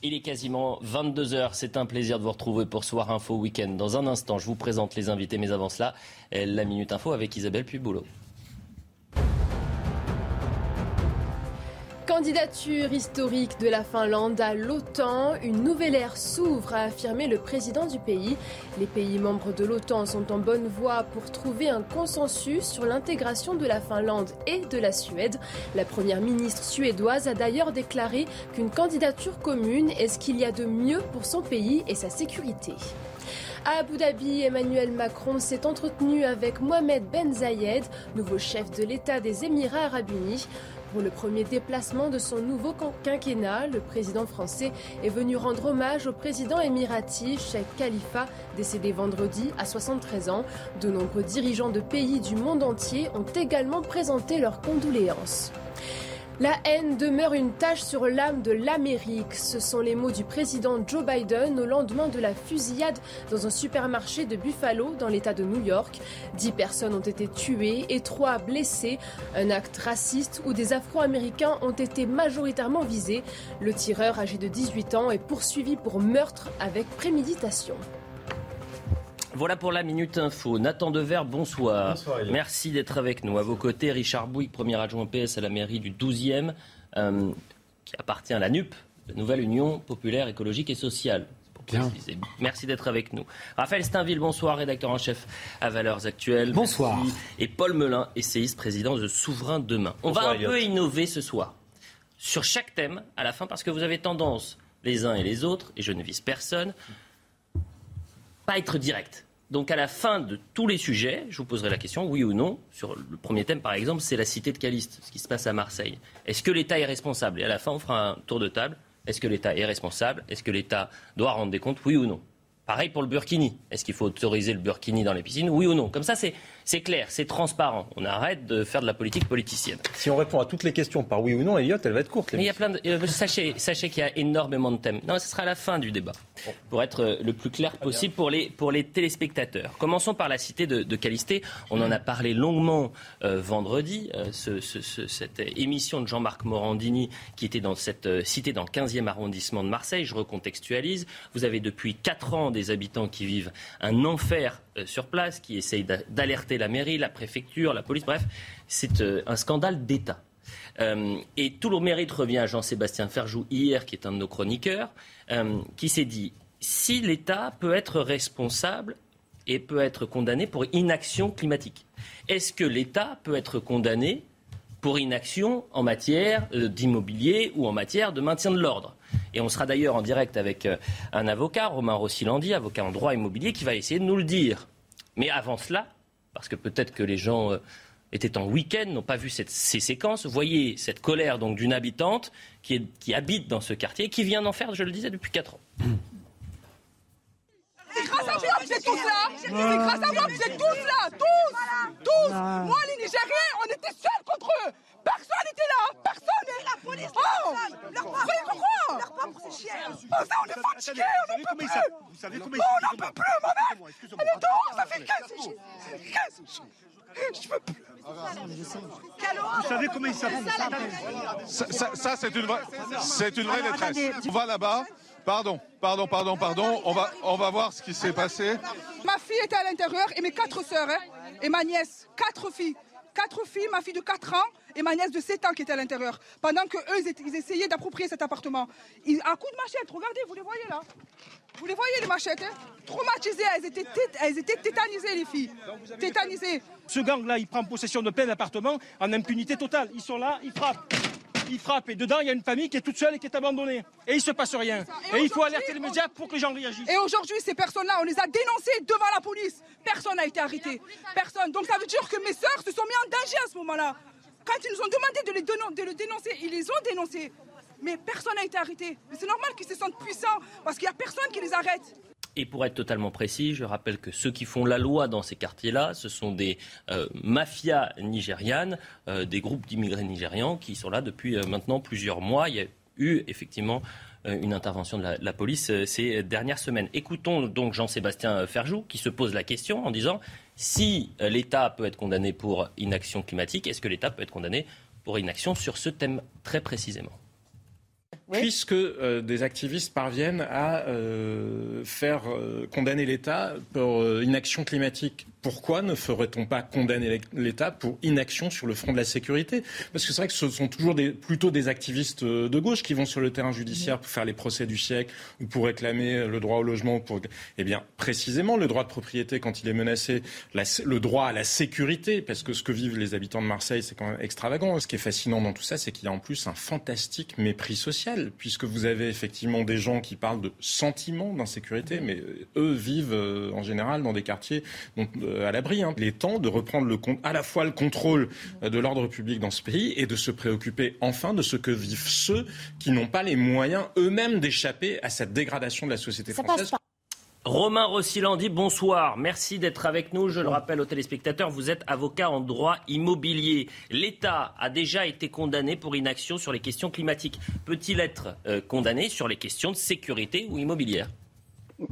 Il est quasiment 22h. C'est un plaisir de vous retrouver pour Soir Info Week-end. Dans un instant, je vous présente les invités, mais avant cela, la Minute Info avec Isabelle Puy-Boulot. Candidature historique de la Finlande à l'OTAN, une nouvelle ère s'ouvre, a affirmé le président du pays. Les pays membres de l'OTAN sont en bonne voie pour trouver un consensus sur l'intégration de la Finlande et de la Suède. La première ministre suédoise a d'ailleurs déclaré qu'une candidature commune est ce qu'il y a de mieux pour son pays et sa sécurité. À Abu Dhabi, Emmanuel Macron s'est entretenu avec Mohamed Ben Zayed, nouveau chef de l'État des Émirats arabes unis. Pour le premier déplacement de son nouveau quinquennat, le président français est venu rendre hommage au président émirati Sheikh Khalifa, décédé vendredi à 73 ans. De nombreux dirigeants de pays du monde entier ont également présenté leurs condoléances. La haine demeure une tâche sur l'âme de l'Amérique. Ce sont les mots du président Joe Biden au lendemain de la fusillade dans un supermarché de Buffalo, dans l'État de New York. Dix personnes ont été tuées et trois blessées. Un acte raciste où des Afro-Américains ont été majoritairement visés. Le tireur, âgé de 18 ans, est poursuivi pour meurtre avec préméditation. Voilà pour la Minute Info. Nathan Dever, bonsoir. Bonsoir Merci d'être avec nous. À vos côtés, Richard Bouygues, premier adjoint PS à la mairie du 12e, euh, qui appartient à la NUP, la Nouvelle Union Populaire Écologique et Sociale. Bien. Merci d'être avec nous. Raphaël Steinville, bonsoir, rédacteur en chef à Valeurs Actuelles. Bonsoir. Merci. Et Paul Melun, essayiste, président de Souverain Demain. On Bonsoir, va un Elliot. peu innover ce soir sur chaque thème à la fin parce que vous avez tendance, les uns et les autres, et je ne vise personne, pas être direct. Donc à la fin de tous les sujets, je vous poserai la question, oui ou non, sur le premier thème par exemple, c'est la cité de Caliste, ce qui se passe à Marseille. Est-ce que l'État est responsable? Et à la fin, on fera un tour de table. Est-ce que l'État est responsable? Est-ce que l'État doit rendre des comptes, oui ou non? Pareil pour le burkini. Est-ce qu'il faut autoriser le burkini dans les piscines, oui ou non? Comme ça, c'est c'est clair, c'est transparent. On arrête de faire de la politique politicienne. Si on répond à toutes les questions par oui ou non, Elliot, elle va être courte. Mais il y a plein de... euh, sachez sachez qu'il y a énormément de thèmes. Non, ce sera à la fin du débat, pour être euh, le plus clair possible pour les, pour les téléspectateurs. Commençons par la cité de, de Calisté. On en a parlé longuement euh, vendredi, euh, ce- ce- ce- cette émission de Jean-Marc Morandini qui était dans cette cité dans le 15e arrondissement de Marseille. Je recontextualise. Vous avez depuis 4 ans des habitants qui vivent un enfer sur place, qui essayent d'a- d'alerter la mairie, la préfecture, la police. Bref, c'est euh, un scandale d'État. Euh, et tout le mérite revient à Jean-Sébastien Ferjou hier, qui est un de nos chroniqueurs, euh, qui s'est dit si l'État peut être responsable et peut être condamné pour inaction climatique, est-ce que l'État peut être condamné pour inaction en matière d'immobilier ou en matière de maintien de l'ordre? Et on sera d'ailleurs en direct avec un avocat, Romain Rossilandi, avocat en droit immobilier, qui va essayer de nous le dire. Mais avant cela, parce que peut-être que les gens euh, étaient en week-end, n'ont pas vu cette- ces séquences. Voyez cette colère donc d'une habitante qui, habite dans ce quartier, qui vient d'en faire, je le disais, depuis 4 ans. C'est grâce à moi que tous là C'est grâce à moi que c'est tous là Tous Tous Moi, les Nigériens, on était seuls contre eux Personne n'était là Personne La police, oh Leur Vous voyez pourquoi Leur propre, c'est chiens Oh, ça, on est fatigués, on n'en peut plus. Vous savez comment on n'en peut plus, ma mère. Elle est dehors, ça fait 15 jours Ça fait 15 jours Je peux plus. Vous savez comment il s'appelle Ça, ça- ça, c'est une vraie, c'est une vraie détresse. On va là-bas. Pardon, pardon, pardon, pardon. On va, on va voir ce qui s'est passé. Ma fille était à l'intérieur et mes quatre sœurs, hein, et ma nièce, quatre filles. Quatre filles, ma fille de 4 ans et ma nièce de 7 ans qui était à l'intérieur. Pendant que eux, ils, essayaient d'approprier cet appartement. Ils, à coup de machette, regardez, vous les voyez là. Vous les voyez les machettes, hein Traumatisées, elles étaient, tét- elles étaient tétanisées les filles. Tétanisées. Ce gang-là, il prend possession de plein d'appartements en impunité totale. Ils sont là, ils frappent. Ils frappent. Et dedans, il y a une famille qui est toute seule et qui est abandonnée. Et il se passe rien. Et Et il faut alerter les médias pour que les gens réagissent. Et aujourd'hui, ces personnes-là, on les a dénoncées devant la police. Personne n'a été arrêté. Personne. Donc ça veut dire que mes sœurs se sont mis en danger à ce moment-là. Quand ils nous ont demandé de, le dénoncer, ils les ont dénoncés. Mais personne n'a été arrêté. C'est normal qu'ils se sentent puissants parce qu'il n'y a personne qui les arrête. Et pour être totalement précis, je rappelle que ceux qui font la loi dans ces quartiers-là, ce sont des euh, mafias nigérianes, euh, des groupes d'immigrés nigérians qui sont là depuis euh, maintenant plusieurs mois. Il y a eu effectivement une intervention de la, police ces dernières semaines. Écoutons donc Jean-Sébastien Ferjou qui se pose la question en disant si l'État peut être condamné pour inaction climatique, est-ce que l'État peut être condamné pour inaction sur ce thème très précisément? Puisque euh, des activistes parviennent à euh, faire euh, condamner l'État pour inaction climatique pourquoi ne ferait-on pas condamner l'État pour inaction sur le front de la sécurité? Parce que c'est vrai que ce sont toujours des, plutôt des activistes de gauche qui vont sur le terrain judiciaire pour faire les procès du siècle ou pour réclamer le droit au logement. Pour... Eh bien, précisément, le droit de propriété, quand il est menacé, le droit à la sécurité, parce que ce que vivent les habitants de Marseille, c'est quand même extravagant. Ce qui est fascinant dans tout ça, c'est qu'il y a en plus un fantastique mépris social, puisque vous avez effectivement des gens qui parlent de sentiments d'insécurité, mais eux vivent euh, en général dans des quartiers dont euh, à l'abri. Hein. Il est temps de reprendre le, à la fois le contrôle euh, de l'ordre public dans ce pays et de se préoccuper enfin de ce que vivent ceux qui n'ont pas les moyens eux-mêmes d'échapper à cette dégradation de la société française. Romain Rossilandi, bonsoir. Merci d'être avec nous. Je le rappelle aux téléspectateurs, vous êtes avocat en droit immobilier. L'État a déjà été condamné pour inaction sur les questions climatiques. Peut-il être euh, condamné sur les questions de sécurité ou immobilière?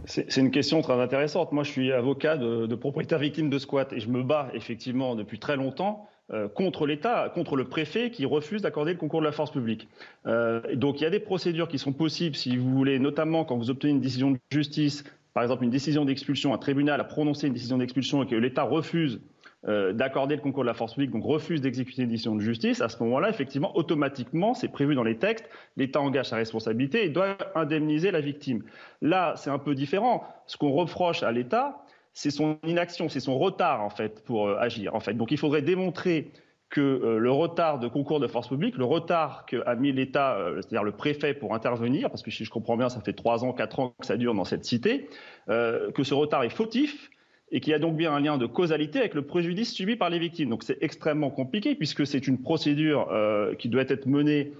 C'est une question très intéressante. Moi, je suis avocat de, propriétaires victimes de squat et je me bats effectivement depuis très longtemps euh, contre l'État, contre le préfet qui refuse d'accorder le concours de la force publique. Euh, donc il y a des procédures qui sont possibles, si vous voulez, notamment quand vous obtenez une décision de justice, par exemple une décision d'expulsion, un tribunal a prononcé une décision d'expulsion et que l'État refuse euh, d'accorder le concours de la force publique, donc refuse d'exécuter une décision de justice, à ce moment-là, effectivement, automatiquement, c'est prévu dans les textes, l'État engage sa responsabilité et doit indemniser la victime. Là, c'est un peu différent. Ce qu'on reproche à l'État, c'est son inaction, c'est son retard, en fait, pour euh, agir, en fait. Donc il faudrait démontrer que euh, le retard de concours de force publique, le retard qu'a mis l'État, c'est-à-dire le préfet pour intervenir, parce que si je comprends bien, ça fait trois ans, quatre ans que ça dure dans cette cité, que ce retard est fautif et qu'il y a donc bien un lien de causalité avec le préjudice subi par les victimes. Donc c'est extrêmement compliqué puisque c'est une procédure euh, qui doit être menée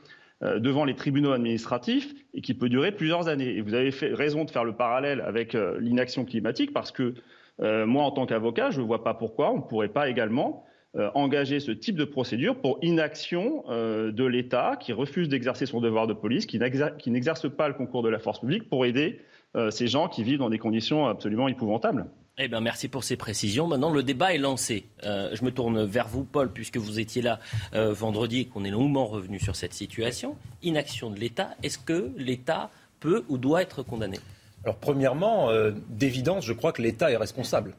euh, devant les tribunaux administratifs et qui peut durer plusieurs années. Et vous avez raison de faire le parallèle avec euh, l'inaction climatique parce que moi, en tant qu'avocat, je ne vois pas pourquoi on ne pourrait pas également engager ce type de procédure pour inaction de l'État qui refuse d'exercer son devoir de police, qui n'exerce pas le concours de la force publique pour aider ces gens qui vivent dans des conditions absolument épouvantables. Eh bien, merci pour ces précisions. Maintenant, le débat est lancé. Euh, je me tourne vers vous, Paul, puisque vous étiez là euh, vendredi et qu'on est longuement revenu sur cette situation. Inaction de l'État. Est-ce que l'État peut ou doit être condamné? Alors, premièrement, euh, d'évidence, je crois que l'État est responsable.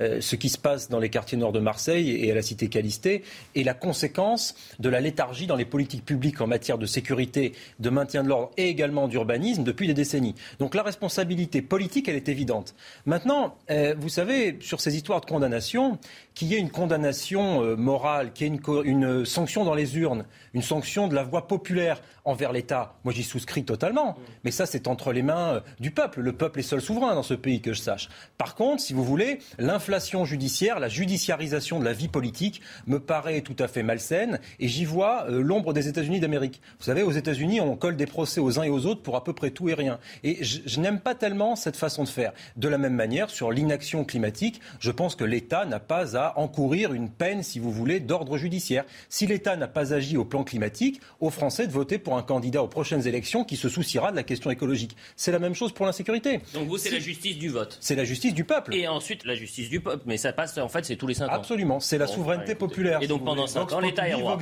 Euh, ce qui se passe dans les quartiers nord de Marseille et à la cité Calistée est la conséquence de la léthargie dans les politiques publiques en matière de sécurité, de maintien de l'ordre et également d'urbanisme depuis des décennies. Donc la responsabilité politique, elle est évidente. Maintenant, euh, vous savez, sur ces histoires de condamnation, qu'il y ait une condamnation euh, morale, qu'il y ait une, sanction dans les urnes, une sanction de la voix populaire envers l'État, moi j'y souscris totalement. Mais ça, c'est entre les mains du peuple. Le peuple est seul souverain dans ce pays, que je sache. Par contre, si vous voulez, l'inflation judiciaire, la judiciarisation de la vie politique me paraît tout à fait malsaine et j'y vois euh, l'ombre des États-Unis d'Amérique. Vous savez, aux États-Unis, on colle des procès aux uns et aux autres pour à peu près tout et rien. Et je, je n'aime pas tellement cette façon de faire. De la même manière, sur l'inaction climatique, je pense que l'État n'a pas à encourir une peine, si vous voulez, d'ordre judiciaire. Si l'État n'a pas agi au plan climatique, aux Français de voter pour un candidat aux prochaines élections qui se souciera de la question écologique. C'est la même chose pour l'insécurité. Donc vous, c'est la justice du vote. C'est la justice du peuple. Et ensuite, la justice du peuple. Mais ça passe, en fait, c'est tous les 5 ans. Absolument. C'est la souveraineté populaire. Et donc pendant 5 ans, l'État est roi.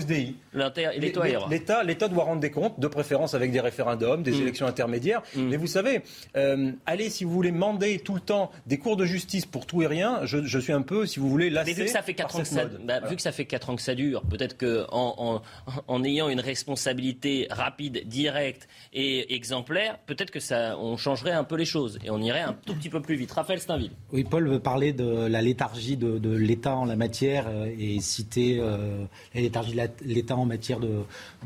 L'État doit rendre des comptes, de préférence avec des référendums, des mm. élections intermédiaires. Mm. Mais vous savez, euh, allez, si vous voulez, mander tout le temps des cours de justice pour tout et rien, je, suis un peu, si vous voulez, lassé. Mais vu que ça fait 4 ans que ça, bah, vu que ça fait 4 ans que ça dure, peut-être qu'en en, ayant une responsabilité rapide, directe et exemplaire, peut-être que ça, on changerait un peu les choses et on irait un tout petit peu plus vite. Raphaël Steinville. Oui, Paul veut parler de la léthargie de, l'État en la matière euh, et citer euh, la léthargie de l'État en matière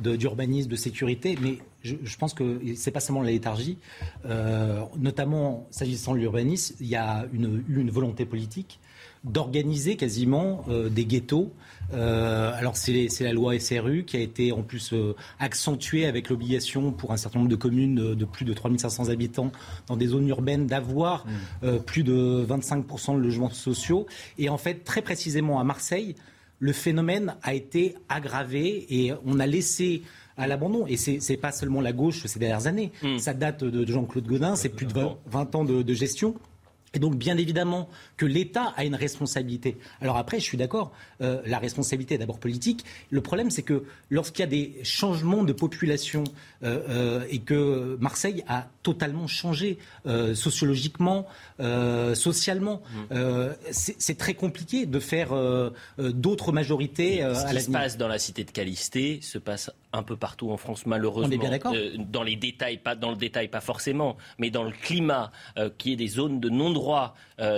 d'urbanisme, de, de, sécurité. Mais je, pense que c'est pas seulement la léthargie. Euh, notamment, s'agissant de l'urbanisme, il y a une, une volonté politique d'organiser quasiment des ghettos euh, alors c'est la loi SRU qui a été en plus euh, accentuée avec l'obligation pour un certain nombre de communes de, plus de 3500 habitants dans des zones urbaines d'avoir mmh. euh, plus de 25% de logements sociaux. Et en fait, très précisément à Marseille, le phénomène a été aggravé et on a laissé à l'abandon. Et ce n'est pas seulement la gauche ces dernières années. Mmh. Ça date de, Jean-Claude Godin, c'est plus de 20, ans de gestion. Et donc, bien évidemment, que l'État a une responsabilité. Alors après, je suis d'accord, euh, la responsabilité est d'abord politique. Le problème, c'est que lorsqu'il y a des changements de population euh, euh, et que Marseille a totalement changé sociologiquement, socialement, mmh. c'est très compliqué de faire d'autres majorités. Ce qui se passe dans la cité de Calisté se passe un peu partout en France, malheureusement. On est bien d'accord. dans les détails, pas dans le détail, pas forcément, mais dans le climat, qui est des zones de non-droit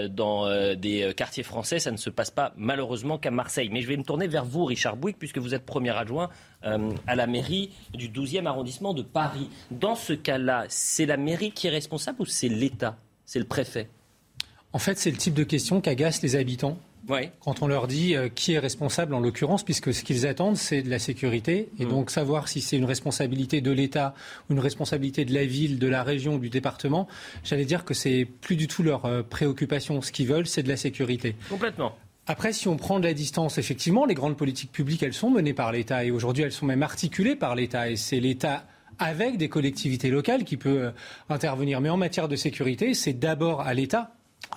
dans euh, des euh, quartiers français. Ça ne se passe pas malheureusement qu'à Marseille. Mais je vais me tourner vers vous, Richard Bouic, puisque vous êtes premier adjoint euh, à la mairie du 12e arrondissement de Paris. Dans ce cas-là, c'est la mairie qui est responsable ou c'est l'État? C'est le préfet? En fait, c'est le type de question qu'agacent les habitants quand on leur dit euh, qui est responsable en l'occurrence, puisque ce qu'ils attendent, c'est de la sécurité. Et mm. donc savoir si c'est une responsabilité de l'État ou une responsabilité de la ville, de la région ou du département, j'allais dire que c'est plus du tout leur euh, préoccupation. Ce qu'ils veulent, c'est de la sécurité. Complètement. Après, si on prend de la distance, effectivement, les grandes politiques publiques, elles sont menées par l'État. Et aujourd'hui, elles sont même articulées par l'État. Et c'est l'État avec des collectivités locales qui peut euh, intervenir. Mais en matière de sécurité, c'est d'abord à l'État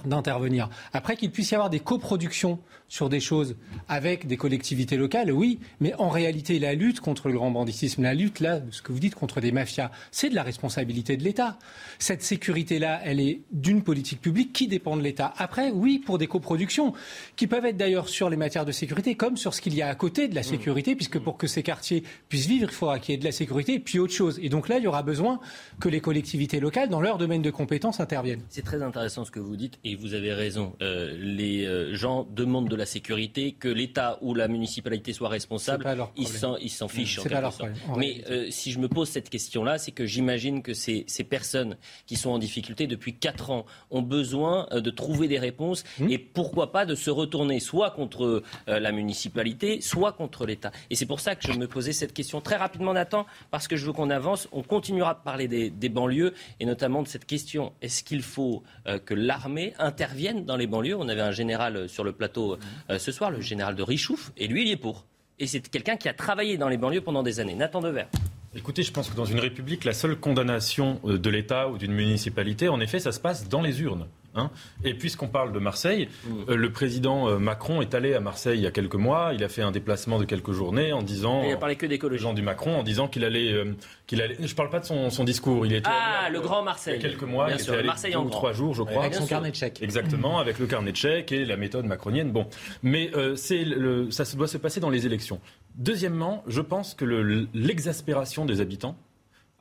d'intervenir. Après qu'il puisse y avoir des coproductions sur des choses avec des collectivités locales, oui, mais en réalité, la lutte contre le grand banditisme, la lutte, là, ce que vous dites, contre des mafias, c'est de la responsabilité de l'État. Cette sécurité-là, elle est d'une politique publique qui dépend de l'État. Après, oui, pour des coproductions, qui peuvent être d'ailleurs sur les matières de sécurité, comme sur ce qu'il y a à côté de la sécurité, puisque pour que ces quartiers puissent vivre, il faudra qu'il y ait de la sécurité, puis autre chose. Et donc là, il y aura besoin que les collectivités locales, dans leur domaine de compétences, interviennent. C'est très intéressant ce que vous dites, et vous avez raison. Euh, les euh, gens demandent de la sécurité, que l'État ou la municipalité soit responsable, ils s'en fichent en quelque sorte. Mais euh, si je me pose cette question-là, c'est que j'imagine que ces, ces, personnes qui sont en difficulté depuis 4 ans ont besoin euh, de trouver des réponses mmh. et pourquoi pas de se retourner soit contre euh, la municipalité, soit contre l'État. Et c'est pour ça que je me posais cette question très rapidement, Nathan, parce que je veux qu'on avance. On continuera de parler des, des, banlieues et notamment de cette question est-ce qu'il faut que l'armée intervienne dans les banlieues? On avait un général sur le plateau euh, ce soir, le général de Richouf, et lui, il est pour. Et c'est quelqu'un qui a travaillé dans les banlieues pendant des années. Nathan Dever. Écoutez, je pense que dans une république, la seule condamnation euh, de l'État ou d'une municipalité, en effet, ça se passe dans les urnes. Hein. et puisqu'on parle de Marseille, mmh. euh, le président euh, Macron est allé à Marseille il y a quelques mois. Il a fait un déplacement de quelques journées en disant. il a parlé que d'écologie. Jean du Macron en disant qu'il allait, euh, qu'il allait. Je parle pas de son, son discours. Il était ah, le Grand Marseille. Il y a quelques mois. il était allé Marseille deux ou trois jours, je crois. Avec son carnet de chèques. Exactement, avec le carnet de chèques et la méthode macronienne. Bon, mais c'est le, ça doit se passer dans les élections. Deuxièmement, je pense que l'exaspération des habitants,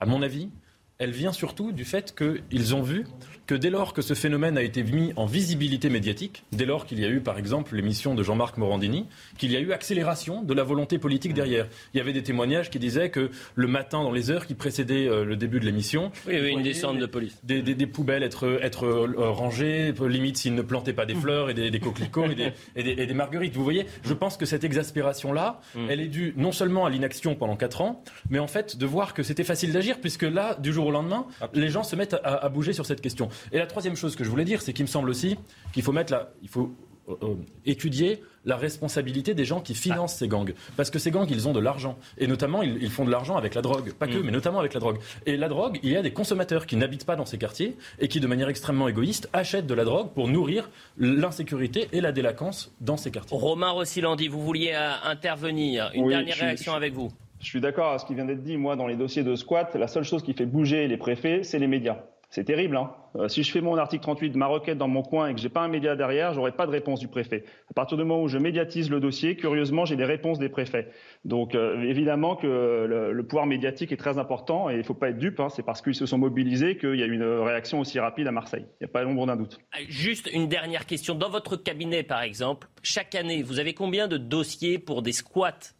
à mon avis, elle vient surtout du fait qu'ils ont vu que dès lors que ce phénomène a été mis en visibilité médiatique, dès lors qu'il y a eu par exemple l'émission de Jean-Marc Morandini, qu'il y a eu accélération de la volonté politique derrière. Il y avait des témoignages qui disaient que le matin, dans les heures qui précédaient euh, le début de l'émission, oui, oui, une descente de police. Des, des, poubelles être, être euh, rangées, limite s'ils ne plantaient pas des fleurs et des, coquelicots et, des, marguerites. Vous voyez, je pense que cette exaspération-là, mm. elle est due non seulement à l'inaction pendant 4 ans, mais en fait de voir que c'était facile d'agir, puisque là, du jour au lendemain, les gens se mettent à, bouger sur cette question. Et la troisième chose que je voulais dire, c'est qu'il me semble aussi qu'il faut mettre il faut euh, euh, étudier la responsabilité des gens qui financent ces gangs. Parce que ces gangs, ils ont de l'argent. Et notamment, ils, font de l'argent avec la drogue. Pas que, mm. mais notamment avec la drogue. Et la drogue, il y a des consommateurs qui n'habitent pas dans ces quartiers et qui, de manière extrêmement égoïste, achètent de la drogue pour nourrir l'insécurité et la délinquance dans ces quartiers. Romain Rossilandi, vous vouliez euh, intervenir. Une dernière réaction avec vous. Je suis d'accord avec ce qui vient d'être dit. Moi, dans les dossiers de squat, la seule chose qui fait bouger les préfets, c'est les médias. C'est terrible. Hein euh, si je fais mon article 38, ma requête dans mon coin et que j'ai pas un média derrière, j'aurai pas de réponse du préfet. À partir du moment où je médiatise le dossier, curieusement, j'ai des réponses des préfets. Donc euh, évidemment que le, pouvoir médiatique est très important et il faut pas être dupe. Hein, c'est parce qu'ils se sont mobilisés qu'il y a eu une réaction aussi rapide à Marseille. Il n'y a pas l'ombre d'un doute. Juste une dernière question. Dans votre cabinet, par exemple, chaque année, vous avez combien de dossiers pour des squats?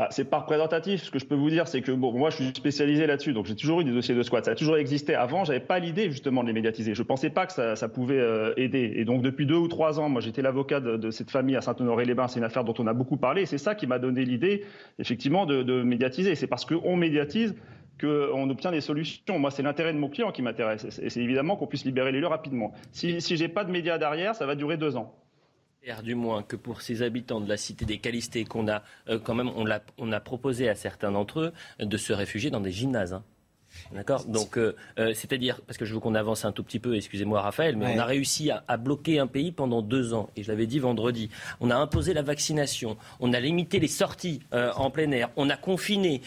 Bah, c'est pas représentatif. Ce que je peux vous dire, c'est que moi, je suis spécialisé là-dessus, donc j'ai toujours eu des dossiers de squat. Ça a toujours existé. Avant, j'avais pas l'idée justement de les médiatiser. Je pensais pas que ça, pouvait euh, aider. Et donc depuis deux ou trois ans, moi, j'étais l'avocat de, cette famille à Saint-Honoré-les-Bains. C'est une affaire dont on a beaucoup parlé. C'est ça qui m'a donné l'idée, effectivement, de, de médiatiser. C'est parce qu'on médiatise qu'on obtient des solutions. Moi, c'est l'intérêt de mon client qui m'intéresse. Et c'est évidemment qu'on puisse libérer les lieux rapidement. Si, si j'ai pas de médias derrière, ça va durer deux ans du moins que pour ces habitants de la cité des Calistés, qu'on a euh, quand même, on a, on a proposé à certains d'entre eux de se réfugier dans des gymnases. Hein. D'accord? Donc, euh, euh, c'est-à-dire, parce que je veux qu'on avance un tout petit peu, excusez-moi Raphaël, mais on a réussi à, bloquer un pays pendant deux ans. Et je l'avais dit vendredi. On a imposé la vaccination, on a limité les sorties euh, en plein air, on a confiné,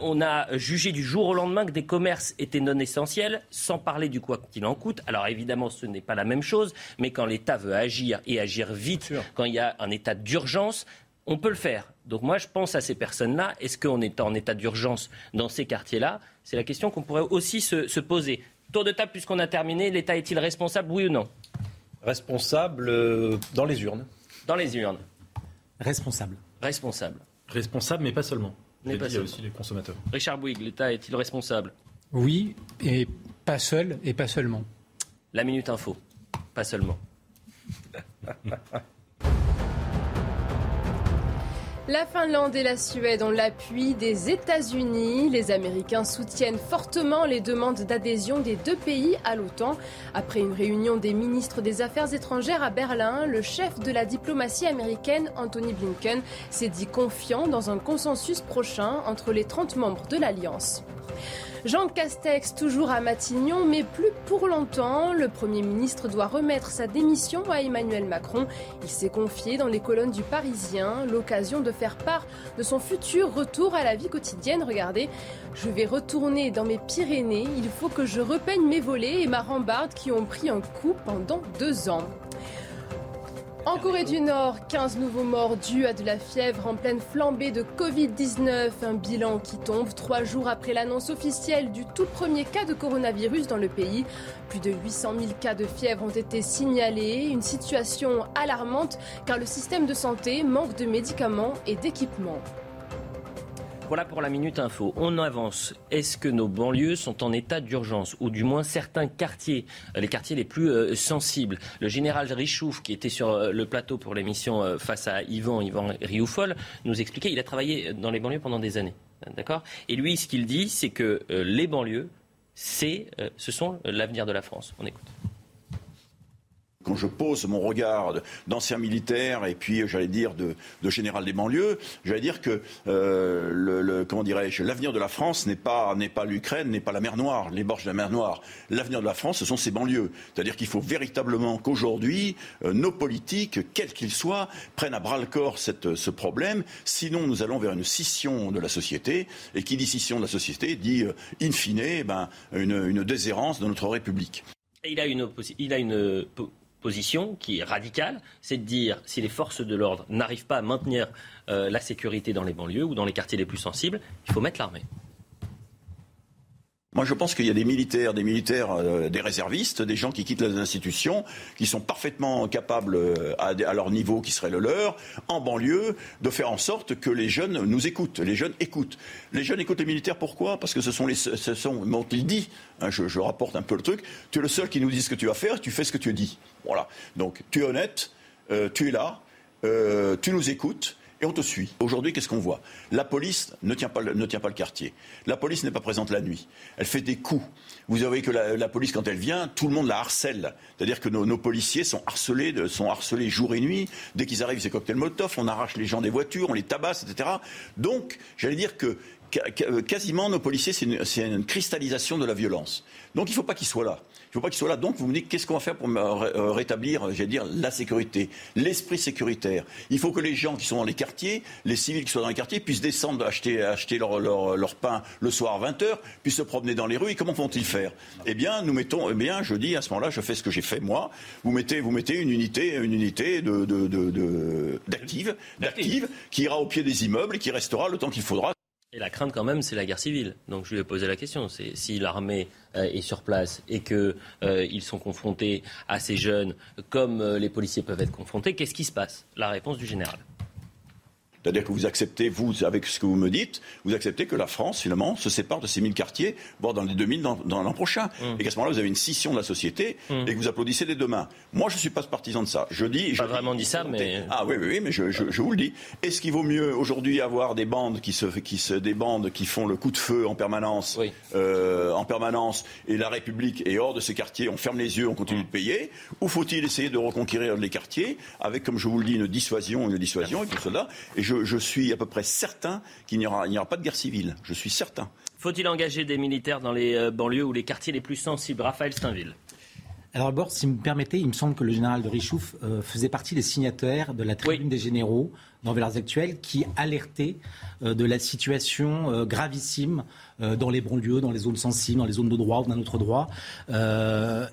on a jugé du jour au lendemain que des commerces étaient non essentiels, sans parler du quoi qu'il en coûte. Alors évidemment, ce n'est pas la même chose, mais quand l'État veut agir et agir vite, quand il y a un état d'urgence, on peut le faire. Donc moi, je pense à ces personnes-là. Est-ce qu'on est en état d'urgence dans ces quartiers-là? C'est la question qu'on pourrait aussi se, poser. Tour de table, puisqu'on a terminé, l'État est-il responsable, oui ou non? Responsable euh, dans les urnes. Dans les urnes. Responsable. Responsable. Responsable, mais pas seulement. Mais il y a aussi les consommateurs. Richard Bouygues, l'État est-il responsable? Oui, et pas seul, et pas seulement. La Minute Info, pas seulement. La Finlande et la Suède ont l'appui des États-Unis. Les Américains soutiennent fortement les demandes d'adhésion des deux pays à l'OTAN. Après une réunion des ministres des Affaires étrangères à Berlin, le chef de la diplomatie américaine, Anthony Blinken, s'est dit confiant dans un consensus prochain entre les 30 membres de l'Alliance. Jean Castex, toujours à Matignon, mais plus pour longtemps. Le Premier ministre doit remettre sa démission à Emmanuel Macron. Il s'est confié dans les colonnes du Parisien, l'occasion de faire part de son futur retour à la vie quotidienne. Regardez, je vais retourner dans mes Pyrénées. Il faut que je repeigne mes volets et ma rambarde qui ont pris un coup pendant deux ans. En Corée du Nord, 15 nouveaux morts dus à de la fièvre en pleine flambée de Covid-19. Un bilan qui tombe trois jours après l'annonce officielle du tout premier cas de coronavirus dans le pays. Plus de 800 000 cas de fièvre ont été signalés. Une situation alarmante car le système de santé manque de médicaments et d'équipements. Voilà pour la Minute Info. On avance. Est-ce que nos banlieues sont en état d'urgence Ou du moins certains quartiers, euh, les quartiers les plus euh, sensibles? Le général Richouf, qui était sur euh, le plateau pour l'émission face à Yvan, Yvan Rioufol, nous expliquait, il a travaillé dans les banlieues pendant des années. D'accord? Et lui, ce qu'il dit, c'est que les banlieues, c'est, ce sont l'avenir de la France. On écoute quand je pose mon regard d'ancien militaire et puis, j'allais dire, de, général des banlieues, j'allais dire que euh, le, comment dirais-je, l'avenir de la France n'est pas pas l'Ukraine, n'est pas la mer Noire, les bords de la mer Noire. L'avenir de la France, ce sont ses banlieues. C'est-à-dire qu'il faut véritablement qu'aujourd'hui, euh, nos politiques, quels qu'ils soient, prennent à bras le corps ce problème. Sinon, nous allons vers une scission de la société. Et qui dit scission de la société dit, euh, in fine, eh ben, une, une déshérence de notre République. Il a une, il a une position qui est radicale, c'est de dire si les forces de l'ordre n'arrivent pas à maintenir euh, la sécurité dans les banlieues ou dans les quartiers les plus sensibles, il faut mettre l'armée. Moi, je pense qu'il y a des militaires, des militaires, euh, des réservistes, des gens qui quittent les institutions, qui sont parfaitement capables, euh, à, leur niveau qui serait le leur, en banlieue, de faire en sorte que les jeunes nous écoutent. Les jeunes écoutent. Les jeunes écoutent les militaires. Pourquoi? Parce que ce sont les, ce sont, dit, hein, je, je, rapporte un peu le truc. Tu es le seul qui nous dit ce que tu vas faire. Tu fais ce que tu dis. Voilà. Donc, tu es honnête. Euh, tu es là. tu nous écoutes et on te suit. Aujourd'hui, qu'est-ce qu'on voit? La police ne tient, pas, ne tient pas le quartier. La police n'est pas présente la nuit. Elle fait des coups. Vous savez que la, police, quand elle vient, tout le monde la harcèle. C'est-à-dire que nos, policiers sont harcelés, sont harcelés jour et nuit. Dès qu'ils arrivent, c'est cocktail Molotov, on arrache les gens des voitures, on les tabasse, etc. Donc, j'allais dire que quasiment nos policiers, c'est une, une, cristallisation de la violence. Donc il ne faut pas qu'ils soient là. Il ne faut pas qu'ils soient là. Donc vous me dites qu'est-ce qu'on va faire pour euh, rétablir, j'allais dire, la sécurité, l'esprit sécuritaire? Il faut que les gens qui sont dans les quartiers, les civils qui sont dans les quartiers, puissent descendre acheter, acheter leur, leur, pain le soir à 20h, puissent se promener dans les rues. Et comment vont-ils faire? Eh bien, nous mettons, eh bien, je dis à ce moment-là, je fais ce que j'ai fait moi. Vous mettez, vous mettez une unité, une unité de, d'active, d'active, qui ira au pied des immeubles et qui restera le temps qu'il faudra. Et la crainte quand même, c'est la guerre civile. Donc je lui ai posé la question. C'est si l'armée euh, est sur place et qu'ils euh, sont confrontés à ces jeunes comme euh, les policiers peuvent être confrontés, qu'est-ce qui se passe? La réponse du général. C'est-à-dire que vous acceptez, vous, avec ce que vous me dites, vous acceptez que la France, finalement, se sépare de ces 1000 quartiers, voire dans les 2000 dans, dans l'an prochain. Mmh. Et qu'à ce moment-là, vous avez une scission de la société mmh. et que vous applaudissez dès demain. Moi, je ne suis pas partisan de ça. Je dis. Pas vraiment dit ça, mais. Ah oui, oui, oui mais je, je, je vous le dis. Est-ce qu'il vaut mieux aujourd'hui avoir des bandes qui se, qui se, des bandes qui font le coup de feu en permanence, oui. euh, en permanence, et la République est hors de ces quartiers, on ferme les yeux, on continue mmh. de payer, ou faut-il essayer de reconquérir les quartiers avec, comme je vous le dis, une dissuasion, une dissuasion et tout cela. Et je, je suis à peu près certain qu'il n'y aura, aura, pas de guerre civile. Je suis certain. Faut-il engager des militaires dans les euh, banlieues ou les quartiers les plus sensibles? Raphaël Steinville. Alors d'abord, si vous me permettez, il me semble que le général de Richouf euh, faisait partie des signataires de la tribune oui. des généraux dans Valeurs Actuelles qui alertait euh, de la situation euh, gravissime euh, dans les banlieues, dans les zones sensibles, dans les zones de droit ou d'un autre droit.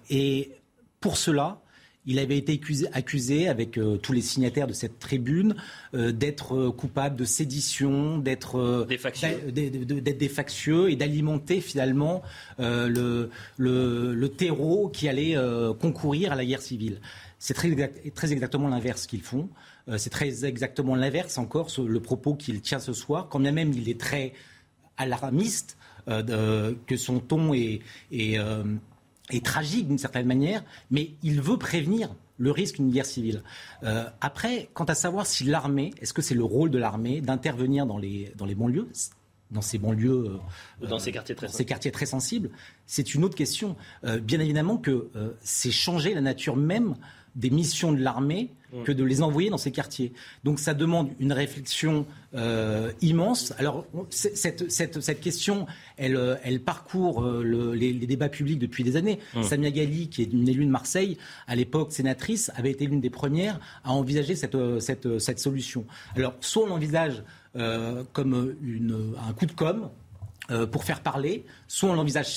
et pour cela, il avait été accusé, accusé avec euh, tous les signataires de cette tribune euh, d'être euh, coupable de sédition, d'être des d'être factieux et d'alimenter finalement le, le, le, terreau qui allait concourir à la guerre civile. C'est très, exact, très, exactement l'inverse qu'ils font. C'est très exactement l'inverse encore, ce, le propos qu'il tient ce soir, quand bien même il est très alarmiste, que son ton est, est est tragique d'une certaine manière, mais il veut prévenir le risque d'une guerre civile. Euh, après, quant à savoir si l'armée, est-ce que c'est le rôle de l'armée d'intervenir dans les, dans les banlieues dans ces banlieues, euh, dans ces quartiers très, ces quartiers très sensibles, c'est une autre question. Euh, bien évidemment que euh, c'est changer la nature même des missions de l'armée que de les envoyer dans ces quartiers. Donc ça demande une réflexion euh, immense. Alors cette, cette, cette, question, elle, euh, elle parcourt euh, le, les, les, débats publics depuis des années. Mmh. Samia Gali, qui est une élue de Marseille, à l'époque sénatrice, avait été l'une des premières à envisager cette, cette, cette solution. Alors soit on l'envisage euh, comme une, un coup de com', pour faire parler, soit on l'envisage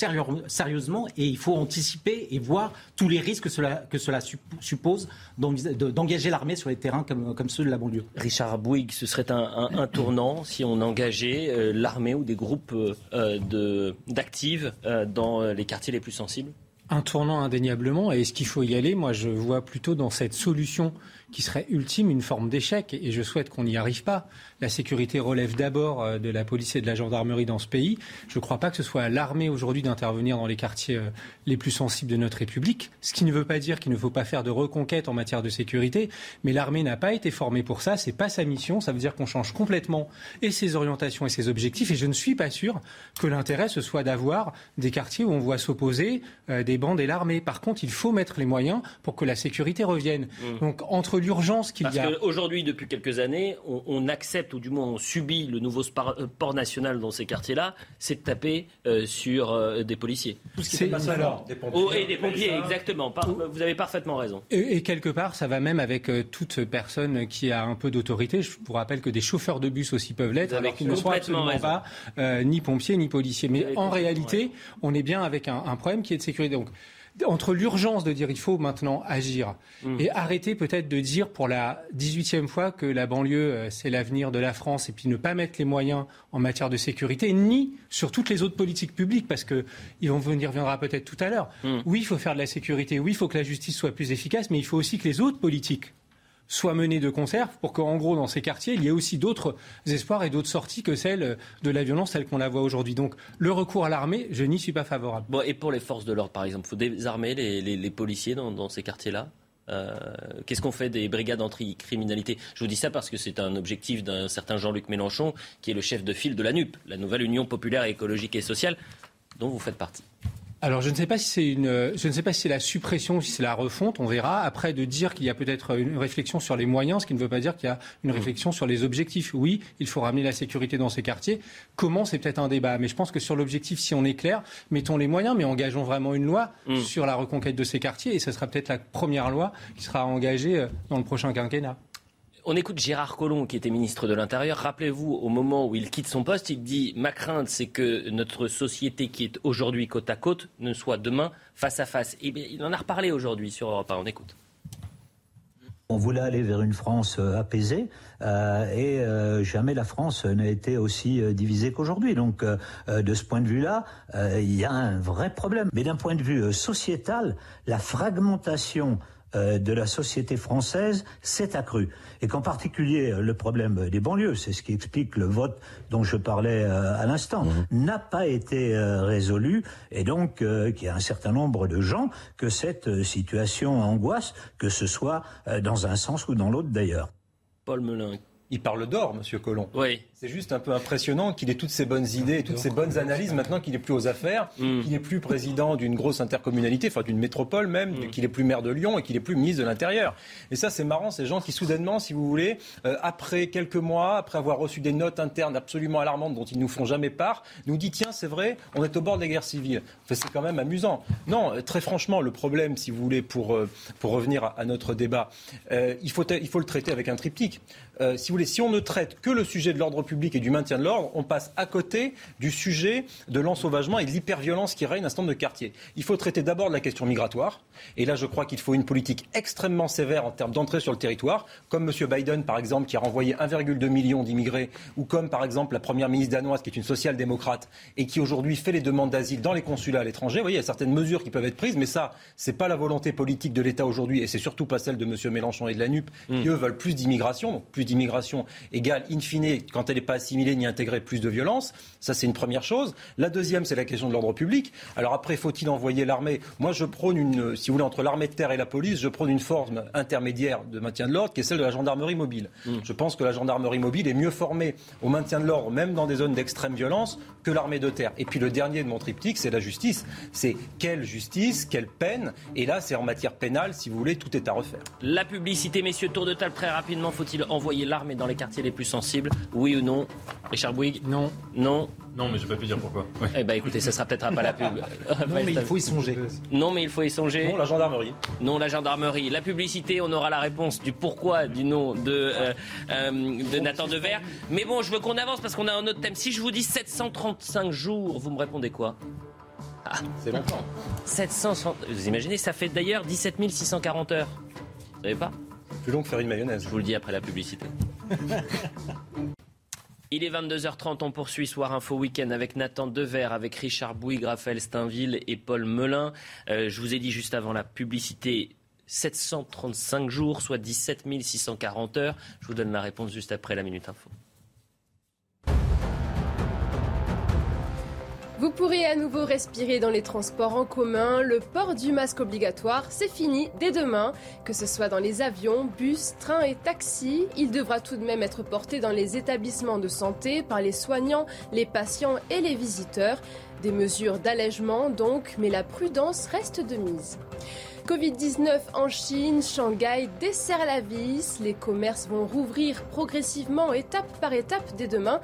sérieusement et il faut anticiper et voir tous les risques que cela, que cela suppose d'engager l'armée sur les terrains comme, comme, ceux de la banlieue. Richard Bouygues, ce serait un, un, un tournant si on engageait euh, l'armée ou des groupes euh, d'actives euh, dans les quartiers les plus sensibles? Un tournant indéniablement. Et est-ce qu'il faut y aller? Moi, je vois plutôt dans cette solution qui serait ultime une forme d'échec et je souhaite qu'on n'y arrive pas la sécurité relève d'abord euh, de la police et de la gendarmerie dans ce pays. Je ne crois pas que ce soit à l'armée aujourd'hui d'intervenir dans les quartiers euh, les plus sensibles de notre République, ce qui ne veut pas dire qu'il ne faut pas faire de reconquête en matière de sécurité, mais l'armée n'a pas été formée pour ça, c'est pas sa mission, ça veut dire qu'on change complètement et ses orientations et ses objectifs et je ne suis pas sûr que l'intérêt ce soit d'avoir des quartiers où on voit s'opposer euh, des bandes et l'armée. Par contre, il faut mettre les moyens pour que la sécurité revienne. Mmh. Donc entre l'urgence qu'il y a... Parce qu'aujourd'hui, depuis quelques années, on, on accepte ou du moins on subit le nouveau euh, port national dans ces quartiers-là, c'est de taper euh, sur euh, des policiers. Tout ce qui est alors, des pompiers. Oh, et des pompiers, exactement. Par, vous avez parfaitement raison. Et, et, quelque part, ça va même avec euh, toute personne qui a un peu d'autorité. Je vous rappelle que des chauffeurs de bus aussi peuvent l'être, alors qu'ils ne sont absolument raison. pas euh, ni pompiers ni policiers. Mais en réalité, raison. on est bien avec un, un problème qui est de sécurité. Donc, entre l'urgence de dire il faut maintenant agir mmh. et arrêter peut-être de dire pour la 18e fois que la banlieue euh, c'est l'avenir de la France et puis ne pas mettre les moyens en matière de sécurité ni sur toutes les autres politiques publiques parce que il on y reviendra peut-être tout à l'heure. Mmh. Oui, il faut faire de la sécurité, oui, il faut que la justice soit plus efficace, mais il faut aussi que les autres politiques soit menée de concert pour qu'en gros, dans ces quartiers, il y ait aussi d'autres espoirs et d'autres sorties que celles de la violence telle qu'on la voit aujourd'hui. Donc, le recours à l'armée, je n'y suis pas favorable. Et pour les forces de l'ordre, par exemple, faut désarmer les, policiers dans, dans ces quartiers-là? Euh, Qu'est-ce qu'on fait des brigades anti-criminalité? Je vous dis ça parce que c'est un objectif d'un certain Jean-Luc Mélenchon, qui est le chef de file de la NUP, la nouvelle Union populaire écologique et sociale, dont vous faites partie. Alors je ne sais pas si c'est une, je ne sais pas si c'est la suppression ou si c'est la refonte, on verra. Après de dire qu'il y a peut-être une réflexion sur les moyens, ce qui ne veut pas dire qu'il y a une réflexion sur les objectifs. Oui, il faut ramener la sécurité dans ces quartiers. Comment c'est peut-être un débat, mais je pense que sur l'objectif, si on est clair, mettons les moyens, mais engageons vraiment une loi mmh. sur la reconquête de ces quartiers, et ce sera peut-être la première loi qui sera engagée dans le prochain quinquennat. On écoute Gérard Collomb, qui était ministre de l'Intérieur. Rappelez-vous, au moment où il quitte son poste, il dit Ma crainte, c'est que notre société, qui est aujourd'hui côte à côte, ne soit demain face à face. Bien, il en a reparlé aujourd'hui sur Europe 1. On écoute. On voulait aller vers une France euh, apaisée euh, et euh, jamais la France n'a été aussi divisée qu'aujourd'hui. Donc de ce point de vue-là, il y a un vrai problème. Mais d'un point de vue sociétal, la fragmentation de la société française s'est accru. Et qu'en particulier, le problème des banlieues, c'est ce qui explique le vote dont je parlais à l'instant, mmh. n'a pas été résolu. Et donc, qu'il y a un certain nombre de gens que cette situation angoisse, que ce soit dans un sens ou dans l'autre d'ailleurs. Paul Melun, il parle d'or, Monsieur Collomb. Oui. C'est juste un peu impressionnant qu'il ait toutes ces bonnes idées et toutes ces bonnes analyses maintenant qu'il n'est plus aux affaires, mm. qu'il n'est plus président d'une grosse intercommunalité, enfin d'une métropole même, mm. qu'il n'est plus maire de Lyon et qu'il n'est plus ministre de l'Intérieur. Et ça, c'est marrant, ces gens qui soudainement, si vous voulez, euh, après quelques mois, après avoir reçu des notes internes absolument alarmantes dont ils nous font jamais part, nous dit tiens, c'est vrai, on est au bord de la guerre civile. Enfin, c'est quand même amusant. Non, euh, très franchement, le problème, si vous voulez, pour, euh, pour revenir à, notre débat, il, faut, il faut le traiter avec un triptyque. Si vous voulez, si on ne traite que le sujet de l'ordre public et du maintien de l'ordre, on passe à côté du sujet de l'ensauvagement et de l'hyperviolence qui règne à ce nombre de quartiers. Il faut traiter d'abord de la question migratoire. Et là, je crois qu'il faut une politique extrêmement sévère en termes d'entrée sur le territoire, comme M. Biden, par exemple, qui a renvoyé 1,2 million d'immigrés, ou comme, par exemple, la première ministre danoise, qui est une social-démocrate, et qui aujourd'hui fait les demandes d'asile dans les consulats à l'étranger. Vous voyez, il y a certaines mesures qui peuvent être prises, mais ça, c'est pas la volonté politique de l'État aujourd'hui, et c'est surtout pas celle de M. Mélenchon et de la NUP, qui mm. eux veulent plus d'immigration. Donc plus d'immigration égale, in fine, quand elle n'est pas assimilée ni intégrée, plus de violence. Ça, c'est une première chose. La deuxième, c'est la question de l'ordre public. Alors après, faut-il envoyer l'armée? Moi, je prône une, si vous voulez, entre l'armée de terre et la police, je prône une forme intermédiaire de maintien de l'ordre, qui est celle de la gendarmerie mobile. Mm. Je pense que la gendarmerie mobile est mieux formée au maintien de l'ordre, même dans des zones d'extrême violence, que l'armée de terre. Et puis le dernier de mon triptyque, c'est la justice. C'est quelle justice, quelle peine? Et là, c'est en matière pénale, si vous voulez, tout est à refaire. La publicité, messieurs, tour de table très rapidement. Faut-il envoyer l'armée dans les quartiers les plus sensibles Oui ou non Richard Bouygues Non. Non. Non, mais je vais pas pu dire pourquoi. Eh ben écoutez, ça sera peut-être pas la pub. non, mais il faut y songer. Non, mais il faut y songer. Non, la gendarmerie. Non, la gendarmerie. La publicité, on aura la réponse du pourquoi, du nom de, euh, euh, de Nathan Dever. Mais bon, je veux qu'on avance parce qu'on a un autre thème. Si je vous dis 735 jours, vous me répondez quoi? Ah. C'est longtemps. 700, vous imaginez, ça fait d'ailleurs 17 640 heures. Vous savez pas? Plus long que faire une mayonnaise. Je vous le dis après la publicité. Il est 22h30, on poursuit Soir Info Week-end avec Nathan Dever, avec Richard Bouygues, Raphaël Steinville et Paul Melun. Euh, je vous ai dit juste avant la publicité 735 jours, soit 17 640 heures. Je vous donne la réponse juste après la Minute Info. Vous pourrez à nouveau respirer dans les transports en commun. Le port du masque obligatoire, c'est fini dès demain. Que ce soit dans les avions, bus, trains et taxis, il devra tout de même être porté dans les établissements de santé par les soignants, les patients et les visiteurs. Des mesures d'allègement donc, mais la prudence reste de mise. Covid-19 en Chine, Shanghai dessert la vis. Les commerces vont rouvrir progressivement, étape par étape, dès demain.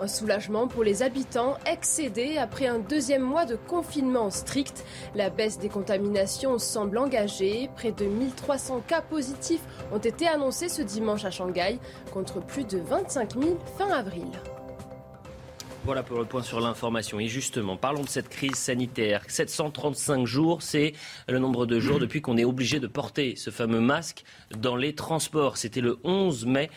Un soulagement pour les habitants excédés après un deuxième mois de confinement strict. La baisse des contaminations semble engagée. Près de 1300 cas positifs ont été annoncés ce dimanche à Shanghai, contre plus de 25 000 fin avril. Voilà pour le point sur l'information. Et justement, parlons de cette crise sanitaire. 735 jours, c'est le nombre de jours depuis qu'on est obligé de porter ce fameux masque dans les transports. C'était le 11 mai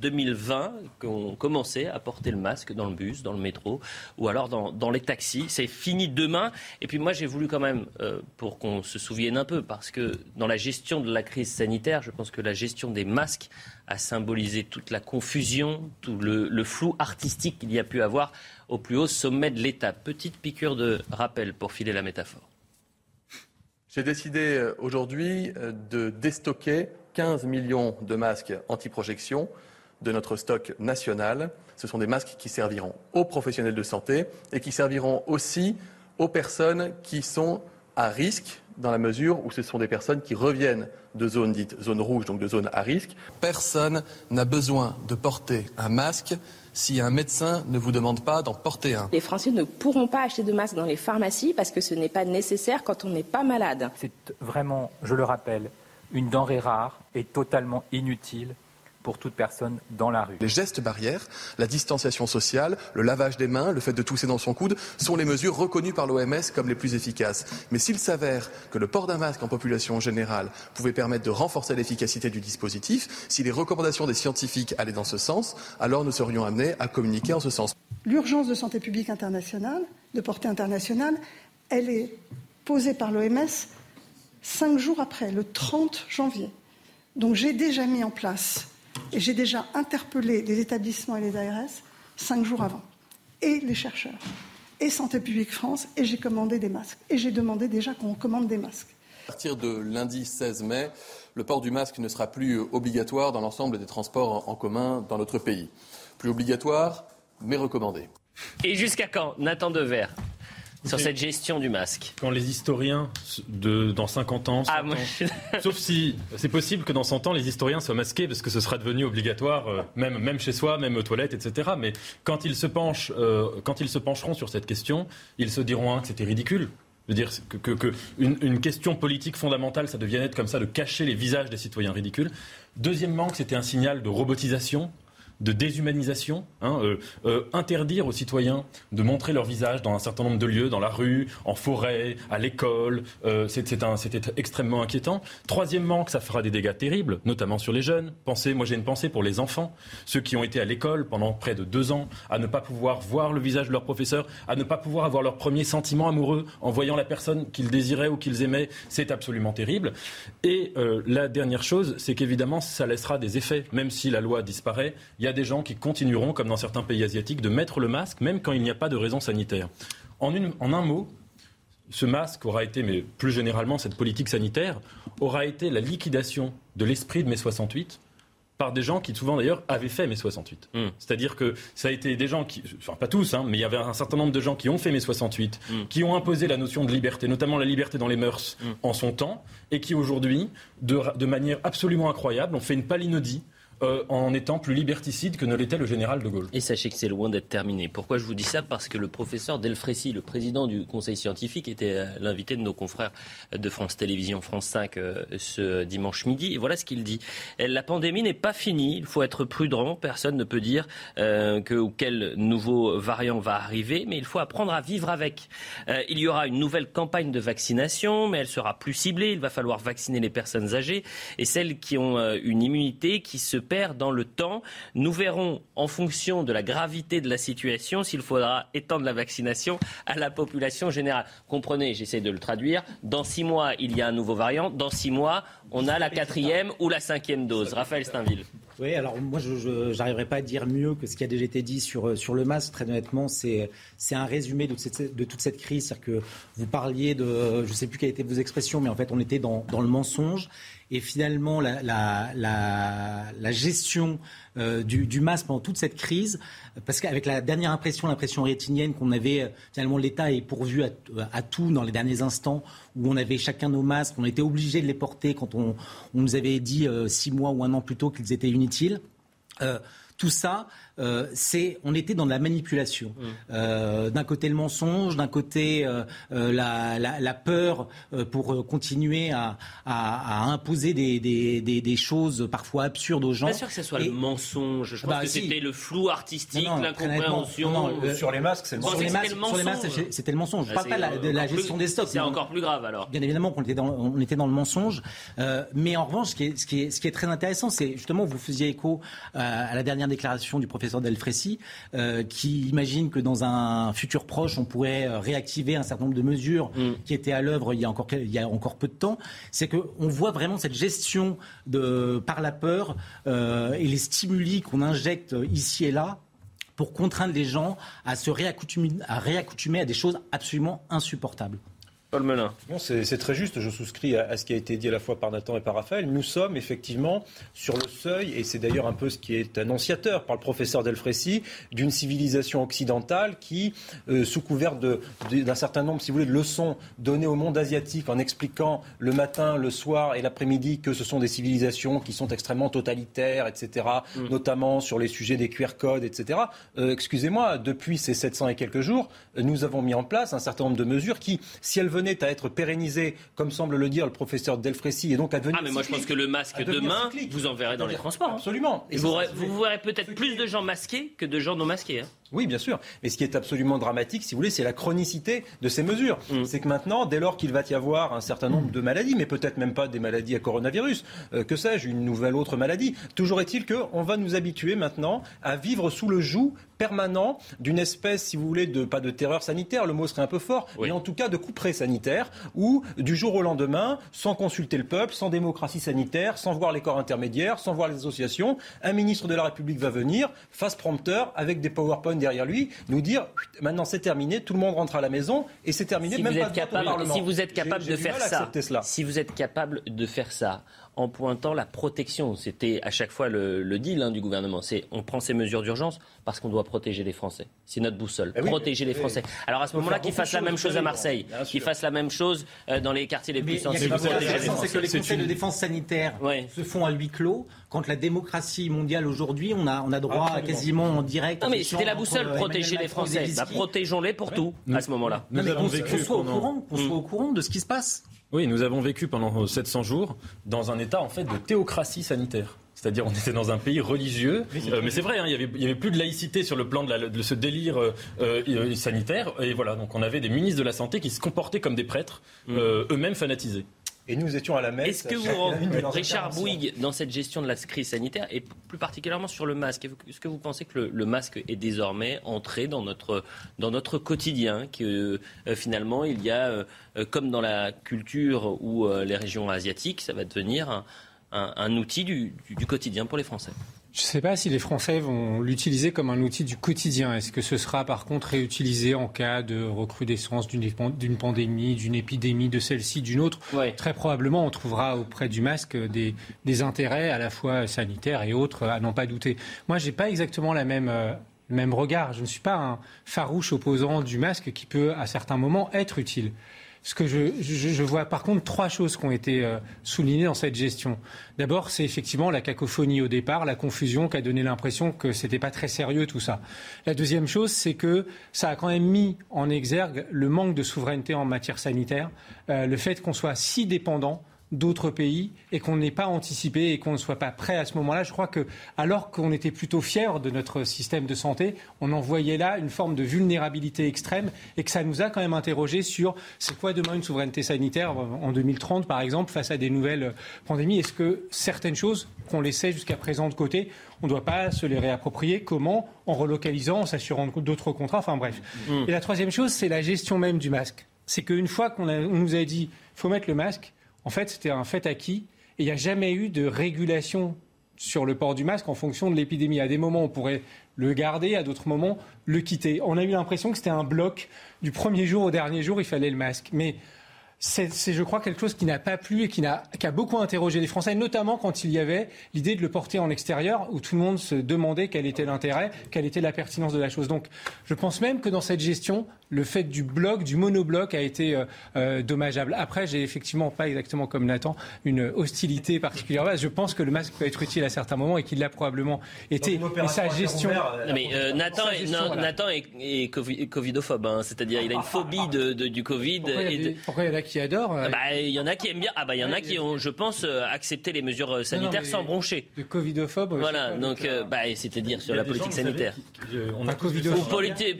2020 euh, qu'on commençait à porter le masque dans le bus, dans le métro ou alors dans, les taxis. C'est fini demain. Et puis moi, j'ai voulu quand même, euh, pour qu'on se souvienne un peu, parce que dans la gestion de la crise sanitaire, je pense que la gestion des masques a symbolisé toute la confusion, tout le flou artistique qu'il y a pu avoir au plus haut sommet de l'État. Petite piqûre de rappel pour filer la métaphore. J'ai décidé euh, aujourd'hui euh, de déstocker 15 millions de masques anti-projection de notre stock national. Ce sont des masques qui serviront aux professionnels de santé et qui serviront aussi aux personnes qui sont à risque dans la mesure où ce sont des personnes qui reviennent de zones dites zones rouges, donc de zones à risque. Personne n'a besoin de porter un masque si un médecin ne vous demande pas d'en porter un. Les Français ne pourront pas acheter de masques dans les pharmacies parce que ce n'est pas nécessaire quand on n'est pas malade. C'est vraiment, je le rappelle, une denrée rare et totalement inutile pour toute personne dans la rue. Les gestes barrières, la distanciation sociale, le lavage des mains, le fait de tousser dans son coude sont les mesures reconnues par l'OMS comme les plus efficaces. Mais s'il s'avère que le port d'un masque en population générale pouvait permettre de renforcer l'efficacité du dispositif, si les recommandations des scientifiques allaient dans ce sens, alors nous serions amenés à communiquer en ce sens. L'urgence de santé publique internationale, de portée internationale, elle est posée par l'OMS cinq jours après, le 30 janvier. Donc j'ai déjà mis en place et j'ai déjà interpellé les établissements et les ARS cinq jours avant, et les chercheurs, et Santé publique France, et j'ai commandé des masques. Et j'ai demandé déjà qu'on commande des masques. À partir de lundi 16 mai, le port du masque ne sera plus obligatoire dans l'ensemble des transports en commun dans notre pays. Plus obligatoire, mais recommandé. Et jusqu'à quand Nathan Dever sur cette gestion du masque Quand les historiens, de, dans 50 ans, Ah, sauf si c'est possible que dans 100 ans, les historiens soient masqués parce que ce sera devenu obligatoire, euh, même, même chez soi, même aux toilettes, etc. Mais quand ils, se penchent, euh, quand ils se pencheront sur cette question, ils se diront que c'était ridicule. De dire que, que, que une, une, question politique fondamentale, ça devienne être comme ça de cacher les visages des citoyens ridicules. Deuxièmement, que c'était un signal de robotisation de déshumanisation, hein, euh, euh, interdire aux citoyens de montrer leur visage dans un certain nombre de lieux, dans la rue, en forêt, à l'école, euh, c'était extrêmement inquiétant. Troisièmement, que ça fera des dégâts terribles, notamment sur les jeunes. Pensez, moi j'ai une pensée pour les enfants, ceux qui ont été à l'école pendant près de deux ans, à ne pas pouvoir voir le visage de leur professeur, à ne pas pouvoir avoir leur premier sentiment amoureux en voyant la personne qu'ils désiraient ou qu'ils aimaient, c'est absolument terrible. Et euh, la dernière chose, c'est qu'évidemment, ça laissera des effets, même si la loi disparaît des gens qui continueront, comme dans certains pays asiatiques, de mettre le masque, même quand il n'y a pas de raison sanitaire. En, une, en un mot, ce masque aura été, mais plus généralement cette politique sanitaire, aura été la liquidation de l'esprit de mai 68 par des gens qui souvent d'ailleurs avaient fait mai 68. Hmm. C'est-à-dire que ça a été des gens qui, enfin pas tous, hein, mais il y avait un certain nombre de gens qui ont fait mai 68, Hmm. qui ont imposé la notion de liberté, notamment la liberté dans les mœurs Hmm. en son temps, et qui aujourd'hui, de, de manière absolument incroyable, ont fait une palinodie euh, en étant plus liberticide que ne l'était le général de Gaulle. Et sachez que c'est loin d'être terminé. Pourquoi je vous dis ça? Parce que le professeur Delfrécy, le président du conseil scientifique, était euh, l'invité de nos confrères de France Télévisions, France 5, euh, ce dimanche midi. Et voilà ce qu'il dit. La pandémie n'est pas finie. Il faut être prudent. Personne ne peut dire euh, que ou quel nouveau variant va arriver, mais il faut apprendre à vivre avec. Il y aura une nouvelle campagne de vaccination, mais elle sera plus ciblée. Il va falloir vacciner les personnes âgées et celles qui ont une immunité qui se perd dans le temps. Nous verrons en fonction de la gravité de la situation s'il faudra étendre la vaccination à la population générale. Comprenez, j'essaie de le traduire. Dans six mois, il y a un nouveau variant. Dans six mois, on a la quatrième ou la cinquième dose. Raphaël Steinville. Oui, alors moi, je n'arriverai pas à dire mieux que ce qui a déjà été dit sur, sur le masque. Très honnêtement, c'est un résumé de, toute cette crise. C'est-à-dire que vous parliez de, je ne sais plus quelles étaient vos expressions, mais en fait, on était dans, dans le mensonge. Et finalement, la, la, la, gestion euh, du, du, masque pendant toute cette crise, parce qu'avec la dernière impression, l'impression rétinienne qu'on avait, finalement, l'État est pourvu à, à, tout dans les derniers instants, où on avait chacun nos masques, on était obligé de les porter quand on, on nous avait dit euh, six mois ou un an plus tôt qu'ils étaient inutiles. Euh, tout ça, euh, c'est, on était dans de la manipulation. Mmh. Euh, d'un côté le mensonge, d'un côté euh, la, la, la, peur pour continuer à, à, à imposer des, des, des, des, choses parfois absurdes aux gens. Pas sûr que ce soit Et, le mensonge. Je pense bah, que si. c'était le flou artistique, l'incompréhension. sur les masques, c'est le sur, les masques, sur les masques, c'était le mensonge. Je parle pas la, de la gestion plus, des stocks. C'est encore plus grave alors. Bien évidemment qu'on était dans, on était dans le mensonge, mais en revanche, ce qui est, ce qui est, ce qui est très intéressant, c'est justement vous faisiez écho à la dernière déclaration du professeur Delfrécy, euh, qui imagine que dans un futur proche, on pourrait réactiver un certain nombre de mesures mm. qui étaient à l'œuvre il, y a encore, il y a encore peu de temps. C'est qu'on voit vraiment cette gestion de, par la peur euh, et les stimuli qu'on injecte ici et là pour contraindre les gens à se réaccoutumer à, réaccoutumer à des choses absolument insupportables. Non, c'est très juste. Je souscris à, à, ce qui a été dit à la fois par Nathan et par Raphaël. Nous sommes effectivement sur le seuil, et c'est d'ailleurs un peu ce qui est annonciateur par le professeur Delfrécy, d'une civilisation occidentale qui, euh, sous couvert d'un certain nombre, si vous voulez, de leçons données au monde asiatique en expliquant le matin, le soir et l'après-midi que ce sont des civilisations qui sont extrêmement totalitaires, etc., mm. notamment sur les sujets des QR codes, etc. Euh, Excusez-moi, depuis ces 700 et quelques jours, nous avons mis en place un certain nombre de mesures qui, si elles venaient à être pérennisé, comme semble le dire le professeur Delfrécy, et donc à devenir. Ah, mais moi cyclique, je pense que le masque demain, cyclique. vous en verrez dans les transports. Absolument. Et vous, vous verrez peut-être plus de gens masqués que de gens non masqués. Hein. Oui, bien sûr. Mais ce qui est absolument dramatique, si vous voulez, c'est la chronicité de ces mesures. Mm. C'est que maintenant, dès lors qu'il va y avoir un certain nombre de maladies, mais peut-être même pas des maladies à coronavirus, euh, que sais-je, une nouvelle autre maladie, toujours est-il qu'on va nous habituer maintenant à vivre sous le joug permanent d'une espèce, si vous voulez, de pas de terreur sanitaire, le mot serait un peu fort, mais en tout cas de couperet sanitaire, où du jour au lendemain, sans consulter le peuple, sans démocratie sanitaire, sans voir les corps intermédiaires, sans voir les associations, un ministre de la République va venir, face prompteur, avec des PowerPoint derrière lui, nous dire maintenant c'est terminé, tout le monde rentre à la maison et c'est terminé. Si même vous pas êtes capable, si vous êtes capable de faire ça, si vous êtes capable de faire ça en pointant la protection. C'était à chaque fois le, deal hein, du gouvernement. C'est on prend ces mesures d'urgence parce qu'on doit protéger les Français. C'est notre boussole. Eh protéger les Français. Alors à ce moment-là, qu'ils fassent la même chose à Marseille, qu'ils fassent la même chose dans les quartiers les plus sensibles. C'est que les conseils de défense sanitaire se font à huis clos. Quand la démocratie mondiale aujourd'hui, on a, on a droit à quasiment en direct. Non mais c'était la boussole, protéger les Français. Bah, protégeons-les pour tout à ce moment-là. Qu'on soit au courant de ce qui se passe. Oui, nous avons vécu pendant 700 jours dans un état en fait de théocratie sanitaire. C'est-à-dire, on était dans un pays religieux, euh, mais c'est vrai, hein, il n'y avait, plus de laïcité sur le plan de, ce délire euh, euh, sanitaire. Et voilà, donc on avait des ministres de la santé qui se comportaient comme des prêtres, mm. eux-mêmes fanatisés. Et nous étions à la messe. Est-ce que vous, Richard Bouygues, dans cette gestion de la crise sanitaire, et plus particulièrement sur le masque, est-ce que vous pensez que le, masque est désormais entré dans notre, dans notre quotidien Que euh, finalement, il y a, euh, comme dans la culture ou euh, les régions asiatiques, ça va devenir un, outil du quotidien pour les Français? Je ne sais pas si les Français vont l'utiliser comme un outil du quotidien. Est-ce que ce sera par contre réutilisé en cas de recrudescence d'une pandémie, d'une épidémie, de celle-ci, d'une autre? Très probablement, on trouvera auprès du masque des, des, intérêts à la fois sanitaires et autres, à n'en pas douter. Moi, je n'ai pas exactement la même, euh, le même regard. Je ne suis pas un farouche opposant du masque qui peut, à certains moments, être utile. Ce que je, je, vois par contre trois choses qui ont été euh, soulignées dans cette gestion. D'abord, c'est effectivement la cacophonie au départ, la confusion qui a donné l'impression que c'était pas très sérieux tout ça. La deuxième chose, c'est que ça a quand même mis en exergue le manque de souveraineté en matière sanitaire, euh, le fait qu'on soit si dépendant d'autres pays et qu'on n'ait pas anticipé et qu'on ne soit pas prêt à ce moment-là. Je crois que, alors qu'on était plutôt fiers de notre système de santé, on en voyait là une forme de vulnérabilité extrême et que ça nous a quand même interrogé sur c'est quoi demain une souveraineté sanitaire en 2030, par exemple, face à des nouvelles pandémies. Est-ce que certaines choses qu'on laissait jusqu'à présent de côté, on ne doit pas se les réapproprier? Comment? En relocalisant, en s'assurant d'autres contrats, enfin bref. Mm. Et la troisième chose, c'est la gestion même du masque. C'est qu'une fois qu'on nous a dit faut mettre le masque, en fait, c'était un fait acquis et il n'y a jamais eu de régulation sur le port du masque en fonction de l'épidémie. À des moments, on pourrait le garder, à d'autres moments, le quitter. On a eu l'impression que c'était un bloc. Du premier jour au dernier jour, il fallait le masque. Mais c'est, je crois, quelque chose qui n'a pas plu et qui, a, beaucoup interrogé les Français, notamment quand il y avait l'idée de le porter en extérieur, où tout le monde se demandait quel était l'intérêt, quelle était la pertinence de la chose. Donc, je pense même que dans cette gestion, le fait du bloc, du monobloc, a été euh, euh, dommageable. Après, j'ai effectivement pas exactement comme Nathan une hostilité particulière. Je pense que le masque peut être utile à certains moments et qu'il l'a probablement été. Mais sa gestion. mais euh, Nathan, est, Nathan est, covidophobe, hein. c'est-à-dire il a une phobie de, du Covid. Pourquoi il y, en a qui adorent ah bah, Il y en a qui aiment bien. Ah bah il y en a qui ont, je pense, accepté les mesures sanitaires sans broncher. De covidophobe. Voilà, donc bah, c'est-à-dire sur la politique sanitaire. On a covidophobe. Ou politique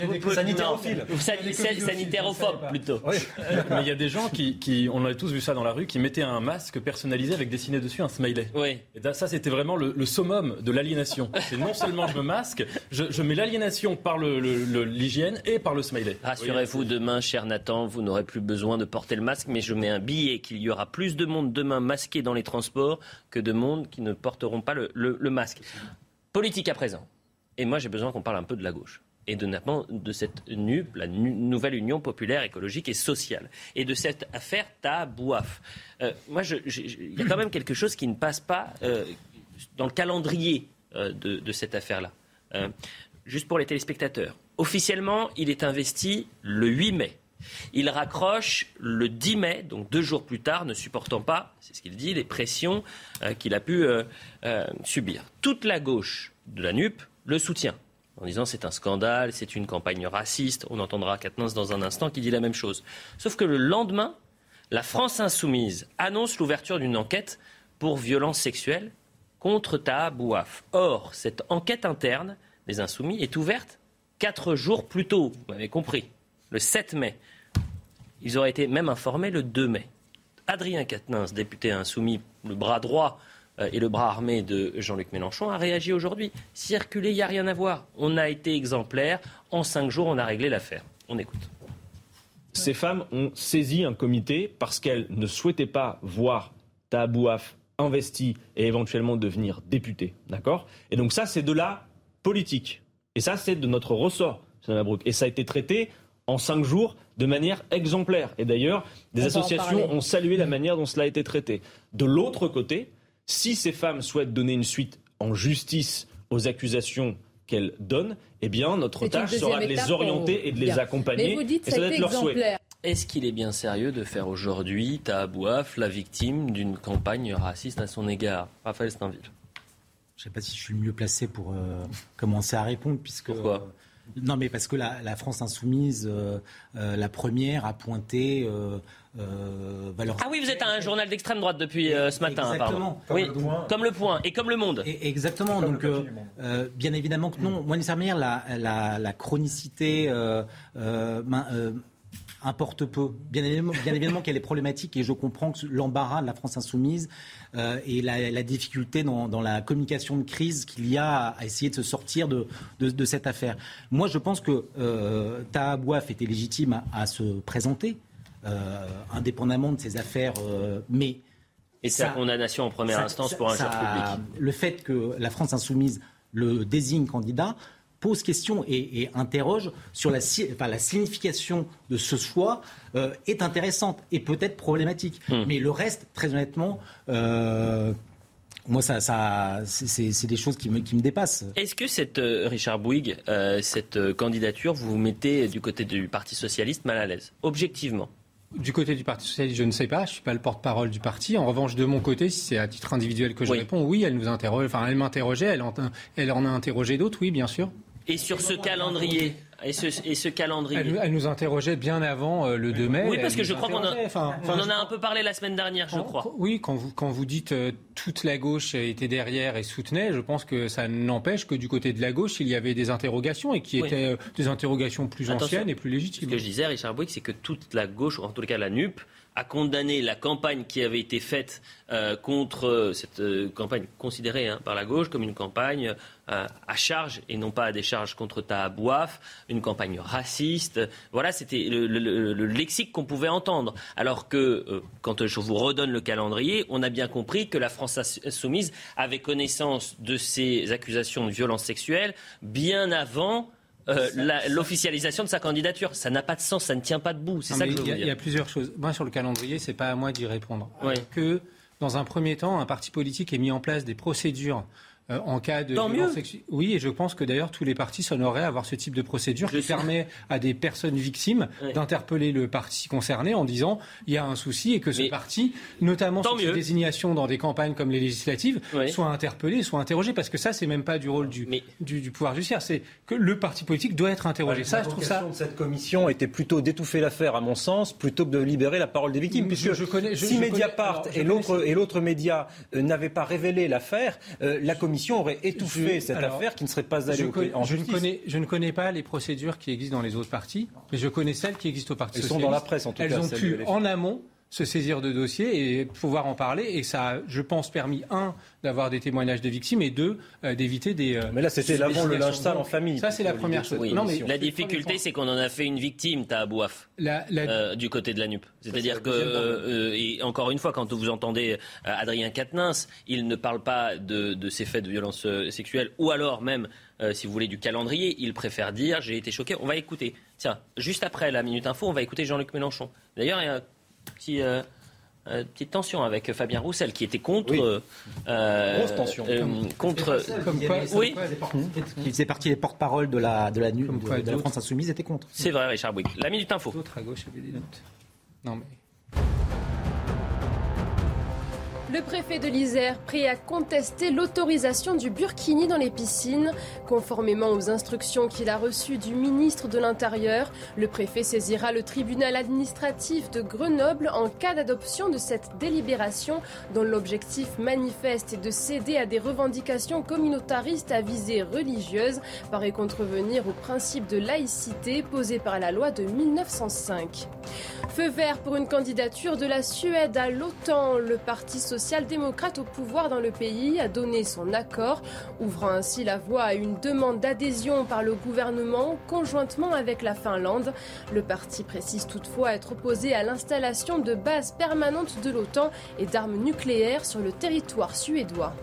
sanitérophobe plutôt. Mais il y a des gens qui, on a tous vu ça dans la rue, qui mettaient un masque personnalisé avec dessiné dessus un smiley. Oui. Et ça, c'était vraiment le, summum de l'aliénation. C'est non seulement je me masque, je, mets l'aliénation par l'hygiène et par le smiley. Rassurez-vous, demain, cher Nathan, vous n'aurez plus besoin de porter le masque, mais je mets un billet qu'il y aura plus de monde demain masqué dans les transports que de monde qui ne porteront pas le masque. Politique à présent. Et moi, j'ai besoin qu'on parle un peu de la gauche et de, de cette NUP, la nouvelle Union populaire écologique et sociale, et de cette affaire Tabouaf. Euh, moi, il y a quand même quelque chose qui ne passe pas euh, dans le calendrier euh, de, de, cette affaire-là. Juste pour les téléspectateurs. Officiellement, il est investi le 8 mai. Il raccroche le 10 mai, donc deux jours plus tard, ne supportant pas, c'est ce qu'il dit, les pressions qu'il a pu subir. Toute la gauche de la NUP le soutient en disant c'est un scandale, c'est une campagne raciste. On entendra Katnins dans un instant qui dit la même chose. Sauf que le lendemain, la France insoumise annonce l'ouverture d'une enquête pour violence sexuelle contre Taha Bouaf. Or, cette enquête interne des insoumis est ouverte quatre jours plus tôt, vous m'avez compris, le 7 mai. Ils auraient été même informés le 2 mai. Adrien Quatennens, député insoumis, le bras droit et le bras armé de Jean-Luc Mélenchon, a réagi aujourd'hui. Circuler, il n'y a rien à voir. On a été exemplaire. En cinq jours, on a réglé l'affaire. On écoute. Ces femmes ont saisi un comité parce qu'elles ne souhaitaient pas voir Tahabouaf investi et éventuellement devenir député. D'accord? Et donc ça, c'est de la politique. Et ça, c'est de notre ressort, Et ça a été traité en cinq jours de manière exemplaire. Et d'ailleurs, des associations ont salué la manière dont cela a été traité. De l'autre côté, si ces femmes souhaitent donner une suite en justice aux accusations qu'elles donnent, eh bien, notre tâche sera de les orienter et de les accompagner. Mais vous dites et ça doit être leur souhait. Est-ce qu'il est bien sérieux de faire aujourd'hui Tahabouaf la victime d'une campagne raciste à son égard? Raphaël Steinville. Je ne sais pas si je suis le mieux placé pour euh, commencer à répondre, puisque Pourquoi? Non, mais parce que la, France insoumise, euh, euh, la première, a pointé euh, Ah oui, vous êtes à un journal d'extrême droite depuis ce matin, exactement. Comme oui, le point. comme le point et comme le Monde. exactement. donc, bien évidemment que non. Moi, nécessairement, la, la, la chronicité importe peu. Bien évidemment, bien évidemment qu'elle est problématique et je comprends que l'embarras de la France insoumise euh, et la, difficulté dans, la communication de crise qu'il y a à essayer de se sortir de, de, cette affaire. Moi, je pense que euh, Tahabouaf était légitime à, se présenter, euh, indépendamment de ses affaires, euh, mais... Et sa condamnation en première instance pour un ça, public. Le fait que la France insoumise le désigne candidat pose question et, interroge sur la, la, signification de ce choix euh, est intéressante et peut-être problématique. Hmm. Mais le reste, très honnêtement, euh, moi, ça, ça c'est des choses qui me, qui me dépassent. Est-ce que cette, euh, Richard Bouygues, cette candidature, vous vous mettez du côté du Parti socialiste mal à l'aise, objectivement? Du côté du Parti socialiste, je ne sais pas. Je ne suis pas le porte-parole du parti. En revanche, de mon côté, si c'est à titre individuel que je réponds, oui, elle nous interroge. Enfin, elle m'interrogeait. Elle, elle en a interrogé d'autres, oui, bien sûr. Et sur ce calendrier et ce, calendrier. Elle, nous interrogeait bien avant euh, le 2 mai. Oui, parce que je crois qu'on en a un peu parlé la semaine dernière, je crois. Oui, quand vous, quand vous dites euh, toute la gauche était derrière et soutenait, je pense que ça n'empêche que du côté de la gauche, il y avait des interrogations et qui étaient euh, des interrogations plus anciennes et plus légitimes. Ce que je disais, Richard Bouygues, c'est que toute la gauche, en tout cas la NUP, a condamné la campagne qui avait été faite euh, contre euh, cette euh, campagne considérée hein, par la gauche comme une campagne à charge et non pas à décharge contre Tahabouaf, une campagne raciste. Voilà, c'était le, le, lexique qu'on pouvait entendre. Alors que, quand je vous redonne le calendrier, on a bien compris que la France insoumise avait connaissance de ces accusations de violence sexuelle bien avant euh, l'officialisation de sa candidature. Ça n'a pas de sens, ça ne tient pas debout. C'est ça que je veux dire. Il y a plusieurs choses. Moi, sur le calendrier, c'est pas à moi d'y répondre. Que, dans un premier temps, un parti politique ait mis en place des procédures euh, en cas de violence Oui, et je pense que d'ailleurs tous les partis s'honoreraient à avoir ce type de procédure qui permet à des personnes victimes d'interpeller le parti concerné en disant il y a un souci et que ce parti, notamment sur ses désignations dans des campagnes comme les législatives, soit interpellé, soit interrogé, parce que ça c'est même pas du rôle du, du, pouvoir judiciaire, c'est que le parti politique doit être interrogé. ça, je trouve ça. de cette commission était plutôt d'étouffer l'affaire, à mon sens, plutôt que de libérer la parole des victimes, puisque je connais, si Mediapart et l'autre et l'autre média euh, n'avaient pas révélé l'affaire, euh, la commission aurait étouffé cette affaire qui ne serait pas allée en je Ne connais, je ne connais pas les procédures qui existent dans les autres partis, mais je connais celles qui existent au Parti Elles sont dans la presse en tout Elles cas. Elles ont pu, en amont, se saisir de dossiers et pouvoir en parler. Et ça a, je pense, permis, un, d'avoir des témoignages de victimes et deux, euh, d'éviter des. Euh, mais là, c'était l'avant le linge sale en famille. Ça, c'est la première chose. non, mais la difficulté, c'est qu'on en a fait une victime, Tahabouaf, la, euh, du côté de la NUP. C'est-à-dire que, et encore une fois, quand vous entendez Adrien Quatennens, il ne parle pas de, de ces faits de violence sexuelle ou alors même si vous voulez, du calendrier. Il préfère dire j'ai été choqué. On va écouter. Tiens, juste après la Minute Info, on va écouter Jean-Luc Mélenchon. D'ailleurs, il y a petit, euh, euh, petite tension avec Fabien Roussel qui était contre. Euh, Grosse tension. contre. Comme quoi, oui. Qui faisait partie des porte-parole de la, de la, de, de la France Insoumise était contre. C'est vrai, Richard Bouygues. La Minute Info. D'autres à gauche avaient des notes. Non, mais. Le préfet de l'Isère prêt à contester l'autorisation du burkini dans les piscines. Conformément aux instructions qu'il a reçues du ministre de l'Intérieur, le préfet saisira le tribunal administratif de Grenoble en cas d'adoption de cette délibération dont l'objectif manifeste est de céder à des revendications communautaristes à visée religieuse, paraît contrevenir au principe de laïcité posé par la loi de 1905. Feu vert pour une candidature de la Suède à l'OTAN. Le Parti social-démocrate au pouvoir dans le pays a donné son accord, ouvrant ainsi la voie à une demande d'adhésion par le gouvernement conjointement avec la Finlande. Le parti précise toutefois être opposé à l'installation de bases permanentes de l'OTAN et d'armes nucléaires sur le territoire suédois.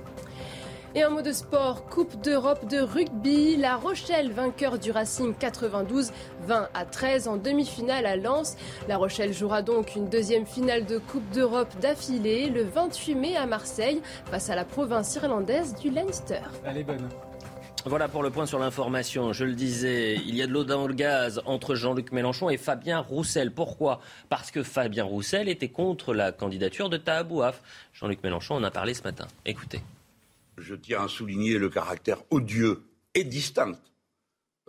Et en mot de sport, Coupe d'Europe de rugby, La Rochelle, vainqueur du Racing 92, 20 à 13 en demi-finale à Lens. La Rochelle jouera donc une deuxième finale de Coupe d'Europe d'affilée le 28 mai à Marseille face à la province irlandaise du Leinster. Elle est bonne. Voilà pour le point sur l'information. Je le disais, il y a de l'eau dans le gaz entre Jean-Luc Mélenchon et Fabien Roussel. Pourquoi? Parce que Fabien Roussel était contre la candidature de Tahabouaf. Jean-Luc Mélenchon en a parlé ce matin. Écoutez je tiens à souligner le caractère odieux et distinct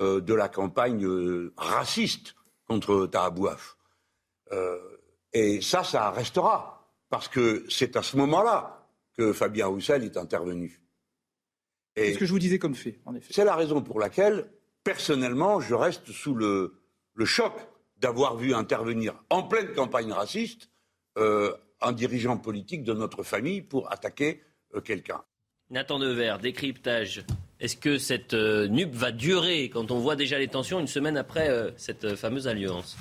euh, de la campagne euh, raciste contre Tahabouaf. Euh, et ça, ça restera, parce que c'est à ce moment-là que Fabien Roussel est intervenu. C'est ce que je vous disais comme fait, en effet. C'est la raison pour laquelle, personnellement, je reste sous le, le choc d'avoir vu intervenir en pleine campagne raciste un dirigeant politique de notre famille pour attaquer quelqu'un. Nathan Dever, décryptage. Est-ce que cette euh, nupe va durer quand on voit déjà les tensions une semaine après euh, cette euh, fameuse alliance?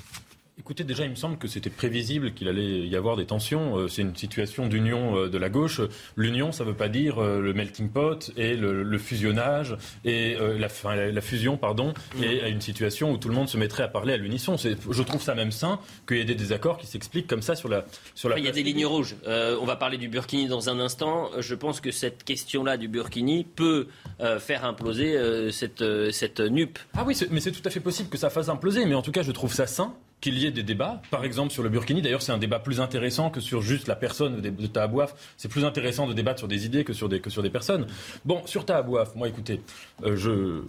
Écoutez, déjà, il me semble que c'était prévisible qu'il allait y avoir des tensions. Euh, c'est une situation d'union euh, de la gauche. L'union, ça ne veut pas dire euh, le melting pot et le, fusionnage et la, la, fusion, pardon, mm. et une situation où tout le monde se mettrait à parler à l'unisson. Je trouve ça même sain qu'il y ait des désaccords qui s'expliquent comme ça sur la sur la. il y a des lignes rouges. on va parler du Burkini dans un instant. Je pense que cette question-là du Burkini peut faire imploser cette cette nupe. Ah oui, mais c'est tout à fait possible que ça fasse imploser. Mais en tout cas, je trouve ça sain qu'il y ait des débats. Par exemple, sur le Burkini, d'ailleurs, c'est un débat plus intéressant que sur juste la personne de, de Tahabouaf. C'est plus intéressant de débattre sur des idées que sur des, que sur des personnes. Bon, sur Tahabouaf, moi, écoutez, euh, je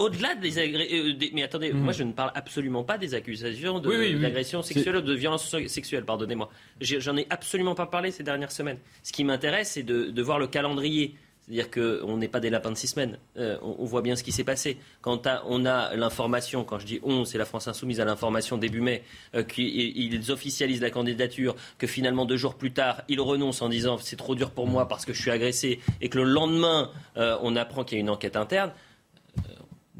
au-delà des, agressions... Euh, mais attendez, moi je ne parle absolument pas des accusations d'agression sexuelle ou de violence sexuelle, pardonnez-moi. J'en ai absolument pas parlé ces dernières semaines. Ce qui m'intéresse, c'est de, voir le calendrier. C'est-à-dire qu'on n'est pas des lapins de six semaines. Euh, on, voit bien ce qui s'est passé. Quand on a l'information, quand je dis on, c'est la France insoumise à l'information début mai, euh, qu'ils officialisent la candidature, que finalement deux jours plus tard, ils renoncent en disant c'est trop dur pour moi parce que je suis agressé, et que le lendemain, euh, on apprend qu'il y a une enquête interne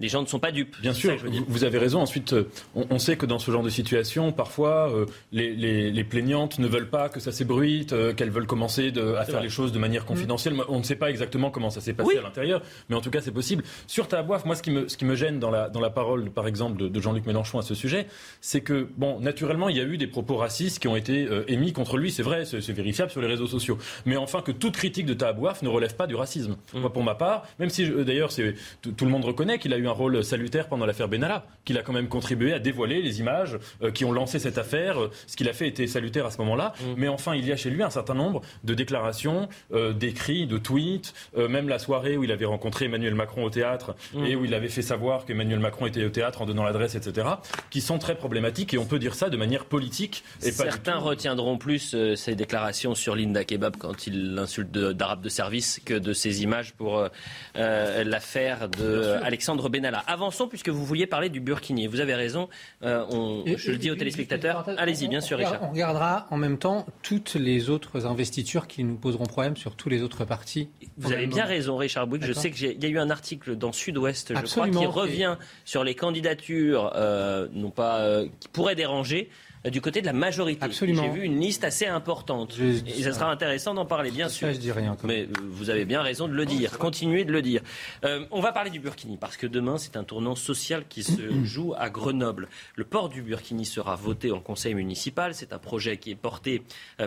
les gens ne sont pas dupes. Bien sûr, vous avez raison. Ensuite, euh, on, sait que dans ce genre de situation, parfois, euh, les, plaignantes ne veulent pas que ça s'ébruite, euh, qu'elles veulent commencer à faire les choses de manière confidentielle. On ne sait pas exactement comment ça s'est passé à l'intérieur, mais en tout cas, c'est possible. Sur Taboif, moi, ce qui me, ce qui me gêne dans la, dans la parole, par exemple, de, Jean-Luc Mélenchon à ce sujet, c'est que, bon, naturellement, il y a eu des propos racistes qui ont été émis contre lui. C'est vrai, c'est vérifiable sur les réseaux sociaux. Mais enfin, que toute critique de Taboif ne relève pas du racisme. Mmh. Moi, pour ma part, même si, d'ailleurs, tout le monde reconnaît qu'il a eu un rôle salutaire pendant l'affaire Benalla, qu'il a quand même contribué à dévoiler les images euh, qui ont lancé cette affaire. Ce qu'il a fait était salutaire à ce moment-là. Mm. Mais enfin, il y a chez lui un certain nombre de déclarations, euh, d'écrits, de tweets, euh, même la soirée où il avait rencontré Emmanuel Macron au théâtre mm. et où il avait fait savoir qu'Emmanuel Macron était au théâtre en donnant l'adresse, etc., qui sont très problématiques et on peut dire ça de manière politique. Et Certains retiendront plus ces déclarations sur Linda Kebab quand il l'insulte d'arabe de, service que de ces images pour l'affaire de Alexandre Benalla avançons puisque vous vouliez parler du Burkini. Vous avez raison. Euh, on, je le dis aux téléspectateurs. Allez-y, bien sûr, Richard. On regardera en même temps toutes les autres investitures qui nous poseront problème sur tous les autres partis. Vous avez bien raison, Richard Bouygues. Je sais qu'il y a eu un article dans Sud-Ouest, je crois, qui revient sur les candidatures, euh, non pas euh, qui pourraient déranger. Euh, du côté de la majorité. Absolument. J'ai vu une liste assez importante. et ça sera intéressant d'en parler, bien sûr. je dis rien. Mais euh, vous avez bien raison de le dire. Continuez de le dire. Euh, on va parler du Burkini parce que demain, c'est un tournant social qui se joue à Grenoble. Le port du Burkini sera voté en conseil municipal. C'est un projet qui est porté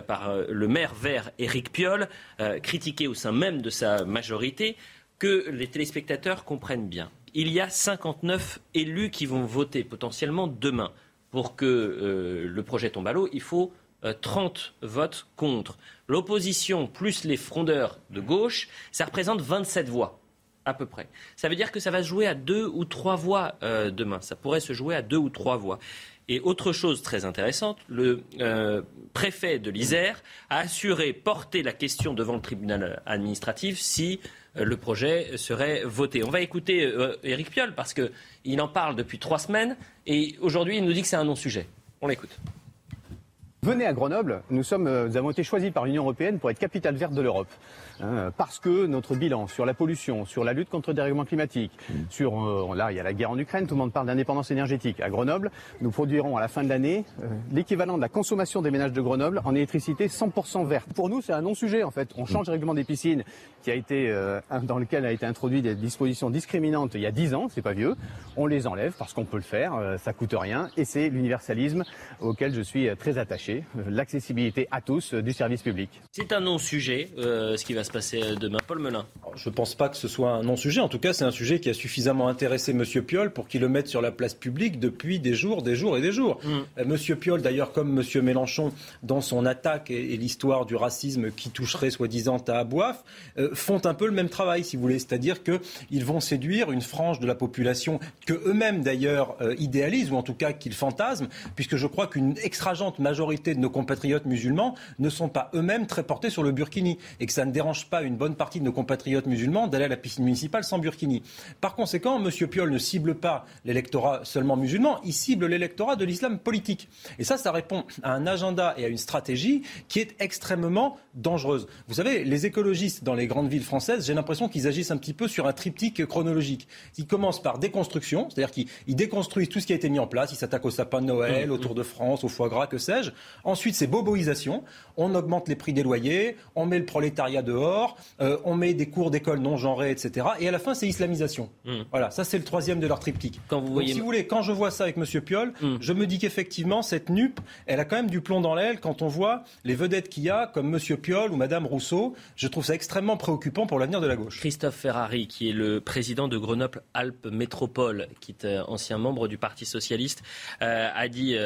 par le maire vert Éric Piolle, critiqué au sein même de sa majorité. Que les téléspectateurs comprennent bien. Il y a 59 élus qui vont voter potentiellement demain pour que euh, le projet tombe à l'eau, il faut 30 votes contre. L'opposition plus les frondeurs de gauche, ça représente 27 voix à peu près. Ça veut dire que ça va se jouer à deux ou trois voix euh, demain. Ça pourrait se jouer à deux ou trois voix. Et autre chose très intéressante, le euh, préfet de l'Isère a assuré porter la question devant le tribunal administratif si euh, le projet serait voté. On va écouter Éric Piolle parce qu'il en parle depuis trois semaines et aujourd'hui il nous dit que c'est un non-sujet. On l'écoute. Venez à Grenoble, nous, sommes, euh, nous avons été choisis par l'Union européenne pour être capitale verte de l'Europe. Hein, parce que notre bilan sur la pollution, sur la lutte contre le dérèglement climatique, sur euh, là il y a la guerre en Ukraine, tout le monde parle d'indépendance énergétique. À Grenoble, nous produirons à la fin de l'année euh, l'équivalent de la consommation des ménages de Grenoble en électricité 100% verte. Pour nous, c'est un non-sujet en fait. On change le règlement des piscines qui a été dans lequel a été introduit des dispositions discriminantes il y a 10 ans, c'est pas vieux. On les enlève parce qu'on peut le faire, ça coûte rien et c'est l'universalisme auquel je suis très attaché l'accessibilité à tous du service public. C'est un non-sujet, euh, ce qui va se passer demain. Paul Melun. Je ne pense pas que ce soit un non-sujet. En tout cas, c'est un sujet qui a suffisamment intéressé M. Piolle pour qu'il le mette sur la place publique depuis des jours, des jours et des jours. Mm. Euh, M. Piolle, d'ailleurs, comme M. Mélenchon, dans son attaque et, l'histoire du racisme qui toucherait soi-disant à Abouaf, euh, font un peu le même travail, si vous voulez. C'est-à-dire qu'ils vont séduire une frange de la population que eux-mêmes, d'ailleurs, idéalisent, ou en tout cas qu'ils fantasment, puisque je crois qu'une extragente majorité de nos compatriotes musulmans ne sont pas eux-mêmes très portés sur le burkini et que ça ne dérange pas une bonne partie de nos compatriotes musulmans d'aller à la piscine municipale sans burkini. Par conséquent, M. Piolle ne cible pas l'électorat seulement musulman, il cible l'électorat de l'islam politique. Et ça, ça répond à un agenda et à une stratégie qui est extrêmement dangereuse. Vous savez, les écologistes dans les grandes villes françaises, j'ai l'impression qu'ils agissent un petit peu sur un triptyque chronologique. Ils commencent par déconstruction, c'est-à-dire qu'ils déconstruisent tout ce qui a été mis en place, ils s'attaquent au sapin de Noël, mmh, au Tour de France, au foie gras, que sais-je. Ensuite, c'est boboisation. On augmente les prix des loyers, on met le prolétariat dehors, euh, on met des cours d'école non genrés, etc. Et à la fin, c'est islamisation. Hmm. Voilà, ça c'est le troisième de leur triptyque. Quand vous voyez... si vous voulez, quand je vois ça avec M. Piolle, hmm. je me dis qu'effectivement, cette nupe, elle a quand même du plomb dans l'aile quand on voit les vedettes qu'il y a, comme M. Piolle ou Mme Rousseau. Je trouve ça extrêmement préoccupant pour l'avenir de la gauche. Christophe Ferrari, qui est le président de Grenoble-Alpes Métropole, qui est euh, ancien membre du Parti Socialiste, euh, a dit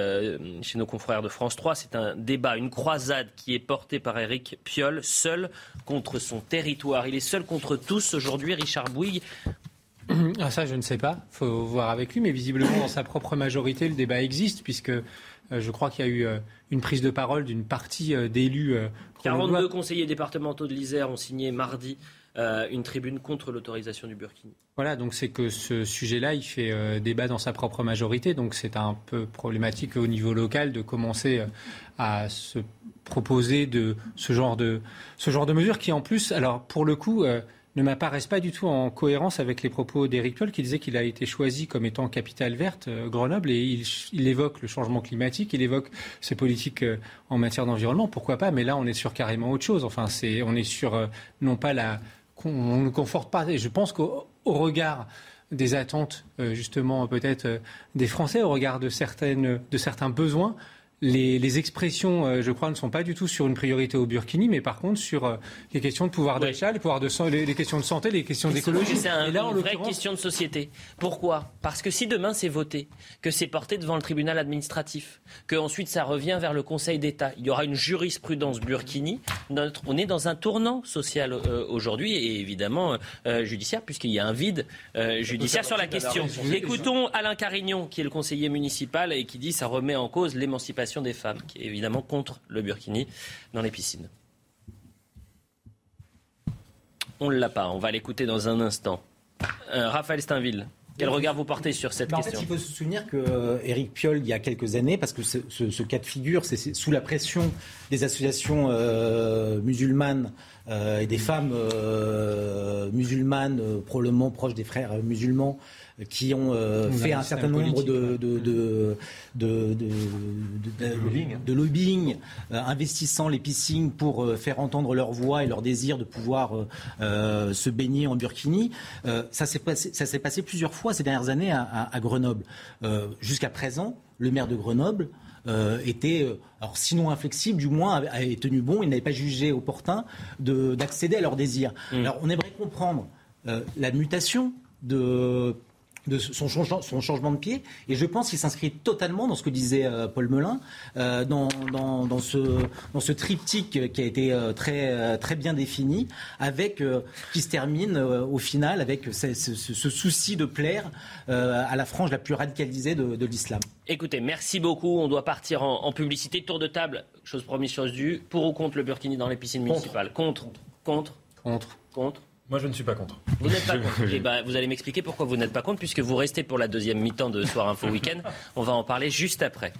chez nos confrères de France 3, c'est un débat, une croisade qui est portée par Éric Piolle, seul contre son territoire. Il est seul contre tous aujourd'hui, Richard Bouygues. Ah, ça, je ne sais pas. Il faut voir avec lui. Mais visiblement, dans sa propre majorité, le débat existe, puisque euh, je crois qu'il y a eu euh, une prise de parole d'une partie euh, d'élus. 42 conseillers départementaux de l'Isère ont signé mardi euh, une tribune contre l'autorisation du Burkini. Voilà, donc c'est que ce sujet-là, il fait euh, débat dans sa propre majorité, donc c'est un peu problématique au niveau local de commencer euh, à se proposer de ce genre de ce genre de mesures qui, en plus, alors pour le coup. ne m'apparaissent pas du tout en cohérence avec les propos d'Éric Piolle qui disait qu'il a été choisi comme étant capitale verte, Grenoble, et il, évoque le changement climatique, il évoque ses politiques en matière d'environnement, pourquoi pas, mais là on est sur carrément autre chose. Enfin, c'est, on est sur non pas la, on ne conforte pas. Et je pense qu'au regard des attentes, euh, justement, peut-être euh, des Français, au regard de, certaines, de certains besoins, les, expressions, euh, je crois, ne sont pas du tout sur une priorité au Burkini, mais par contre sur euh, les questions de pouvoir d'achat, les, de, les, questions de santé, les questions d'écologie. C'est une vraie question de société. Pourquoi? Parce que si demain c'est voté, que c'est porté devant le tribunal administratif, que ensuite ça revient vers le Conseil d'État, il y aura une jurisprudence Burkini. Notre, on est dans un tournant social euh, aujourd'hui et évidemment judiciaire, puisqu'il y a un vide judiciaire sur la question. Écoutons Alain Carignon, qui est le conseiller municipal et qui dit ça remet en cause l'émancipation des femmes, qui est évidemment contre le burkini dans les piscines. On ne l'a pas, on va l'écouter dans un instant. Euh, Raphaël Steinville, quel regard vous portez sur cette question En fait, il faut se souvenir que euh, Piolle, il y a quelques années, parce que ce, cas de figure, c'est sous la pression des associations euh, musulmanes et des femmes musulmanes, probablement proches des frères musulmans, qui ont euh, fait un certain nombre de, de, de, de, lobbying, euh, investissant les piscines pour euh, faire entendre leur voix et leur désir de pouvoir se baigner en burkini. ça s'est passé, ça s'est passé plusieurs fois ces dernières années à, à, Grenoble. Jusqu'à présent, le maire de Grenoble était, alors sinon inflexible, du moins avait, tenu bon, il n'avait pas jugé opportun d'accéder à leur désir. Mm. Alors on aimerait comprendre la mutation de de son, changement, son changement de pied. Et je pense qu'il s'inscrit totalement dans ce que disait euh, Paul Melun, euh, dans, dans, ce, dans ce triptyque qui a été euh, très, très bien défini, avec, qui se termine au final avec ce, souci de plaire à la frange la plus radicalisée de, l'islam. Écoutez, merci beaucoup. On doit partir en, publicité. Tour de table, chose promise, chose due. Pour ou contre le burkini dans les piscines municipales? Contre. Contre. Contre. Contre. Moi, je ne suis pas contre. Vous n'êtes pas contre. Eh ben, vous allez m'expliquer pourquoi vous n'êtes pas contre, puisque vous restez pour la deuxième mi-temps de Soir Info Week-end. On va en parler juste après.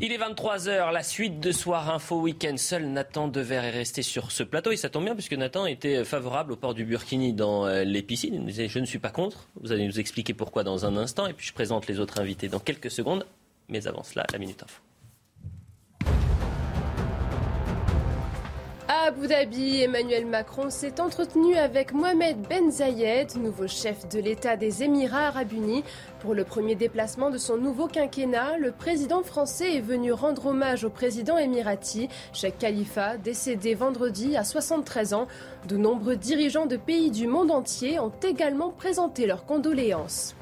Il est 23h, la suite de Soir Info Week-end. Seul Nathan Dever est resté sur ce plateau. Et ça tombe bien puisque Nathan était favorable au port du Burkini dans euh, les piscines. Il nous disait Je ne suis pas contre. Vous allez nous expliquer pourquoi dans un instant. Et puis je présente les autres invités dans quelques secondes. Mais avant cela, la Minute Info. Abu Dhabi, Emmanuel Macron s'est entretenu avec Mohamed Ben Zayed, nouveau chef de l'État des Émirats arabes unis. Pour le premier déplacement de son nouveau quinquennat, le président français est venu rendre hommage au président émirati, Sheikh Khalifa, décédé vendredi à 73 ans. De nombreux dirigeants de pays du monde entier ont également présenté leurs condoléances.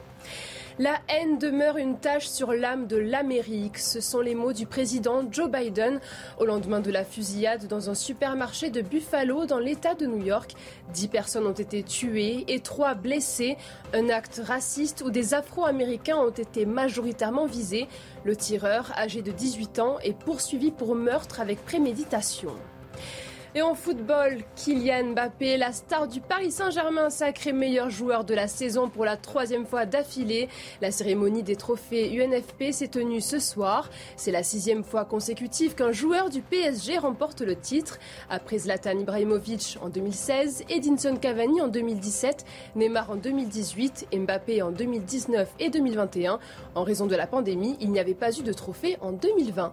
La haine demeure une tâche sur l'âme de l'Amérique. Ce sont les mots du président Joe Biden au lendemain de la fusillade dans un supermarché de Buffalo dans l'État de New York. Dix personnes ont été tuées et trois blessées. Un acte raciste où des Afro-Américains ont été majoritairement visés. Le tireur, âgé de 18 ans, est poursuivi pour meurtre avec préméditation. Et en football, Kylian Mbappé, la star du Paris Saint-Germain, sacré meilleur joueur de la saison pour la troisième fois d'affilée. La cérémonie des trophées UNFP s'est tenue ce soir. C'est la sixième fois consécutive qu'un joueur du PSG remporte le titre. Après Zlatan Ibrahimovic en 2016, Edinson Cavani en 2017, Neymar en 2018, Mbappé en 2019 et 2021. En raison de la pandémie, il n'y avait pas eu de trophée en 2020.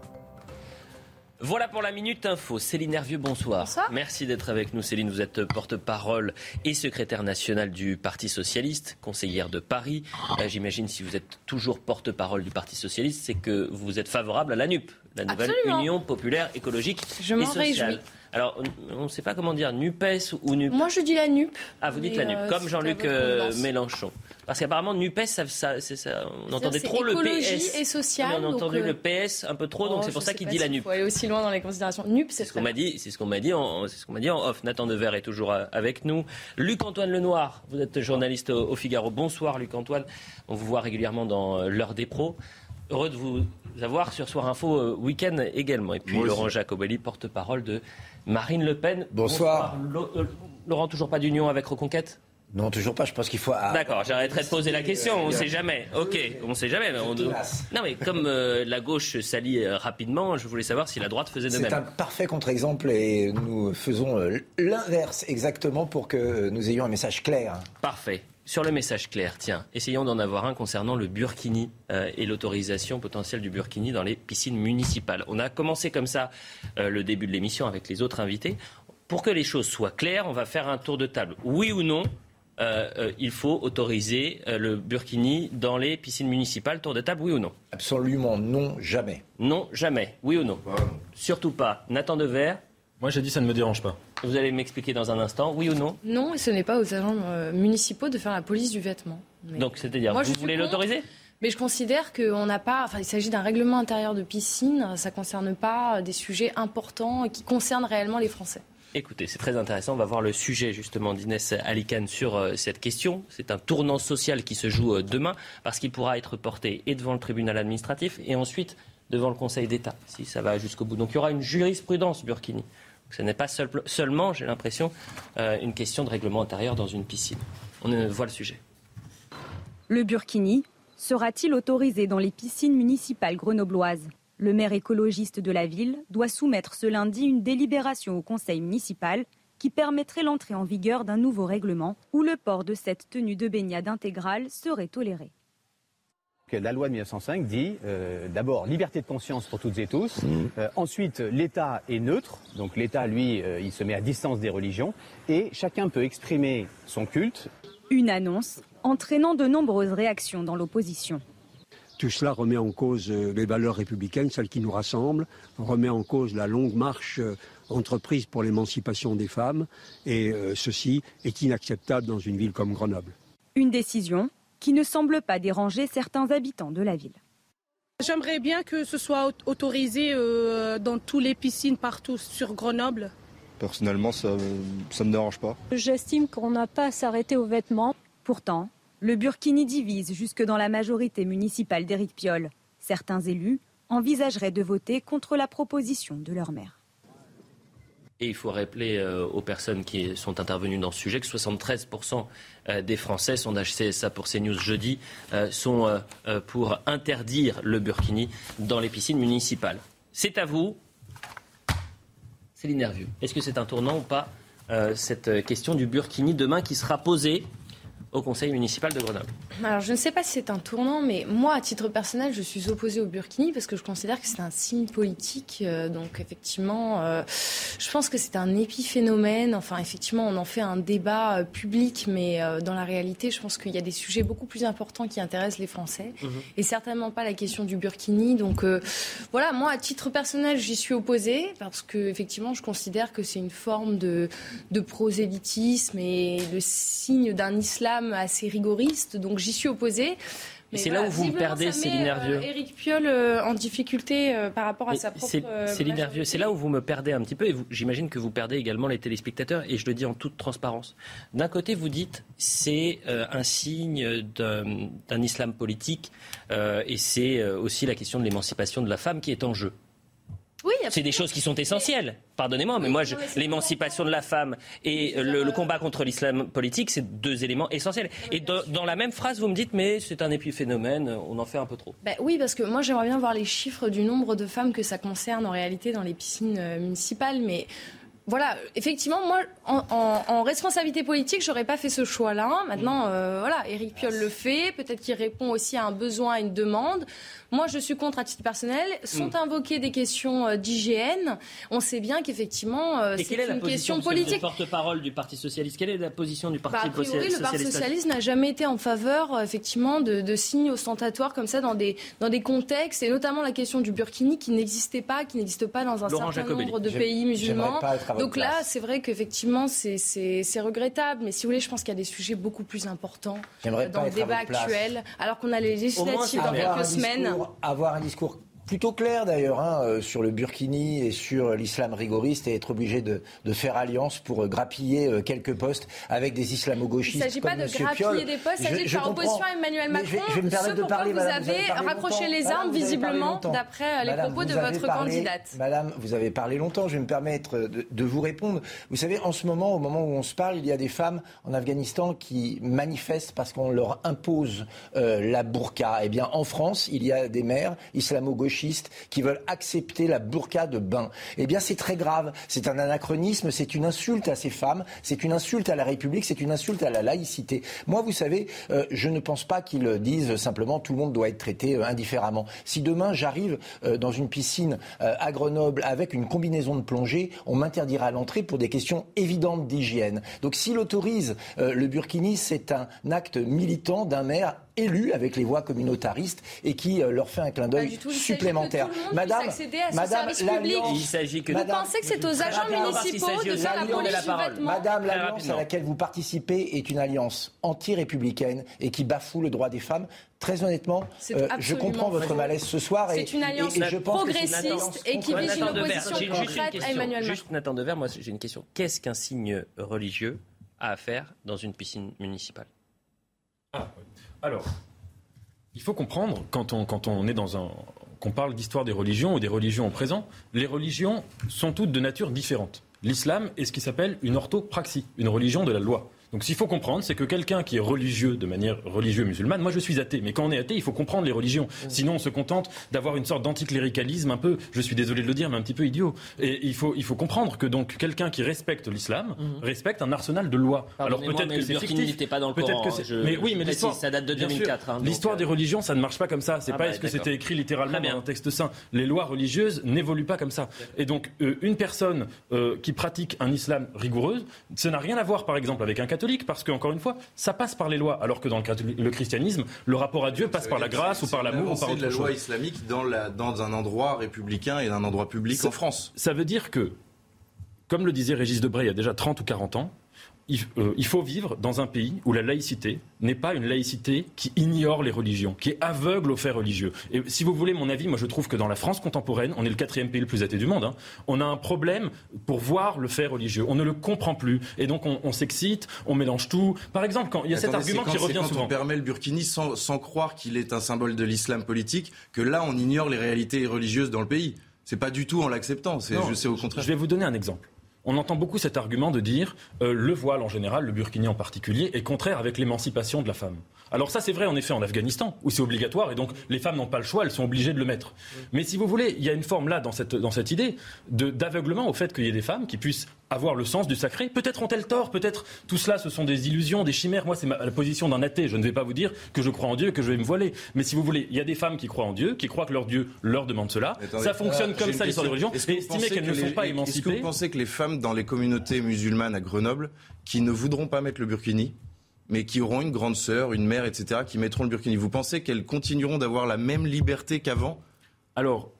Voilà pour la Minute Info. Céline Hervieux, bonsoir. bonsoir. Merci d'être avec nous. Céline, vous êtes porte-parole et secrétaire nationale du Parti Socialiste, conseillère de Paris. Euh, j'imagine si vous êtes toujours porte-parole du Parti Socialiste, c'est que vous êtes favorable à la NUP, la nouvelle Union populaire écologique Je et sociale. Alors, on ne sait pas comment dire, NUPES ou NUP. Moi, je dis la NUP. Ah, vous dites la NUP, euh, comme Jean-Luc euh, Mélenchon. Parce qu'apparemment, NUPES, ça, ça, ça, on entendait trop le PS. et social. on a entendu euh, le PS un peu trop, donc oh, c'est pour ça qu'il dit la NUP. Il faut aller aussi loin dans les considérations. NUP, c'est ce qu'on m'a dit. C'est ce qu'on m'a dit. En, c'est ce qu'on m'a dit en off. Nathan Dever est toujours avec nous. Luc Antoine Lenoir, vous êtes journaliste au, Figaro. Bonsoir, Luc Antoine. On vous voit régulièrement dans l'heure des pros. Heureux de vous avoir sur Soir Info Week-end également. Et puis Laurent Jacobelli, porte-parole de Marine Le Pen. Bonsoir. Euh, Laurent, toujours pas d'union avec Reconquête? Non, toujours pas. Je pense qu'il faut. D'accord, j'arrêterai de poser la question. On ne sait jamais. Ok, on ne sait jamais. Non, mais comme euh, la gauche s'allie euh, rapidement, je voulais savoir si la droite faisait de même. C'est un parfait contre-exemple et nous faisons l'inverse exactement pour que nous ayons un message clair. Parfait. Sur le message clair, tiens, essayons d'en avoir un concernant le burkini euh, et l'autorisation potentielle du burkini dans les piscines municipales. On a commencé comme ça euh, le début de l'émission avec les autres invités. Pour que les choses soient claires, on va faire un tour de table. Oui ou non, euh, il faut autoriser le burkini dans les piscines municipales. Tour de table, oui ou non? Absolument non, jamais. Non, jamais. Oui ou non? Surtout pas. Nathan Dever moi, j'ai dit ça ne me dérange pas. Vous allez m'expliquer dans un instant, oui ou non? Non, et ce n'est pas aux agents euh, municipaux de faire la police du vêtement. Donc, c'est-à-dire, vous voulez l'autoriser? mais je considère qu'on n'a pas. Enfin, il s'agit d'un règlement intérieur de piscine. Ça ne concerne pas des sujets importants qui concernent réellement les Français. Écoutez, c'est très intéressant. On va voir le sujet justement d'Inès Alicane sur euh, cette question. C'est un tournant social qui se joue euh, demain parce qu'il pourra être porté et devant le tribunal administratif et ensuite devant le Conseil d'État, si ça va jusqu'au bout. Donc il y aura une jurisprudence Burkini. Ce n'est pas seulement, j'ai l'impression, euh, une question de règlement intérieur dans une piscine. On voit le sujet. Le burkini sera-t-il autorisé dans les piscines municipales grenobloises? Le maire écologiste de la ville doit soumettre ce lundi une délibération au conseil municipal qui permettrait l'entrée en vigueur d'un nouveau règlement où le port de cette tenue de baignade intégrale serait toléré la loi de 1905 dit euh, d'abord liberté de conscience pour toutes et tous. Mmh. Euh, ensuite, l'État est neutre, donc l'État, lui, euh, il se met à distance des religions, et chacun peut exprimer son culte. Une annonce entraînant de nombreuses réactions dans l'opposition. Tout cela remet en cause les valeurs républicaines, celles qui nous rassemblent, remet en cause la longue marche entreprise pour l'émancipation des femmes, et ceci est inacceptable dans une ville comme Grenoble. Une décision qui ne semble pas déranger certains habitants de la ville. J'aimerais bien que ce soit autorisé euh, dans toutes les piscines partout sur Grenoble. Personnellement, ça ne me dérange pas. J'estime qu'on n'a pas à s'arrêter aux vêtements. Pourtant, le burkini divise jusque dans la majorité municipale d'Éric Piolle. Certains élus envisageraient de voter contre la proposition de leur maire. Et il faut rappeler euh, aux personnes qui sont intervenues dans ce sujet que 73% euh, des Français, sondage CSA pour CNews jeudi, euh, sont pour interdire le burkini dans les piscines municipales. C'est à vous. Céline Nervieux. Est-ce que c'est un tournant ou pas cette question du burkini demain qui sera posée? Au conseil municipal de Grenoble. Alors, je ne sais pas si c'est un tournant, mais moi, à titre personnel, je suis opposée au burkini parce que je considère que c'est un signe politique. Euh, donc, effectivement, euh, je pense que c'est un épiphénomène. Enfin, effectivement, on en fait un débat euh, public, mais dans la réalité, je pense qu'il y a des sujets beaucoup plus importants qui intéressent les Français mhm. et certainement pas la question du burkini. Donc, voilà, moi, à titre personnel, j'y suis opposée parce que, effectivement, je considère que c'est une forme de, de prosélytisme et le signe d'un islam assez rigoriste, donc j'y suis opposée. Mais c'est là où vous me perdez, Céline Nervieux. Éric euh, Piolle euh, en difficulté euh, par rapport à sa propre. Céline Nervieux, c'est là où vous me perdez un petit peu, et j'imagine que vous perdez également les téléspectateurs, et je le dis en toute transparence. D'un côté, vous dites c'est un signe d'un islam politique, et c'est aussi la question de l'émancipation de la femme qui est en jeu c'est des choses qui sont essentielles. Pardonnez-moi, mais moi, l'émancipation de la femme et le, combat contre l'islam politique, c'est deux éléments essentiels. Et dans, la même phrase, vous me dites, mais c'est un épiphénomène, on en fait un peu trop. Ben oui, parce que moi, j'aimerais bien voir les chiffres du nombre de femmes que ça concerne en réalité dans les piscines euh, municipales, mais voilà, effectivement, moi, en, responsabilité politique, j'aurais pas fait ce choix-là. Maintenant, euh, voilà, Éric Piolle le fait. Peut-être qu'il répond aussi à un besoin, à une demande. Moi, je suis contre à titre personnel. Sont mm. invoquées des questions euh, d'hygiène. On sait bien qu'effectivement, euh, c'est une question politique. porte-parole du Parti socialiste? Quelle est la position du Parti bah, socialiste Le Parti socialiste n'a jamais été en faveur, effectivement, de, signes ostentatoires comme ça dans des dans des contextes, et notamment la question du burkini qui n'existait pas, qui n'existe pas dans un certain nombre de pays musulmans. Donc là, c'est vrai qu'effectivement, c'est regrettable. Mais si vous voulez, je pense qu'il y a des sujets beaucoup plus importants dans le débat actuel, alors qu'on a les législatives dans quelques semaines avoir un discours plutôt clair d'ailleurs hein, euh, sur le burkini et sur l'islam rigoriste et être obligé de, de faire alliance pour euh, grappiller euh, quelques postes avec des islamo-gauchistes. Il ne s'agit pas de grappiller des postes, il s'agit de faire opposition à Emmanuel Macron. Je vais, ce de parler, vous, avez rapproché les armes visiblement d'après les propos de votre candidate. Madame, vous avez parlé longtemps, je vais me permettre de, de, vous répondre. Vous savez, en ce moment, au moment où on se parle, il y a des femmes en Afghanistan qui manifestent parce qu'on leur impose la burqa. Eh bien, en France, il y a des mères islamo-gauchistes qui veulent accepter la burqa de bain. Eh bien, c'est très grave. C'est un anachronisme, c'est une insulte à ces femmes, c'est une insulte à la République, c'est une insulte à la laïcité. Moi, vous savez, euh, je ne pense pas qu'ils disent simplement tout le monde doit être traité euh, indifféremment. Si demain j'arrive euh, dans une piscine à Grenoble avec une combinaison de plongée, on m'interdira l'entrée pour des questions évidentes d'hygiène. Donc s'il autorise le burkini, c'est un acte militant d'un maire élu avec les voix communautaristes et qui leur fait un clin d'œil supplémentaire. Madame, Madame, il s'agit que vous pensez que c'est aux agents municipaux de faire la police du Madame, l'alliance à laquelle vous participez est une alliance anti-républicaine et qui bafoue le droit des femmes. Très honnêtement, euh, je comprends votre malaise ce soir. C'est une alliance je progressiste et qui vise une opposition concrète à Emmanuel Macron. Juste Nathan Dever, moi j'ai une question. Qu'est-ce qu'un signe religieux a à faire dans une piscine municipale? Ah, Alors, il faut comprendre, quand on, est dans un, qu'on parle d'histoire des religions ou des religions au présent, les religions sont toutes de nature différente. L'islam est ce qui s'appelle une orthopraxie, une religion de la loi. Donc s'il faut comprendre, c'est que quelqu'un qui est religieux de manière religieuse musulmane, moi je suis athée, mais quand on est athée, il faut comprendre les religions. Sinon on se contente d'avoir une sorte d'anticléricalisme un peu, je suis désolé de le dire, mais un petit peu idiot. Et il faut, il faut comprendre que donc quelqu'un qui respecte l'islam mhm. respecte un arsenal de lois. Alors peut-être que c'est fictif. pas dans le Coran, que mais oui, mais l'histoire, ça date de 2004. Hein, l'histoire des euh, religions, ça ne marche pas comme ça. C'est ah pas bah, est-ce que c'était écrit littéralement dans un texte saint. Les lois religieuses n'évoluent pas comme ça. Et donc euh, une personne euh, qui pratique un islam rigoureux, ça n'a rien à voir par exemple avec un catholique, parce qu'encore une ça passe par les lois, alors que dans le, christianisme, le rapport à Dieu passe par la grâce ou par l'amour ou par autre de la loi islamique dans, dans un endroit républicain et un endroit public en France. Ça veut dire que, comme le disait Régis Debray il y a déjà 30 ou 40 ans, euh, il, faut vivre dans un pays où la laïcité n'est pas une laïcité qui ignore les religions, qui est aveugle aux faits religieux. Et si vous voulez mon avis, moi je trouve que dans la France contemporaine, on est le quatrième pays le plus athée du monde, hein, on a un problème pour voir le fait religieux. On ne le comprend plus. Et donc on, s'excite, on mélange tout. Par exemple, quand il y a cet argument qui revient quand souvent. on permet le burkini sans, sans croire qu'il est un symbole de l'islam politique, que là on ignore les réalités religieuses dans le pays. C'est pas du tout en l'acceptant, c'est au contraire. Je vais vous donner un exemple on entend beaucoup cet argument de dire euh, le voile en général, le burkini en particulier, est contraire avec l'émancipation de la femme. Alors ça, c'est vrai en effet en Afghanistan, où c'est obligatoire, et donc les femmes n'ont pas le choix, elles sont obligées de le mettre. Mais si vous voulez, il y a une forme là dans cette, dans cette idée d'aveuglement au fait qu'il y ait des femmes qui puissent avoir le sens du sacré. Peut-être ont-elles tort, peut-être tout cela, ce sont des illusions, des chimères. Moi, c'est la position d'un athée. Je ne vais pas vous dire que je crois en Dieu, que je vais me voiler. Mais si vous voulez, il y a des femmes qui croient en Dieu, qui croient que leur Dieu leur demande cela. ça fonctionne comme ça, l'histoire des religions. Et estimer qu'elles ne sont pas émancipées. Est-ce que vous pensez que les femmes dans les communautés musulmanes à Grenoble, qui ne voudront pas mettre le burkini, mais qui auront une grande sœur, une mère, etc., qui mettront le burkini. Vous pensez qu'elles continueront d'avoir la même liberté qu'avant? Alors,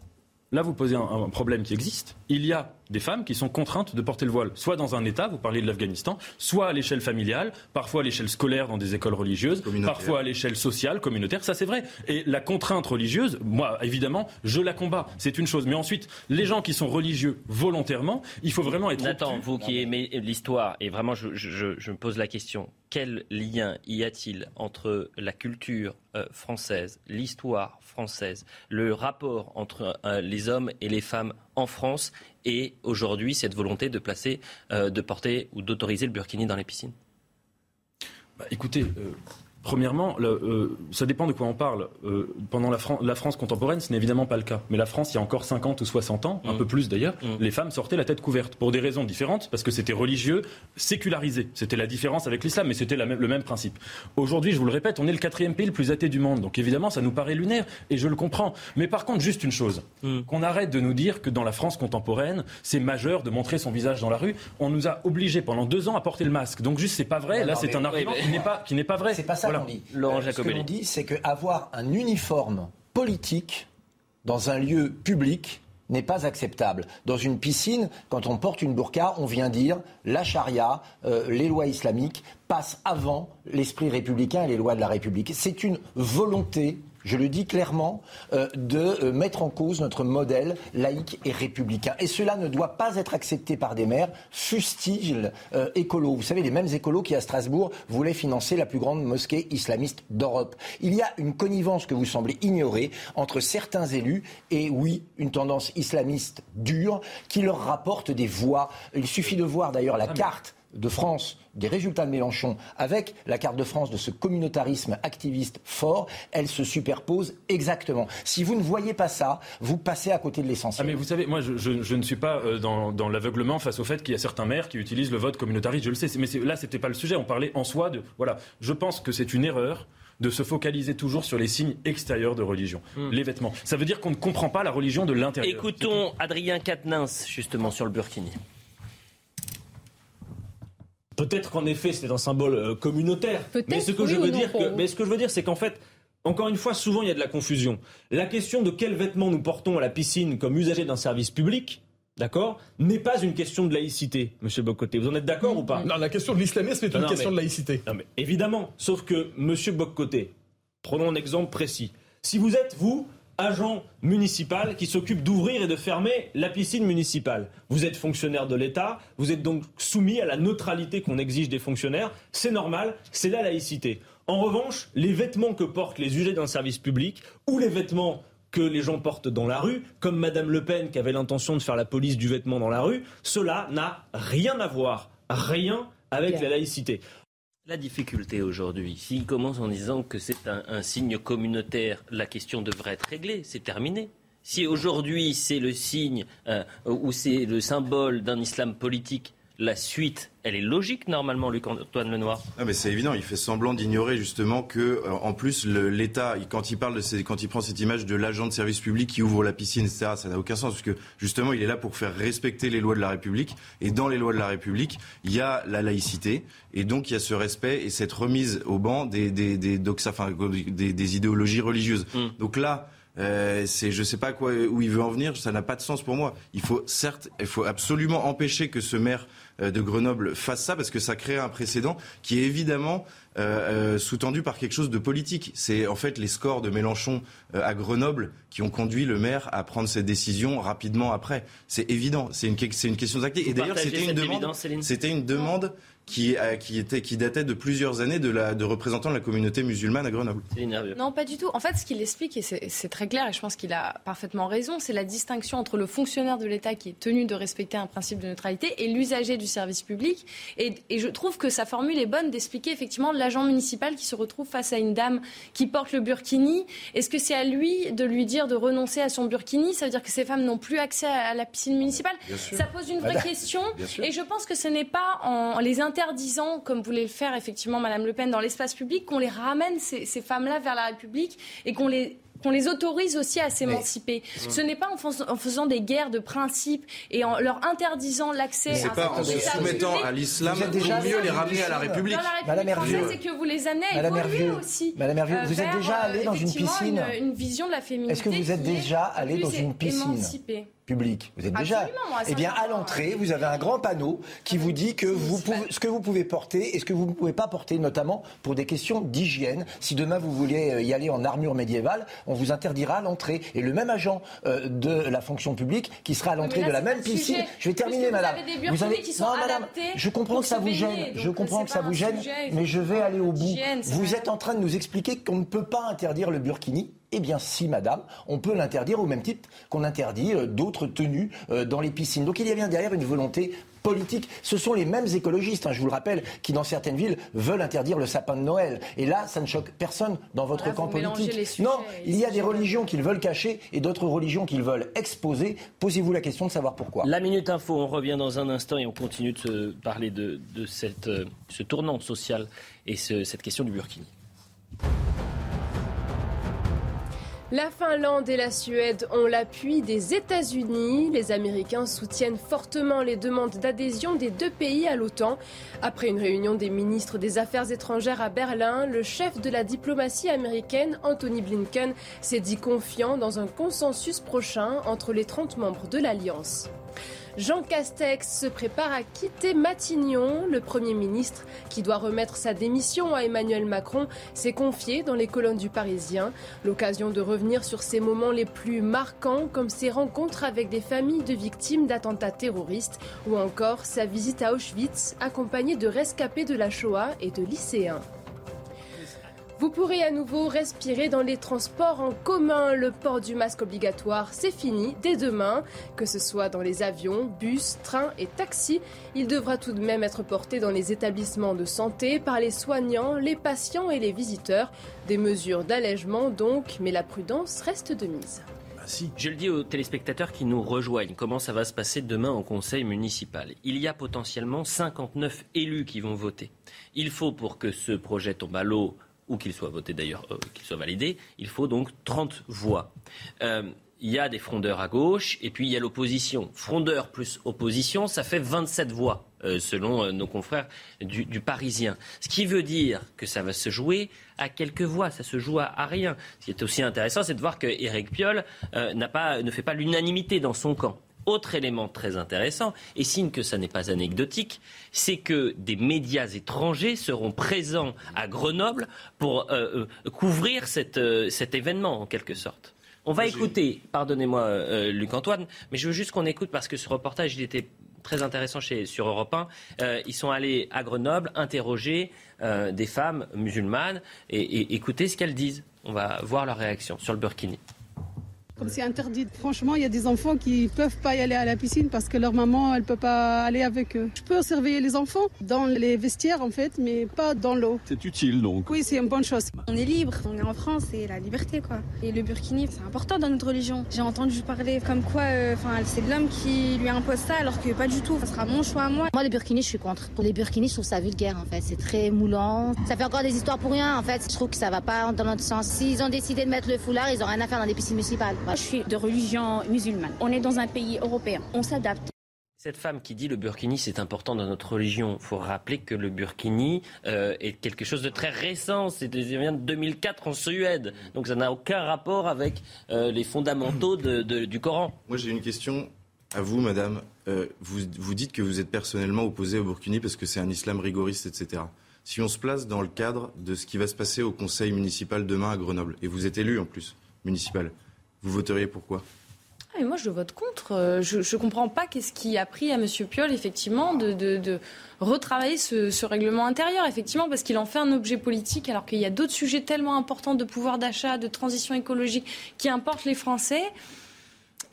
là, vous posez un, problème qui existe. Il y a des femmes qui sont contraintes de porter le voile, soit dans un État, vous parlez de l'Afghanistan, soit à l'échelle familiale, parfois à l'échelle scolaire dans des écoles religieuses, parfois à l'échelle sociale, communautaire, ça c'est vrai. Et la contrainte religieuse, moi évidemment, je la combats, c'est une chose. Mais ensuite, les gens qui sont religieux volontairement, il faut vraiment être... Nathan, vous qui aimez l'histoire, et vraiment je, je, me pose la question, quel lien y a-t-il entre la culture euh, française, l'histoire française, le rapport entre euh, les hommes et les femmes en France et aujourd'hui cette volonté de placer, euh, de porter ou d'autoriser le burkini dans les piscines? Bah, Écoutez, Premièrement, euh, ça dépend de quoi on parle. Euh, pendant la, la, France contemporaine, ce n'est évidemment pas le cas. Mais la France, il y a encore 50 ou 60 ans, un mmh. peu plus d'ailleurs, mmh. les femmes sortaient la tête couverte. Pour des raisons différentes, parce que c'était religieux, sécularisé. C'était la différence avec l'islam, mais c'était le même principe. Aujourd'hui, je vous le répète, on est le quatrième pays le plus athée du monde. Donc évidemment, ça nous paraît lunaire, et je le comprends. Mais par contre, juste une chose, mmh. qu'on arrête de nous dire que dans la France contemporaine, c'est majeur de montrer son visage dans la rue. On nous a obligés pendant deux ans à porter le masque. Donc juste, c'est pas vrai. Là, c'est un argument qui n'est pas, qui n'est pas vrai. C'est pas ça Laurent euh, ce que l'on dit, c'est qu'avoir un uniforme politique dans un lieu public n'est pas acceptable. Dans une piscine, quand on porte une burqa, on vient dire la charia, euh, les lois islamiques passent avant l'esprit républicain et les lois de la République. C'est une volonté je le dis clairement, euh, de euh, mettre en cause notre modèle laïque et républicain. Et cela ne doit pas être accepté par des maires, fustiges euh, écolos? Vous savez, les mêmes écolos qui, à Strasbourg, voulaient financer la plus grande mosquée islamiste d'Europe. Il y a une connivence que vous semblez ignorer entre certains élus et, oui, une tendance islamiste dure qui leur rapporte des voix. Il suffit de voir d'ailleurs la ah, carte de France des résultats de Mélenchon avec la carte de France de ce communautarisme activiste fort, elle se superpose exactement. Si vous ne voyez pas ça, vous passez à côté de l'essentiel. Ah mais vous savez, moi je, je, ne suis pas euh, dans, dans l'aveuglement face au fait qu'il y a certains maires qui utilisent le vote communautariste, je le sais, mais là c'était pas le sujet, on parlait en soi de... Voilà, je pense que c'est une erreur de se focaliser toujours sur les signes extérieurs de religion, hmm. les vêtements. Ça veut dire qu'on ne comprend pas la religion de l'intérieur. Écoutons Adrien Quatennens justement sur le burkini. Peut-être qu'en effet, c'est un symbole euh, communautaire. Mais ce que je veux dire, mais ce que je veux dire, c'est qu'en fait, encore une fois, souvent il y a de la confusion. La question de quels vêtements nous portons à la piscine comme usagers d'un service public, d'accord, n'est pas une question de laïcité, Monsieur Bocoté. Vous en êtes d'accord ou pas? Non, la question de l'islamisme est une question de laïcité. Non, mais évidemment. Sauf que, Monsieur Bocoté, prenons un exemple précis. Si vous êtes, vous, agent municipal qui s'occupe d'ouvrir et de fermer la piscine municipale. Vous êtes fonctionnaire de l'État, vous êtes donc soumis à la neutralité qu'on exige des fonctionnaires. C'est normal, c'est la laïcité. En revanche, les vêtements que portent les usagers d'un service public ou les vêtements que les gens portent dans la rue, comme Madame Le Pen qui avait l'intention de faire la police du vêtement dans la rue, cela n'a rien à voir, rien avec la laïcité. La difficulté aujourd'hui, s'il commence en disant que c'est un, signe communautaire, la question devrait être réglée, c'est terminé. Si aujourd'hui c'est le signe euh, ou c'est le symbole d'un islam politique, la suite, elle est logique normalement, Luc-Antoine Lenoir. Ah mais c'est évident, il fait semblant d'ignorer justement que, euh, en plus, l'État, quand il parle de quand il prend cette image de l'agent de service public qui ouvre la piscine, etc., ça n'a aucun sens, parce que justement, il est là pour faire respecter les lois de la République, et dans les lois de la République, il y a la laïcité, et donc il y a ce respect et cette remise au banc des, des, des, des, idéologies religieuses. Hmm. Donc là, Euh, c'est, je sais pas quoi, où il veut en venir. Ça n'a pas de sens pour moi. Il faut certes, il faut absolument empêcher que ce maire de Grenoble fasse ça parce que ça crée un précédent qui est évidemment euh, sous-tendu par quelque chose de politique. C'est en fait les scores de Mélenchon à Grenoble qui ont conduit le maire à prendre cette décision rapidement après. C'est évident. C'est une, question d'acté. Et d'ailleurs, c'était une demande. C'était une demande qui, euh, qui, était, qui datait de plusieurs années de, la, de représentants de la communauté musulmane à Grenoble. Non, pas du tout. En fait, ce qu'il explique, et c'est très clair, et je pense qu'il a parfaitement raison, c'est la distinction entre le fonctionnaire de l'État qui est tenu de respecter un principe de neutralité et l'usager du service public. Et, et, je trouve que sa formule est bonne d'expliquer effectivement l'agent municipal qui se retrouve face à une dame qui porte le burkini. Est-ce que c'est à lui de lui dire de renoncer à son burkini? Ça veut dire que ces femmes n'ont plus accès à la piscine municipale? Ça pose une vraie question. Et je pense que ce n'est pas en les interdisant, comme voulait le faire effectivement Madame Le Pen dans l'espace public, qu'on les ramène, ces, ces femmes-là, vers la République et qu'on les qu'on les autorise aussi à s'émanciper. Ce n'est pas en, faisant des guerres de principe et en leur interdisant l'accès à C'est pas en se soumettant à l'islam pour mieux les ramener à la République. Madame Hervieux, c'est que vous les amenez à évoluer aussi. Madame Hervieux, vous êtes déjà allé dans une piscine une, une, vision de la féminité. Est-ce que vous êtes déjà allé dans une piscine public. Vous êtes déjà. eh bien, à l'entrée, vous avez un grand panneau qui vous dit que vous pouvez, ce que vous pouvez porter et ce que vous ne pouvez pas porter, notamment pour des questions d'hygiène. Si demain vous voulez euh, y aller en armure médiévale, on vous interdira l'entrée. Et le même agent euh, de la fonction publique qui sera à l'entrée de la même piscine. Je vais terminer, madame. Vous avez qui sont non, madame. Je comprends que ça vous gêne. Je comprends que ça vous gêne, mais je vais aller au bout. Vous êtes en train de nous expliquer qu'on ne peut pas interdire le burkini eh bien, si, madame, on peut l'interdire au même titre qu'on interdit euh, d'autres tenues euh, dans les piscines. Donc il y a bien derrière une volonté politique. Ce sont les mêmes écologistes, hein, je vous le rappelle, qui dans certaines villes veulent interdire le sapin de Noël. Et là, ça ne choque personne dans votre camp politique. Non, il y a des religions qu'ils veulent cacher et d'autres religions qu'ils veulent exposer. Posez-vous la question de savoir pourquoi. La Minute Info, on revient dans un instant et on continue de se parler de, cette, euh, ce tournant social et cette question du Burkini. La Finlande et la Suède ont l'appui des États-Unis. Les Américains soutiennent fortement les demandes d'adhésion des deux pays à l'OTAN. Après une réunion des ministres des Affaires étrangères à Berlin, le chef de la diplomatie américaine, Anthony Blinken, s'est dit confiant dans un consensus prochain entre les 30 membres de l'Alliance. Jean Castex se prépare à quitter Matignon. Le Premier ministre, qui doit remettre sa démission à Emmanuel Macron, s'est confié dans les colonnes du Parisien. L'occasion de revenir sur ses moments les plus marquants, comme ses rencontres avec des familles de victimes d'attentats terroristes, ou encore sa visite à Auschwitz, accompagnée de rescapés de la Shoah et de lycéens. Vous pourrez à nouveau respirer dans les transports en commun. Le port du masque obligatoire, c'est fini dès demain. Que ce soit dans les avions, bus, trains et taxis, il devra tout de même être porté dans les établissements de santé par les soignants, les patients et les visiteurs. Des mesures d'allègement donc, mais la prudence reste de mise. Ah, Je le dis aux téléspectateurs qui nous rejoignent, comment ça va se passer demain au conseil municipal? Il y a potentiellement 59 élus qui vont voter. Il faut pour que ce projet tombe à l'eau ou qu'il soit voté d'ailleurs, euh, qu'il soit validé, il faut donc 30 voix. Euh, il y a des frondeurs à gauche et puis il y a l'opposition. Frondeurs plus opposition, ça fait 27 voix, euh, selon nos confrères du, Parisien. Ce qui veut dire que ça va se jouer à quelques voix, ça se joue à, rien. Ce qui est aussi intéressant, c'est de voir que Éric Piolle pas, ne fait pas l'unanimité dans son camp. Autre élément très intéressant, et signe que ça n'est pas anecdotique, c'est que des médias étrangers seront présents à Grenoble pour euh, euh, couvrir euh, cet événement, en quelque sorte. On va écouter, pardonnez-moi Luc Antoine, mais je veux juste qu'on écoute parce que ce reportage, il était très intéressant chez, sur Europe 1. ils sont allés à Grenoble interroger des femmes musulmanes et, et écouter ce qu'elles disent. On va voir leur réaction sur le Burkini. Comme c'est interdit, franchement, il y a des enfants qui peuvent pas y aller à la piscine parce que leur maman, elle peut pas aller avec eux. Je peux surveiller les enfants dans les vestiaires en fait, mais pas dans l'eau. C'est utile donc. Oui, c'est une bonne chose. On est libre, on est en France, c'est la liberté quoi. Et le burkini, c'est important dans notre religion. J'ai entendu parler comme quoi, euh, enfin, c'est l'homme qui lui impose ça, alors que pas du tout. Ça sera mon choix à moi. Moi, les burkinis, je suis contre. Pour les burkinis, je trouve ça vulgaire en fait. C'est très moulant. Ça fait encore des histoires pour rien en fait. Je trouve que ça va pas dans notre sens. S'ils ont décidé de mettre le foulard, ils ont rien à faire dans les piscines municipales. Je suis de religion musulmane. On est dans un pays européen. On s'adapte. Cette femme qui dit le burkini c'est important dans notre religion, il faut rappeler que le burkini euh, est quelque chose de très récent, c'est vient de 2004 en Suède, donc ça n'a aucun rapport avec euh, les fondamentaux du Coran. Moi j'ai une question à vous, madame. Euh, vous, vous dites que vous êtes personnellement opposé au burkini parce que c'est un islam rigoriste, etc. Si on se place dans le cadre de ce qui va se passer au conseil municipal demain à Grenoble, et vous êtes élu en plus, municipal, vous voteriez pourquoi ah, moi, je vote contre. Euh, je ne comprends pas qu'est-ce qui a pris à M. Piolle, effectivement, de, retravailler ce, ce, règlement intérieur, effectivement, parce qu'il en fait un objet politique, alors qu'il y a d'autres sujets tellement importants de pouvoir d'achat, de transition écologique, qui importent les Français.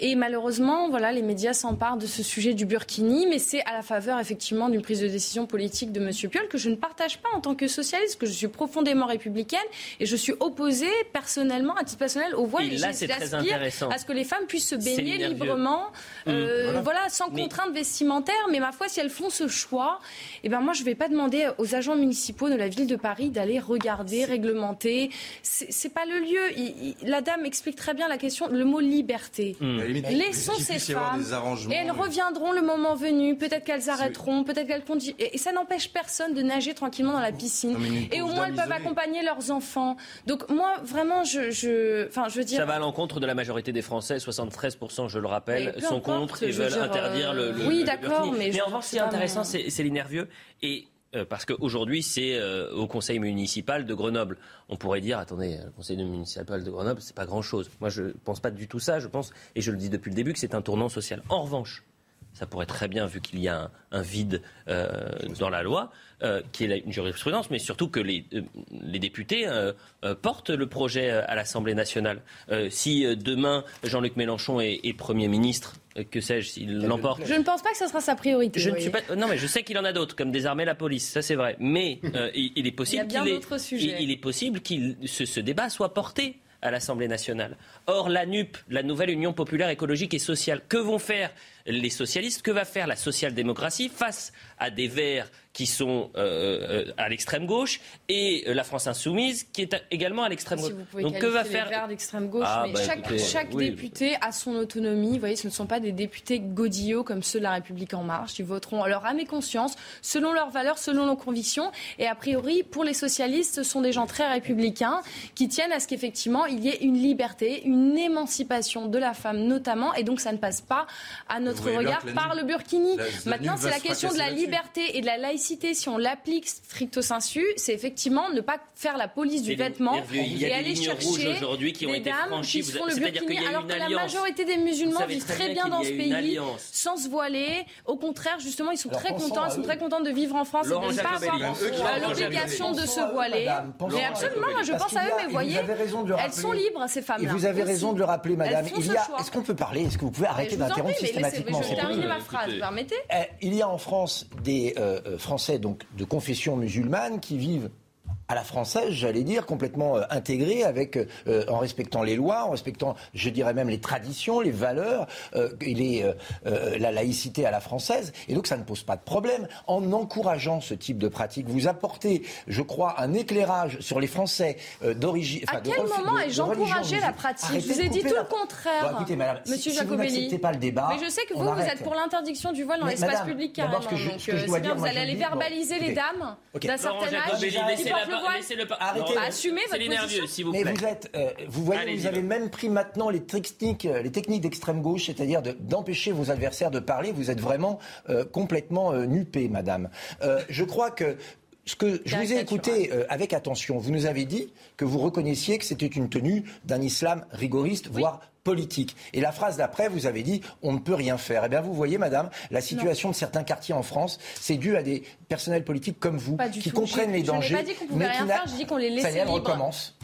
Et malheureusement, voilà, les médias s'emparent de ce sujet du Burkini, mais c'est à la faveur effectivement d'une prise de décision politique de M. Piolle que je ne partage pas en tant que socialiste, que je suis profondément républicaine et je suis opposée personnellement, à titre personnel, aux voix législatives à ce que les femmes puissent se baigner librement, mmh. euh, voilà. sans contrainte vestimentaire. Mais ma foi, si elles font ce choix, eh ben moi je ne vais pas demander aux agents municipaux de la ville de Paris d'aller regarder, réglementer. C'est pas le lieu. la dame explique très bien la question, le mot liberté. Mmh. Laissons ces femmes. Et elles reviendront le moment venu. Peut-être qu'elles arrêteront, peut-être qu'elles continuent. Et ça n'empêche personne de nager tranquillement dans la piscine. Et au moins, elles peuvent accompagner leurs enfants. Donc, moi, vraiment, je, je, enfin, je veux dire. Ça va à l'encontre de la majorité des Français. 73%, je le rappelle, sont contre et veulent interdire le, le, Oui, d'accord, mais. Mais en revanche, ce qui est intéressant, c'est les nerveux. Et euh, parce qu'aujourd'hui, c'est euh, au conseil municipal de Grenoble. On pourrait dire, attendez, le conseil municipal de Grenoble, c'est pas grand-chose. Moi, je ne pense pas du tout ça. Je pense, et je le dis depuis le début, que c'est un tournant social. En revanche, ça pourrait très bien, vu qu'il y a un, vide euh, dans la loi, euh, qui est une jurisprudence, mais surtout que les, euh, les députés portent le projet à l'Assemblée nationale. si demain Jean-Luc Mélenchon est, Premier ministre, que sais-je, s'il l'emporte? Je ne pense pas que ce sera sa priorité. Je ne suis pas, non, mais je sais qu'il en a d'autres, comme désarmer la police, ça c'est vrai. Mais il, est possible qu'il il, est possible qu'il ce, ce débat soit porté à l'Assemblée nationale. Or, la NUP, la nouvelle Union populaire écologique et sociale, que vont faire les socialistes Que va faire la social-démocratie face à des Verts qui sont euh, euh, à l'extrême gauche et euh, la France insoumise qui est également à l'extrême gauche. Donc que va faire les Verts d'extrême gauche ah, mais bah, chaque, chaque député a son autonomie. Vous voyez, ce ne sont pas des députés godillots comme ceux de la République en marche. Ils voteront à leur âme et conscience, selon leurs valeurs, selon leurs convictions. Et a priori, pour les socialistes, ce sont des gens très républicains qui tiennent à ce qu'effectivement il y ait une liberté, une émancipation de la femme notamment. Et donc ça ne passe pas à notre regard par le burkini. Maintenant, c'est la question de la liberté et de la laïcité. Si on l'applique stricto sensu, c'est effectivement ne pas faire la police du vêtement et aller chercher aujourd'hui qui ont été franchies. Qui font le burkini, alors que la majorité des musulmans vivent très bien dans ce pays sans se voiler. Au contraire, justement, ils sont très contents. Ils sont très contents de vivre en France et de ne pas avoir l'obligation de se voiler. Mais absolument, je pense à eux. Mais voyez, elles sont libres, ces femmes-là. Vous avez raison de le rappeler, madame. Est-ce qu'on peut parler Est-ce que vous pouvez arrêter d'interrompre systématiquement je vais terminer ma phrase, permettez? Eh, Il y a en France des euh, euh, Français donc, de confession musulmane qui vivent à la française, j'allais dire, complètement euh, intégrée, avec, euh, en respectant les lois, en respectant, je dirais même, les traditions, les valeurs, euh, les, la laïcité à la française. Et donc, ça ne pose pas de problème. En encourageant ce type de pratique, vous apportez, je crois, un éclairage sur les Français d'origine. À quel moment ai-je encouragé la pratique Je vous ai dit tout le contraire. écoutez, madame, Monsieur si, Jacobelli. vous pas le débat. Mais je sais que vous, vous êtes pour l'interdiction du voile dans l'espace public carrément. donc, c'est bien, vous allez aller verbaliser les dames d'un certain âge laissez-le pas. Arrêtez. Assumez votre nerveux, s'il vous plaît. Mais vous êtes, euh, vous voyez, vous avez même pris maintenant les techniques, euh, les techniques d'extrême gauche, c'est-à-dire d'empêcher vos adversaires de parler. Vous êtes vraiment euh, complètement nupé, madame. je crois que ce que je vous ai écouté avec attention, vous nous avez dit que vous reconnaissiez que c'était une tenue d'un islam rigoriste, voire politique. Et la phrase d'après, vous avez dit on ne peut rien faire. Eh bien, vous voyez, madame, la situation de certains quartiers en France, c'est dû à des personnels politiques comme vous qui comprennent les dangers. Je n'ai pas dit qu'on pouvait rien faire, je dis qu'on les laissait Ça y est, recommence.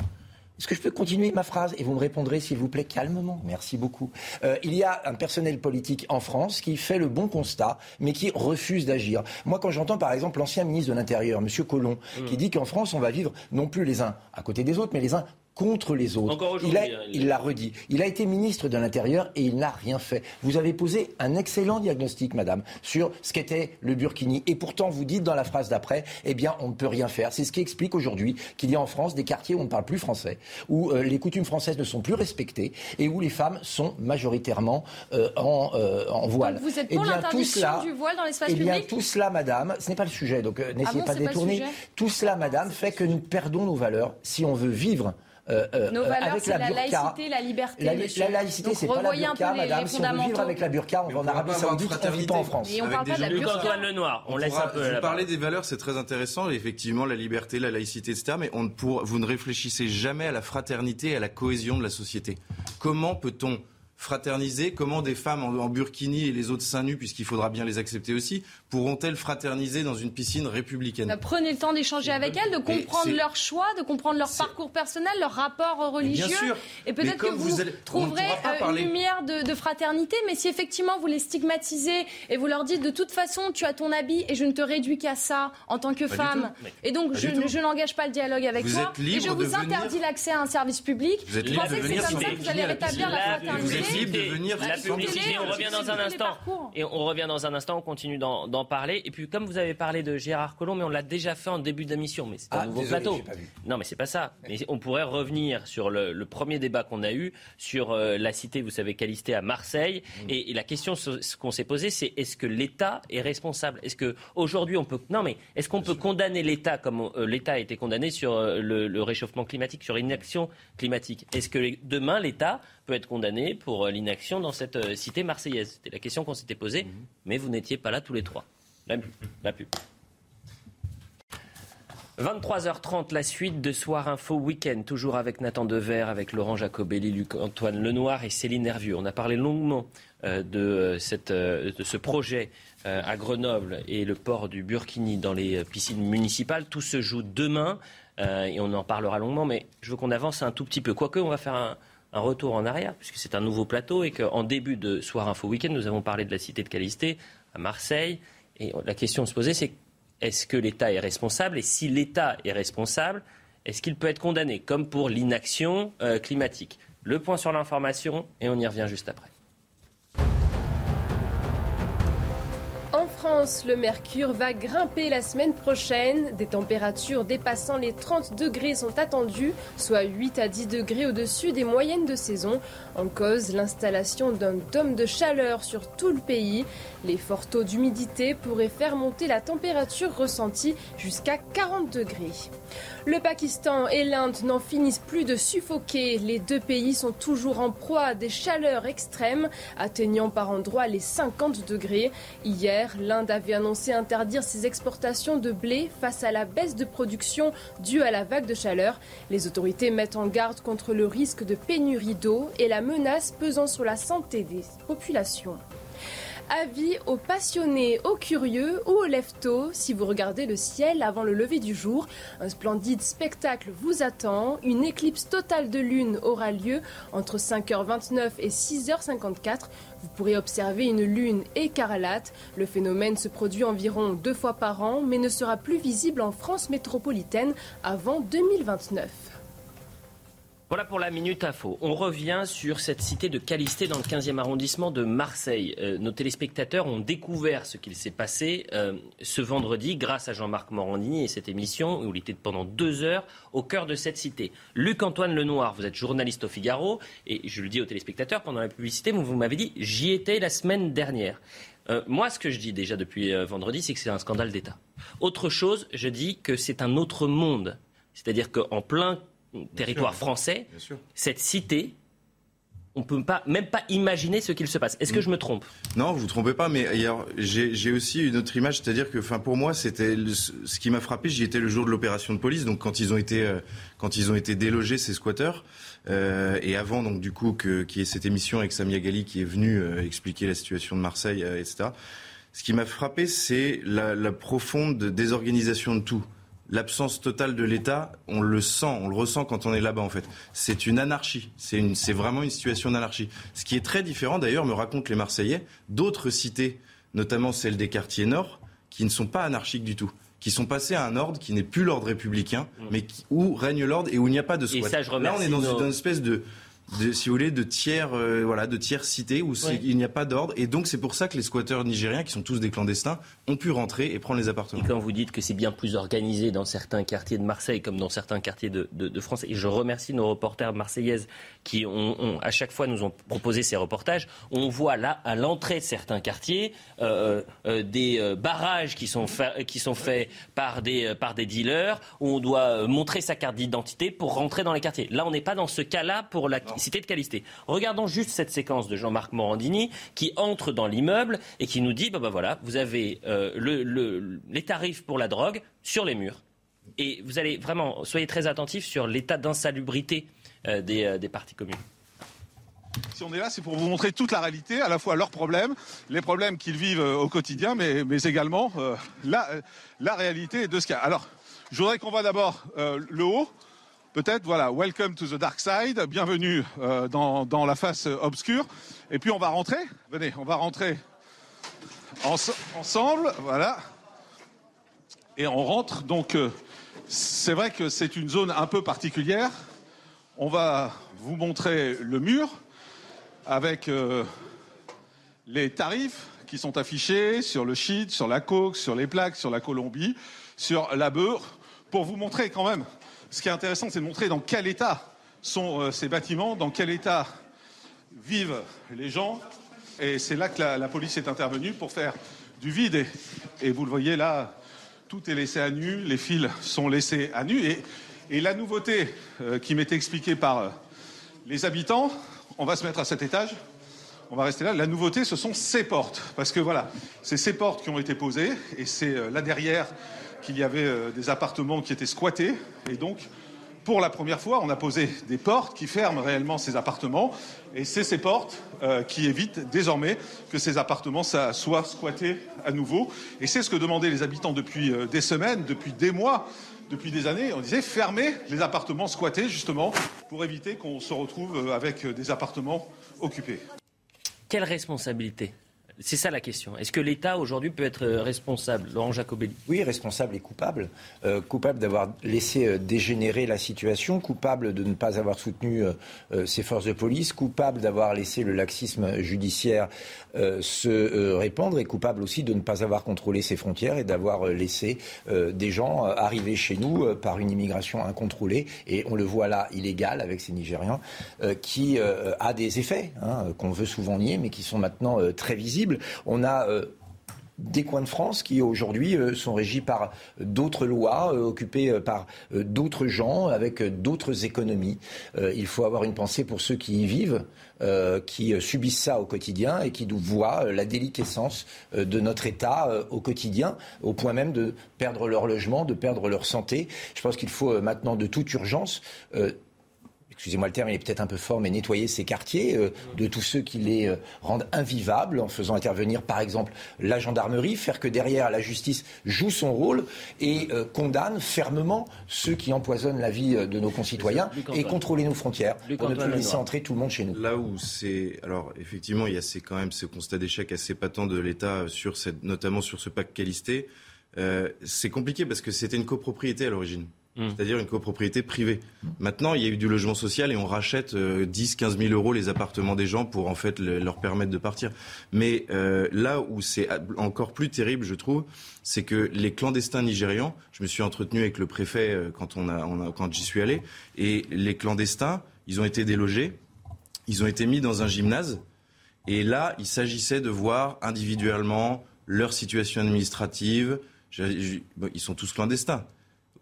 Est-ce que je peux continuer ma phrase et vous me répondrez s'il vous plaît calmement Merci beaucoup. Euh, il y a un personnel politique en France qui fait le bon constat, mais qui refuse d'agir. Moi, quand j'entends par exemple l'ancien ministre de l'Intérieur, M. Collomb, qui mmh. dit qu'en France, on va vivre non plus les uns à côté des autres, mais les uns contre les autres. Encore il, a- aujourd'hui, hein, il- il l'a redit. Il a été ministre de l'Intérieur et il n'a rien fait. Vous avez posé un excellent diagnostic, madame, sur ce qu'était le Burkini. Et pourtant, vous dites dans la phrase d'après, eh bien, on ne peut rien faire. C'est ce qui explique aujourd'hui qu'il y a en France des quartiers où on ne parle plus français, où euh, les coutumes françaises ne sont plus respectées et où les femmes sont majoritairement euh, en, euh, en voile. Donc vous êtes Eh pour bien, tout l'interdiction cela- du voile dans l'espace eh bien, public tout cela, madame, ce n'est pas le sujet, donc euh, n'essayez bon, pas de détourner. Tout cela, madame, fait que nous perdons nos valeurs si on veut vivre. Euh, euh, Nos euh, valeurs, avec c'est la la burqa. laïcité, la liberté, La, laïcité, c'est pas la burqa, peu les- madame. les si on veut vivre avec la burqa, on va en Arabie Saoudite, on vit pas en France. Et on parle pas de la burqa. Lenoir, on, On laisse pourra- un peu vous parlez des valeurs, c'est très intéressant. Effectivement, la liberté, la laïcité, etc. Mais on pour- vous ne réfléchissez jamais à la fraternité et à la cohésion de la société. Comment peut-on fraterniser Comment des femmes en, en burkini et les autres seins nus, puisqu'il faudra bien les accepter aussi, pourront-elles fraterniser dans une piscine républicaine? Bah, Prenez le temps d'échanger avec elles, de comprendre c'est- leur choix, de comprendre leur parcours personnel, leur rapport religieux. bien sûr. Et peut-être que vous, allez- trouverez euh, une lumière de, de fraternité. Mais si effectivement vous les stigmatisez et vous leur dites de toute façon tu as ton habit et je ne te réduis qu'à ça en tant que Pas femme, et donc Pas je, je n'engage pas le dialogue avec Vous toi êtes libre et je de vous venir- interdis l'accès à un service public. Vous êtes Vous pensez de que c'est venir comme sur ça que vous allez rétablir la La fraternité Vous êtes libre de venir la publicité, on revient dans un instant. Et on revient dans un instant, on continue d'en d'en parler. Et puis, comme vous avez parlé de Gérard Collomb, mais on l'a déjà fait en début d'émission, mais c'est un Ah, nouveau désolé, plateau. pas vu. Non, mais c'est pas ça. Mais on pourrait revenir sur le, le premier débat qu'on a eu sur euh, la cité, vous savez, Calisté à Marseille. Mm. Et, et la question ce- ce qu'on s'est posée, c'est est-ce que l'État est responsable? Est-ce que aujourd'hui on peut non, mais est-ce qu'on peut condamner l'État comme euh, l'État a été condamné sur euh, le, le réchauffement climatique, sur l'inaction climatique? Est-ce que les- demain l'État peut être condamné pour l'inaction dans cette cité marseillaise? C'était la question qu'on s'était posée, Mm-hmm. mais vous n'étiez pas là tous les trois. La pub. La pub. 23h30, la suite de Soir Info Week-end, toujours avec Nathan Dever, avec Laurent Jacobelli, Luc-Antoine Lenoir et Céline Hervieux. On a parlé longuement euh, de, euh, euh, de ce projet à Grenoble et le port du Burkini dans les piscines municipales. Tout se joue demain et on en parlera longuement, mais je veux qu'on avance un tout petit peu. Quoique, on va faire un, un retour en arrière, puisque c'est un nouveau plateau et qu'en début de Soir Info Week-end, nous avons parlé de la cité de Calisté à Marseille. Et la question de se poser, c'est est-ce que l'État est responsable? Et si l'État est responsable, est-ce qu'il peut être condamné, comme pour l'inaction euh, climatique? Le point sur l'information, et on y revient juste après. France, le mercure va grimper la semaine prochaine. Des températures dépassant les 30 degrés sont attendues, soit 8 à 10 degrés au-dessus des moyennes de saison. En cause, l'installation d'un dôme de chaleur sur tout le pays. Les forts taux d'humidité pourraient faire monter la température ressentie jusqu'à 40 degrés. Le Pakistan et l'Inde n'en finissent plus de suffoquer. Les deux pays sont toujours en proie à des chaleurs extrêmes, atteignant par endroits les 50 degrés. Hier, l'Inde avait annoncé interdire ses exportations de blé face à la baisse de production due à la vague de chaleur. Les autorités mettent en garde contre le risque de pénurie d'eau et la menace pesant sur la santé des populations. Avis aux passionnés, aux curieux ou aux lève-tôt, si vous regardez le ciel avant le lever du jour, un splendide spectacle vous attend. Une éclipse totale de lune aura lieu entre 5h29 et 6h54. Vous pourrez observer une lune écarlate. Le phénomène se produit environ deux fois par an, mais ne sera plus visible en France métropolitaine avant 2029. Voilà pour la Minute Info. On revient sur cette cité de Calisté dans le 15e arrondissement de Marseille. Euh, nos téléspectateurs ont découvert ce qu'il s'est passé euh, ce vendredi grâce à Jean-Marc Morandini et cette émission où il était pendant deux heures au cœur de cette cité. Luc-Antoine Lenoir, vous êtes journaliste au Figaro et je le dis aux téléspectateurs pendant la publicité, vous, m'avez dit j'y étais la semaine dernière. Euh, moi, ce que je dis déjà depuis vendredi, c'est que c'est un scandale d'État. Autre chose, je dis que c'est un autre monde. C'est-à-dire qu'en plein territoire sûr. français, cette cité, on ne peut pas, même pas imaginer ce qu'il se passe. Est-ce que je me trompe? Non, vous vous trompez pas, mais j'ai aussi une autre image, c'est-à-dire que, enfin, pour moi, c'était ce qui m'a frappé. J'y étais le jour de l'opération de police, donc quand ils ont été, euh, quand ils ont été délogés ces squatteurs, euh, et avant, donc du coup, qu'il y ait cette émission avec Samia Gali qui est venue euh, expliquer la situation de Marseille, etc. Ce qui m'a frappé, c'est la, la profonde désorganisation de tout. L'absence totale de l'État, on le sent, on le ressent quand on est là-bas en fait. C'est une anarchie, c'est vraiment une situation d'anarchie. Ce qui est très différent d'ailleurs, me racontent les Marseillais, d'autres cités, notamment celles des quartiers nord, qui ne sont pas anarchiques du tout, qui sont passés à un ordre qui n'est plus l'ordre républicain, mais où règne l'ordre et où il n'y a pas de squat. ça, je Là, on est dans une espèce de de, si vous voulez, de tiers, euh, voilà, de tiers cités où Oui. il n'y a pas d'ordre. Et donc, c'est pour ça que les squatteurs nigériens, qui sont tous des clandestins, ont pu rentrer et prendre les appartements. Et quand vous dites que c'est bien plus organisé dans certains quartiers de Marseille comme dans certains quartiers de, de- de France, et je remercie nos reporters marseillaises qui ont, ont- à chaque fois nous ont proposé ces reportages, on voit là à l'entrée de certains quartiers euh, euh, des euh, barrages qui sont, fa- qui sont faits par des, par des dealers où on doit montrer sa carte d'identité pour rentrer dans les quartiers. Là, on n'est pas dans ce cas-là pour la cité de Calisté. Regardons juste cette séquence de Jean-Marc Morandini qui entre dans l'immeuble et qui nous dit bah, bah, voilà, vous avez le- le- les tarifs pour la drogue sur les murs. Et vous allez vraiment, soyez très attentifs sur l'état d'insalubrité des, euh, des parties communes. Si on est là, c'est pour vous montrer toute la réalité, à la fois leurs problèmes, les problèmes qu'ils vivent euh, au quotidien, mais, également euh, la, euh, réalité de ce qu'il y a. Alors, je voudrais qu'on voit d'abord euh, le haut. Peut-être, voilà, welcome to the dark side, bienvenue euh, dans, la face euh, obscure. Et puis on va rentrer, venez, on va rentrer ense- ensemble, voilà. Et on rentre, donc euh, c'est vrai que c'est une zone un peu particulière. On va vous montrer le mur avec euh, les tarifs qui sont affichés sur le shit, sur la coke, sur les plaques, sur la Colombie, sur la beurre, pour vous montrer quand même. Ce qui est intéressant, c'est de montrer dans quel état sont euh, ces bâtiments, dans quel état vivent les gens. Et c'est là que la, police est intervenue pour faire du vide. Et, vous le voyez là, tout est laissé à nu, les fils sont laissés à nu. Et la nouveauté euh, qui m'était expliquée par euh, les habitants, on va se mettre à cet étage, on va rester là. La nouveauté, ce sont ces portes. Parce que voilà, c'est ces portes qui ont été posées, et c'est euh, là derrière qu'il y avait des appartements qui étaient squattés. Et donc, pour la première fois, on a posé des portes qui ferment réellement ces appartements. Et c'est ces portes qui évitent désormais que ces appartements soient squattés à nouveau. Et c'est ce que demandaient les habitants depuis des semaines, depuis des mois, depuis des années. On disait fermer les appartements squattés, justement, pour éviter qu'on se retrouve euh, avec euh, des appartements occupés. Quelle responsabilité? C'est ça la question. Est-ce que l'État aujourd'hui peut être euh, responsable, Laurent Jacobelli Oui, responsable et coupable. Euh, coupable d'avoir laissé euh, dégénérer la situation, coupable de ne pas avoir soutenu ses forces de police, coupable d'avoir laissé le laxisme judiciaire se répandre et coupable aussi de ne pas avoir contrôlé ses frontières et d'avoir laissé des gens arriver chez nous par une immigration incontrôlée et on le voit là illégale avec ces Nigériens qui a des effets hein, qu'on veut souvent nier mais qui sont maintenant très visibles. On a euh, des coins de France qui aujourd'hui euh, sont régis par d'autres lois, euh, occupés par d'autres gens, avec d'autres économies. Il faut avoir une pensée pour ceux qui y vivent, qui subissent ça au quotidien et qui voient la déliquescence de notre État au quotidien, au point même de perdre leur logement, de perdre leur santé. Je pense qu'il faut maintenant de toute urgence excusez-moi le terme, il est peut-être un peu fort, mais nettoyer ces quartiers euh, de tous ceux qui les euh, rendent invivables en faisant intervenir par exemple la gendarmerie, faire que derrière la justice joue son rôle et euh, condamne fermement ceux qui empoisonnent la vie euh, de nos concitoyens et contrôler nos frontières Luc pour ne plus laisser entrer tout le monde chez nous. Là où c'est. Alors, effectivement, il y a ces- quand même ce constat d'échec assez patent de l'État, sur cette, notamment sur ce pacte Calisté. Euh, c'est compliqué parce que c'était une copropriété à l'origine. C'est-à-dire une copropriété privée. Maintenant, il y a eu du logement social et on rachète euh, 10, 15 000 euros les appartements des gens pour en fait le- leur permettre de partir. Mais euh, là où c'est encore plus terrible, je trouve, c'est que les clandestins nigérians, je me suis entretenu avec le préfet euh, quand, on a, quand j'y suis allé, et les clandestins, ils ont été délogés, ils ont été mis dans un gymnase, et là, il s'agissait de voir individuellement leur situation administrative. Ils sont tous clandestins.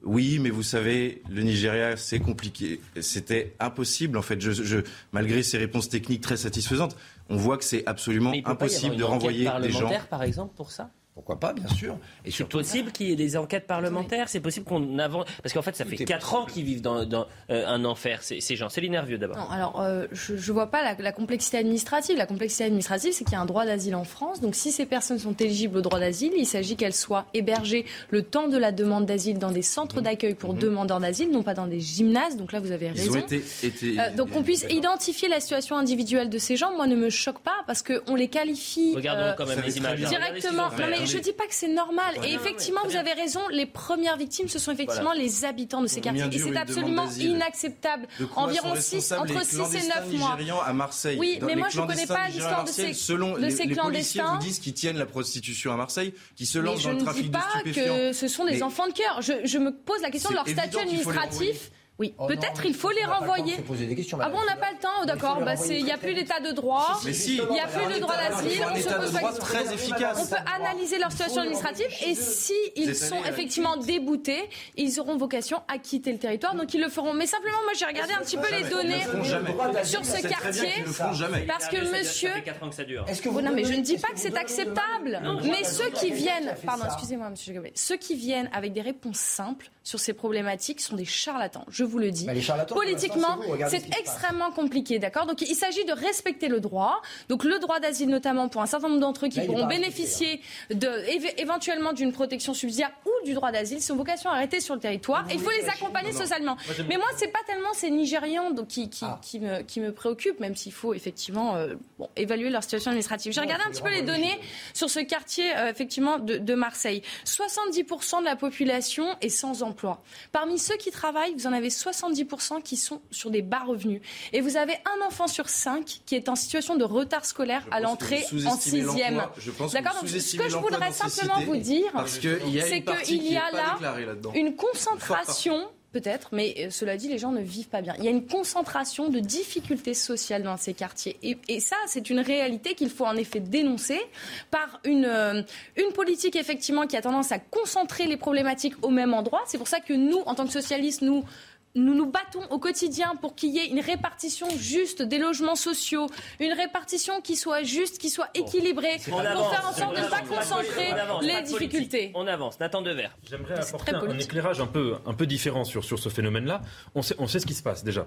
Oui, mais vous savez, le Nigeria, c'est compliqué. C'était impossible, en fait. Je, je- malgré ces réponses techniques très satisfaisantes, on voit que c'est absolument impossible de renvoyer des gens. parlementaire, par exemple, pour ça? Pourquoi pas, bien sûr. Et c'est possible qu'il y ait des enquêtes parlementaires. C'est possible qu'on avance parce qu'en fait, ça fait 4 ans qu'ils vivent dans, dans, euh, un enfer. Ces, ces gens, c'est les nerveux d'abord. Non, alors euh, je ne vois pas la, la complexité administrative. La complexité administrative, c'est qu'il y a un droit d'asile en France. Donc si ces personnes sont éligibles au droit d'asile, il s'agit qu'elles soient hébergées le temps de la demande d'asile dans des centres d'accueil pour demandeurs d'asile, non pas dans des gymnases. Donc là, vous avez Ils raison. ont été, été- Euh, donc qu'on puisse identifier la situation individuelle de ces gens, moi ne me choque pas parce qu'on les qualifie Regardons quand même les images. directement. Regardez fait. je dis pas que c'est normal. Et effectivement, vous avez raison, les premières victimes, ce sont effectivement les habitants de ces quartiers. Et c'est absolument inacceptable. Environ 6, entre 6 et 9 mois. à Marseille. Oui, mais moi je ne connais pas l'histoire de ces, selon de ces les, policiers vous disent qu'ils tiennent la prostitution à Marseille, qui se lancent dans le trafic de stupéfiants. Je ne dis pas que ce sont des enfants de cœur. Je me pose la question de leur statut administratif. Oui, Oh peut-être il faut les renvoyer. questions, ah bon, on n'a pas le temps, d'accord. Bah, il n'y a plus l'état de droit, Mais si. il n'y a plus le droit d'asile. On se état de pose pas droit de très efficace. On peut analyser leur situation administrative et si ils sont effectivement déboutés, ils auront vocation à quitter le territoire, donc ils le feront. Mais simplement, moi j'ai regardé un petit peu les données le sur ce quartier, le parce que monsieur. Ça fait 4 ans que ça dure. Est-ce que Oh vous non, mais je ne dis pas que c'est acceptable. Mais ceux qui viennent, pardon, excusez-moi, monsieur Jacobet, ceux qui viennent avec des réponses simples sur ces problématiques sont des charlatans. Je vous le dis. Bah, Politiquement, c'est ce passe. extrêmement compliqué, d'accord? Donc il s'agit de respecter le droit. Donc le droit d'asile notamment pour un certain nombre d'entre eux qui Là, pourront bénéficier de, éventuellement d'une protection subsidiaire ou du droit d'asile, sont vocation à arrêter sur le territoire. Et il faut les accompagner socialement. Mais moi, c'est pas tellement ces Nigérians donc, qui, qui, Ah. qui me, qui me préoccupent, même s'il faut effectivement euh, bon, évaluer leur situation administrative. J'ai regardé un petit peu les données sur ce quartier euh, effectivement de, de Marseille. 70% de la population est sans emploi. Parmi ceux qui travaillent, vous en avez 70% qui sont sur des bas revenus. Et vous avez un enfant sur cinq qui est en situation de retard scolaire à l'entrée en sixième. D'accord Donc, ce que je voudrais simplement vous dire, c'est qu'il qui y a là une concentration. Peut-être, mais euh, cela dit, les gens ne vivent pas bien. Il y a une concentration de difficultés sociales dans ces quartiers. Et, et ça, c'est une réalité qu'il faut en effet dénoncer par une, euh, une politique, effectivement, qui a tendance à concentrer les problématiques au même endroit. C'est pour ça que nous, en tant que socialistes, nous nous nous battons au quotidien pour qu'il y ait une répartition juste des logements sociaux, une répartition qui soit juste, qui soit équilibrée, pour avance. faire en sorte de ne pas concentrer On avance. les difficultés. On avance. Nathan Dever. J'aimerais apporter un, éclairage un peu, un peu différent sur, sur ce phénomène-là. On sait, on sait ce qui se passe déjà.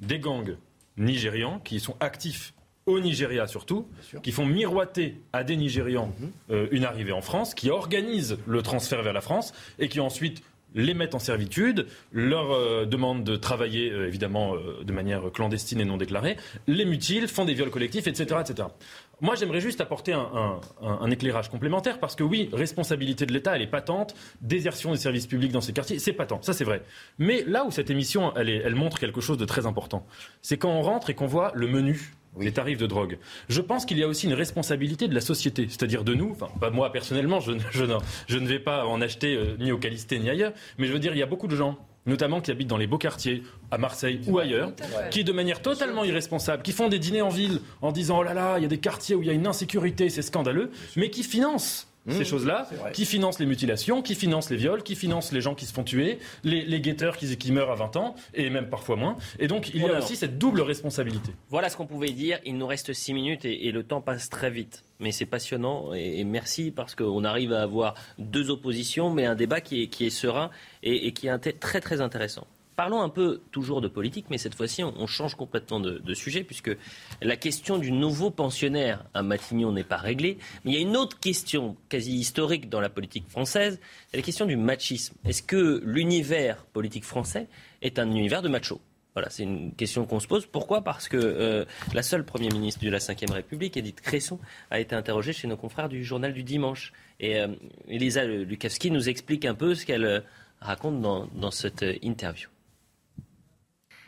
Des gangs nigérians qui sont actifs au Nigeria surtout, qui font miroiter à des Nigérians euh, une arrivée en France, qui organisent le transfert vers la France et qui ensuite les mettent en servitude, leur euh, demandent de travailler euh, évidemment euh, de manière clandestine et non déclarée, les mutilent, font des viols collectifs, etc. etc. Moi, j'aimerais juste apporter un, éclairage complémentaire parce que oui, responsabilité de l'État, elle est patente. Désertion des services publics dans ces quartiers, c'est patent, ça c'est vrai. Mais là où cette émission, elle montre quelque chose de très important, c'est quand on rentre et qu'on voit le menu des tarifs de drogue. Je pense qu'il y a aussi une responsabilité de la société, c'est-à-dire de nous, enfin pas moi personnellement, je, ne- je ne- je ne vais pas en acheter euh, ni au Calisté ni ailleurs, mais je veux dire, il y a beaucoup de gens notamment qui habitent dans les beaux quartiers, à Marseille ou ailleurs, qui de manière totalement irresponsable, qui font des dîners en ville en disant oh là là, il y a des quartiers où il y a une insécurité, c'est scandaleux, mais qui financent ces choses-là, qui financent les mutilations, qui financent les viols, qui financent les gens qui se font tuer, les, les guetteurs qui, qui meurent à 20 ans, et même parfois moins. Et donc il y a aussi cette double responsabilité. Voilà ce qu'on pouvait dire. Il nous reste 6 minutes et, et le temps passe très vite. Mais c'est passionnant et, et merci parce qu'on arrive à avoir deux oppositions, mais un débat qui est, qui est serein et, et qui est très très intéressant. Parlons un peu toujours de politique, mais cette fois-ci, on, change complètement de, sujet puisque la question du nouveau pensionnaire à Matignon n'est pas réglée. Mais il y a une autre question quasi historique dans la politique française, c'est la question du machisme. Est-ce que l'univers politique français est un univers de machos voilà, c'est une question qu'on se pose. Pourquoi? Parce que euh, la seule Premier ministre de la Ve République, Edith Cresson, a été interrogée chez nos confrères du journal du dimanche. Et euh, Elisa Lukavski nous explique un peu ce qu'elle euh, raconte dans, cette interview.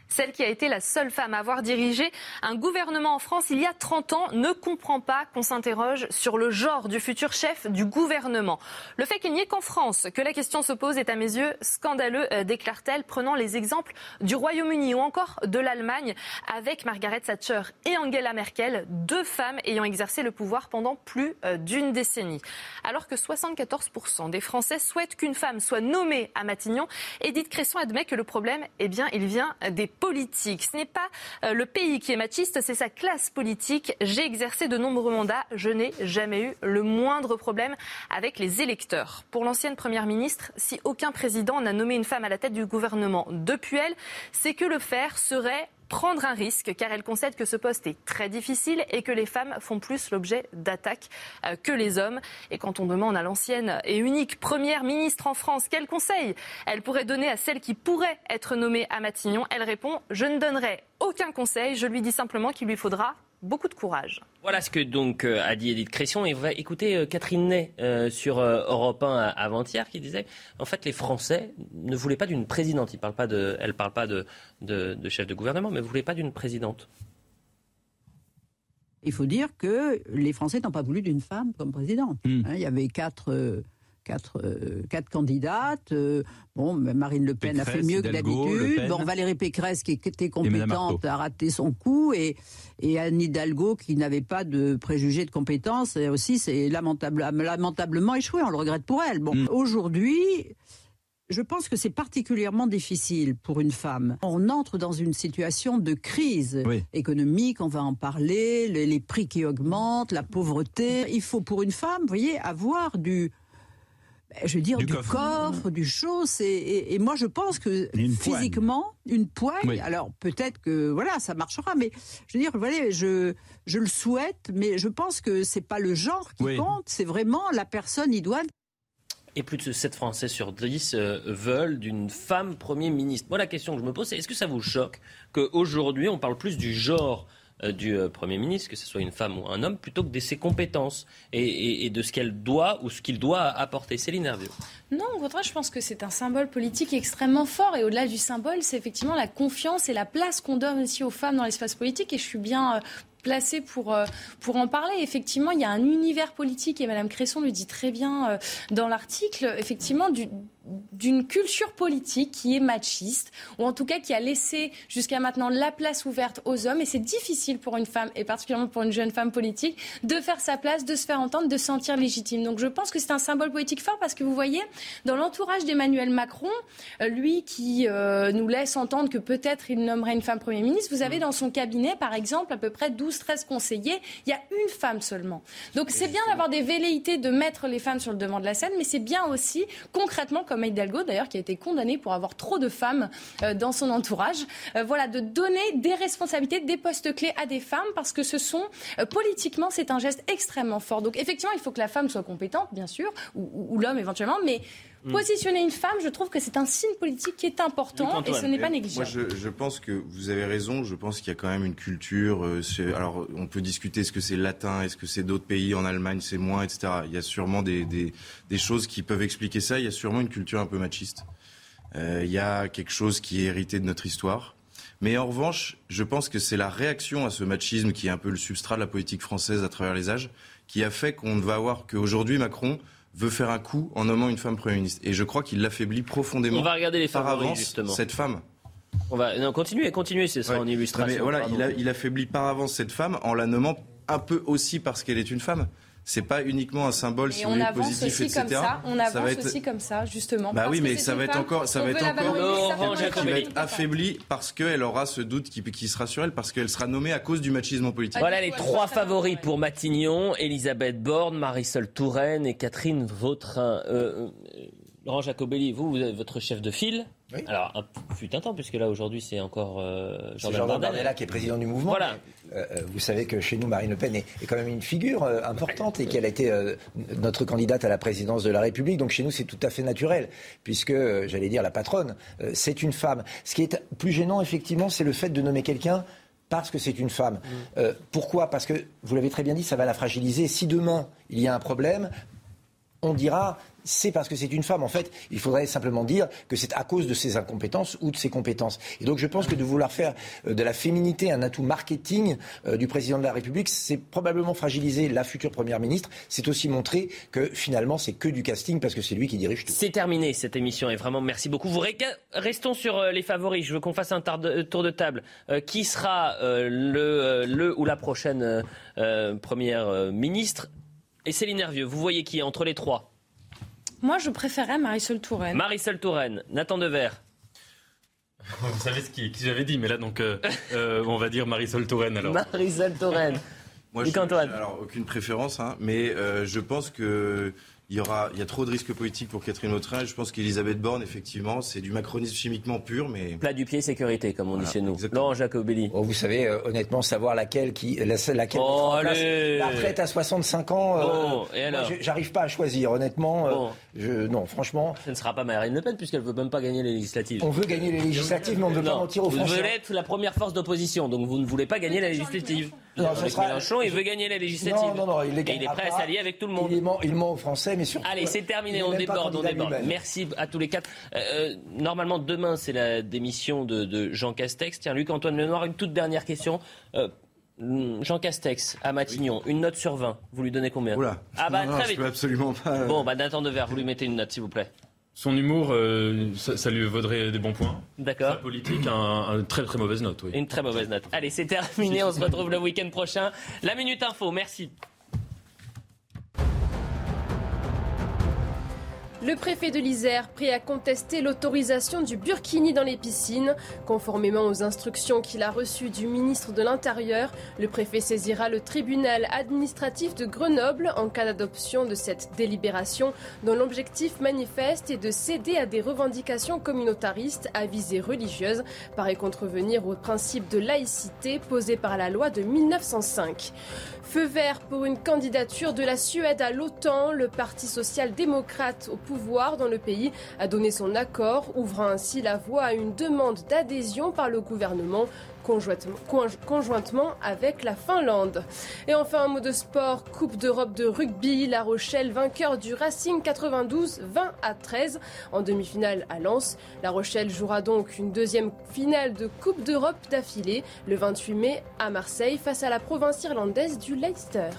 Celle qui a été la seule femme à avoir dirigé un gouvernement en France il y a 30 ans ne comprend pas qu'on s'interroge sur le genre du futur chef du gouvernement. Le fait qu'il n'y ait qu'en France que la question se pose est à mes yeux scandaleux, euh, déclare-t-elle, prenant les exemples du Royaume-Uni ou encore de l'Allemagne avec Margaret Thatcher et Angela Merkel, deux femmes ayant exercé le pouvoir pendant plus euh, d'une décennie. Alors que 74% des Français souhaitent qu'une femme soit nommée à Matignon, Edith Cresson admet que le problème, eh bien, il vient des politiques. Ce n'est pas euh, le pays qui est machiste, c'est sa classe politique. J'ai exercé de nombreux mandats, je n'ai jamais eu le moindre problème avec les électeurs. Pour l'ancienne Première ministre, si aucun président n'a nommé une femme à la tête du gouvernement depuis elle, c'est que le faire serait prendre un risque car elle concède que ce poste est très difficile et que les femmes font plus l'objet d'attaques euh, que les hommes. Et quand on demande à l'ancienne et unique première ministre en France quel conseil elle pourrait donner à celle qui pourrait être nommée à Matignon, elle répond Je ne donnerai aucun conseil, je lui dis simplement qu'il lui faudra beaucoup de courage. Voilà ce que donc euh, a dit Edith Cresson. Et on va écouter euh, Catherine Ney euh, sur Europe 1 avant-hier qui disait en fait les Français ne voulaient pas d'une présidente. Elle ne parle pas de, de, chef de gouvernement, mais ne voulaient pas d'une présidente. Il faut dire que les Français n'ont pas voulu d'une femme comme présidente. Hmm. Hein, il y avait quatre quatre, euh, quatre candidates. Euh, bon, Marine Le Pen a fait mieux que d'habitude. Bon, Valérie Pécresse, qui était compétente, a raté son coup. Et, et Anne Hidalgo, qui n'avait pas de préjugés de compétence, aussi, c'est lamentable, lamentablement échoué. On le regrette pour elle. Bon, mm. aujourd'hui. Je pense que c'est particulièrement difficile pour une femme. On entre dans une situation de crise économique, on va en parler, les, les, prix qui augmentent, la pauvreté. Il faut pour une femme, vous voyez, avoir du, je veux dire, du, coffre, du chose. Et, et, moi, je pense que physiquement, une poigne, alors peut-être que voilà, ça marchera, mais je veux dire, voilà, je, je le souhaite, mais je pense que c'est pas le genre qui compte, c'est vraiment la personne idoine. Et plus de 7 Français sur 10 euh, veulent d'une femme Premier ministre. Moi, la question que je me pose, c'est est-ce que ça vous choque qu'aujourd'hui, on parle plus du genre euh, du euh, Premier ministre, que ce soit une femme ou un homme, plutôt que de ses compétences et, de ce qu'elle doit ou ce qu'il doit apporter. Céline Hervieux. Non, au contraire, je pense que c'est un symbole politique extrêmement fort. Et au-delà du symbole, c'est effectivement la confiance et la place qu'on donne aussi aux femmes dans l'espace politique. Et je suis bien euh, placée pour, pour en parler. Effectivement, il y a un univers politique, et Mme Cresson le dit très bien dans l'article, effectivement, du, d'une culture politique qui est machiste, ou en tout cas qui a laissé jusqu'à maintenant la place ouverte aux hommes. Et c'est difficile pour une femme, et particulièrement pour une jeune femme politique, de faire sa place, de se faire entendre, de se sentir légitime. Donc je pense que c'est un symbole politique fort parce que vous voyez, dans l'entourage d'Emmanuel Macron, euh, lui qui euh, nous laisse entendre que peut-être il nommerait une femme Premier ministre, vous avez dans son cabinet, par exemple, à peu près 12-13 conseillers, il y a une femme seulement. Donc c'est bien d'avoir des velléités de mettre les femmes sur le devant de la scène, mais c'est bien aussi, concrètement, comme comme Hidalgo d'ailleurs, qui a été condamné pour avoir trop de femmes euh, dans son entourage. Euh, voilà, de donner des responsabilités, des postes clés à des femmes, parce que ce sont, euh, politiquement, c'est un geste extrêmement fort. Donc effectivement, il faut que la femme soit compétente, bien sûr, ou, l'homme éventuellement, mais. Positionner une femme, je trouve que c'est un signe politique qui est important et ce n'est pas négligeable. Moi, je, pense que vous avez raison. Je pense qu'il y a quand même une culture. alors, on peut discuter est-ce que c'est latin, est-ce que c'est d'autres pays en Allemagne, c'est moins, etc. Il y a sûrement des, des choses qui peuvent expliquer ça. Il y a sûrement une culture un peu machiste. Euh, il y a quelque chose qui est hérité de notre histoire. Mais en revanche, je pense que c'est la réaction à ce machisme qui est un peu le substrat de la politique française à travers les âges, qui a fait qu'on va voir qu'aujourd'hui Macron veut faire un coup en nommant une femme Premier ministre. Et je crois qu'il l'affaiblit profondément. On va regarder les par avance, justement. cette femme. On va non, continuer, continuer, c'est ça en illustration. voilà, il, il affaiblit par avance cette femme en la nommant un peu aussi parce qu'elle est une femme c'est pas uniquement un symbole si on avance positif, aussi Comme ça. On avance aussi comme ça, justement. Bah oui, mais ça va, être encore, ça va être encore, affaibli parce qu'elle aura ce doute qui, qui, sera sur elle, parce qu'elle sera nommée à cause du machisme politique. Voilà les trois favoris pour Matignon Elisabeth Borne, Marisol Touraine et Catherine Vautrin. Euh, euh, Laurent Jacobelli, vous, vous êtes votre chef de file. Oui. Alors, un, fut un temps, puisque là, aujourd'hui, c'est encore euh, Jordan, Jordan Bardella qui est président du mouvement. Voilà. Euh, euh, vous savez que chez nous, Marine Le Pen est, quand même une figure euh, importante et qu'elle a été notre candidate à la présidence de la République. Donc chez nous, c'est tout à fait naturel, puisque, j'allais dire, la patronne, c'est une femme. Ce qui est plus gênant, effectivement, c'est le fait de nommer quelqu'un parce que c'est une femme. Mm. pourquoi? Parce que, vous l'avez très bien dit, ça va la fragiliser. Si demain, il y a un problème, on dira c'est parce que c'est une femme. En fait, il faudrait simplement dire que c'est à cause de ses incompétences ou de ses compétences. Et donc je pense que de vouloir faire euh, de la féminité un atout marketing euh, du président de la République, c'est probablement fragiliser la future Première ministre. C'est aussi montrer que finalement c'est que du casting parce que c'est lui qui dirige tout. C'est terminé cette émission et vraiment merci beaucoup. Vous restons sur euh, les favoris. Je veux qu'on fasse un tour de table. Qui sera le, ou la prochaine Première ministre? Et Céline Hervieux, vous voyez qui est entre les trois? Moi, je préférais Marisol Touraine. Marisol Touraine, Nathan Dever. Vous savez ce qui, j'avais dit, mais là, donc, euh, euh, on va dire Marisol Touraine alors. Marisol Touraine. Moi, je, alors aucune préférence, hein, mais euh, je pense que il y, aura, il y a trop de risques politiques pour Catherine Vautrin. Je pense qu'Elisabeth Borne, effectivement, c'est du macronisme chimiquement pur, mais... Plat du pied, sécurité, comme on dit chez nous. Laurent Jacobelli. Oh, vous savez, euh, honnêtement, savoir laquelle qui... La, laquelle oh, la retraite à 65 ans, euh, j'arrive pas à choisir, honnêtement. Euh, je, non, franchement... Ce ne sera pas Marine Le Pen, puisqu'elle ne veut même pas gagner les législatives. On veut gagner les législatives, mais on ne veut pas mentir aux Français. Vous voulez être la première force d'opposition, donc vous ne voulez pas gagner la législative. Mélenchon, il veut gagner la législative. Non, non, non, il, est prêt à s'allier avec tout le monde. Il ment, il ment aux Français, mais surtout. Allez, c'est terminé, on déborde, on déborde. Merci à tous les quatre. Euh, euh, normalement, demain, c'est la démission de, de, Jean Castex. Tiens, Luc-Antoine Lenoir, une toute dernière question. Euh, Jean Castex, à Matignon, une note sur 20, vous lui donnez combien? Oula. Ah bah non, très je vite. peux absolument pas. Bon, bah Nathan Devers, vous lui mettez une note, s'il vous plaît. Son humour, euh, ça, ça, lui vaudrait des bons points. D'accord. Sa politique, un, un, très très mauvaise note, oui. Une très mauvaise note. Allez, c'est terminé, on se retrouve le week-end prochain. La Minute Info, merci. Le préfet de l'Isère, prêt à contester l'autorisation du burkini dans les piscines. Conformément aux instructions qu'il a reçues du ministre de l'Intérieur, le préfet saisira le tribunal administratif de Grenoble en cas d'adoption de cette délibération dont l'objectif manifeste est de céder à des revendications communautaristes à visée religieuse, paraît contrevenir au principe de laïcité posé par la loi de 1905. Feu vert pour une candidature de la Suède à l'OTAN. Le Parti social-démocrate au pouvoir dans le pays a donné son accord, ouvrant ainsi la voie à une demande d'adhésion par le gouvernement conjointement avec la Finlande. Et enfin un mot de sport, Coupe d'Europe de rugby, La Rochelle vainqueur du Racing 92 20 à 13 en demi-finale à Lens. La Rochelle jouera donc une deuxième finale de Coupe d'Europe d'affilée le 28 mai à Marseille face à la province irlandaise du Leicester.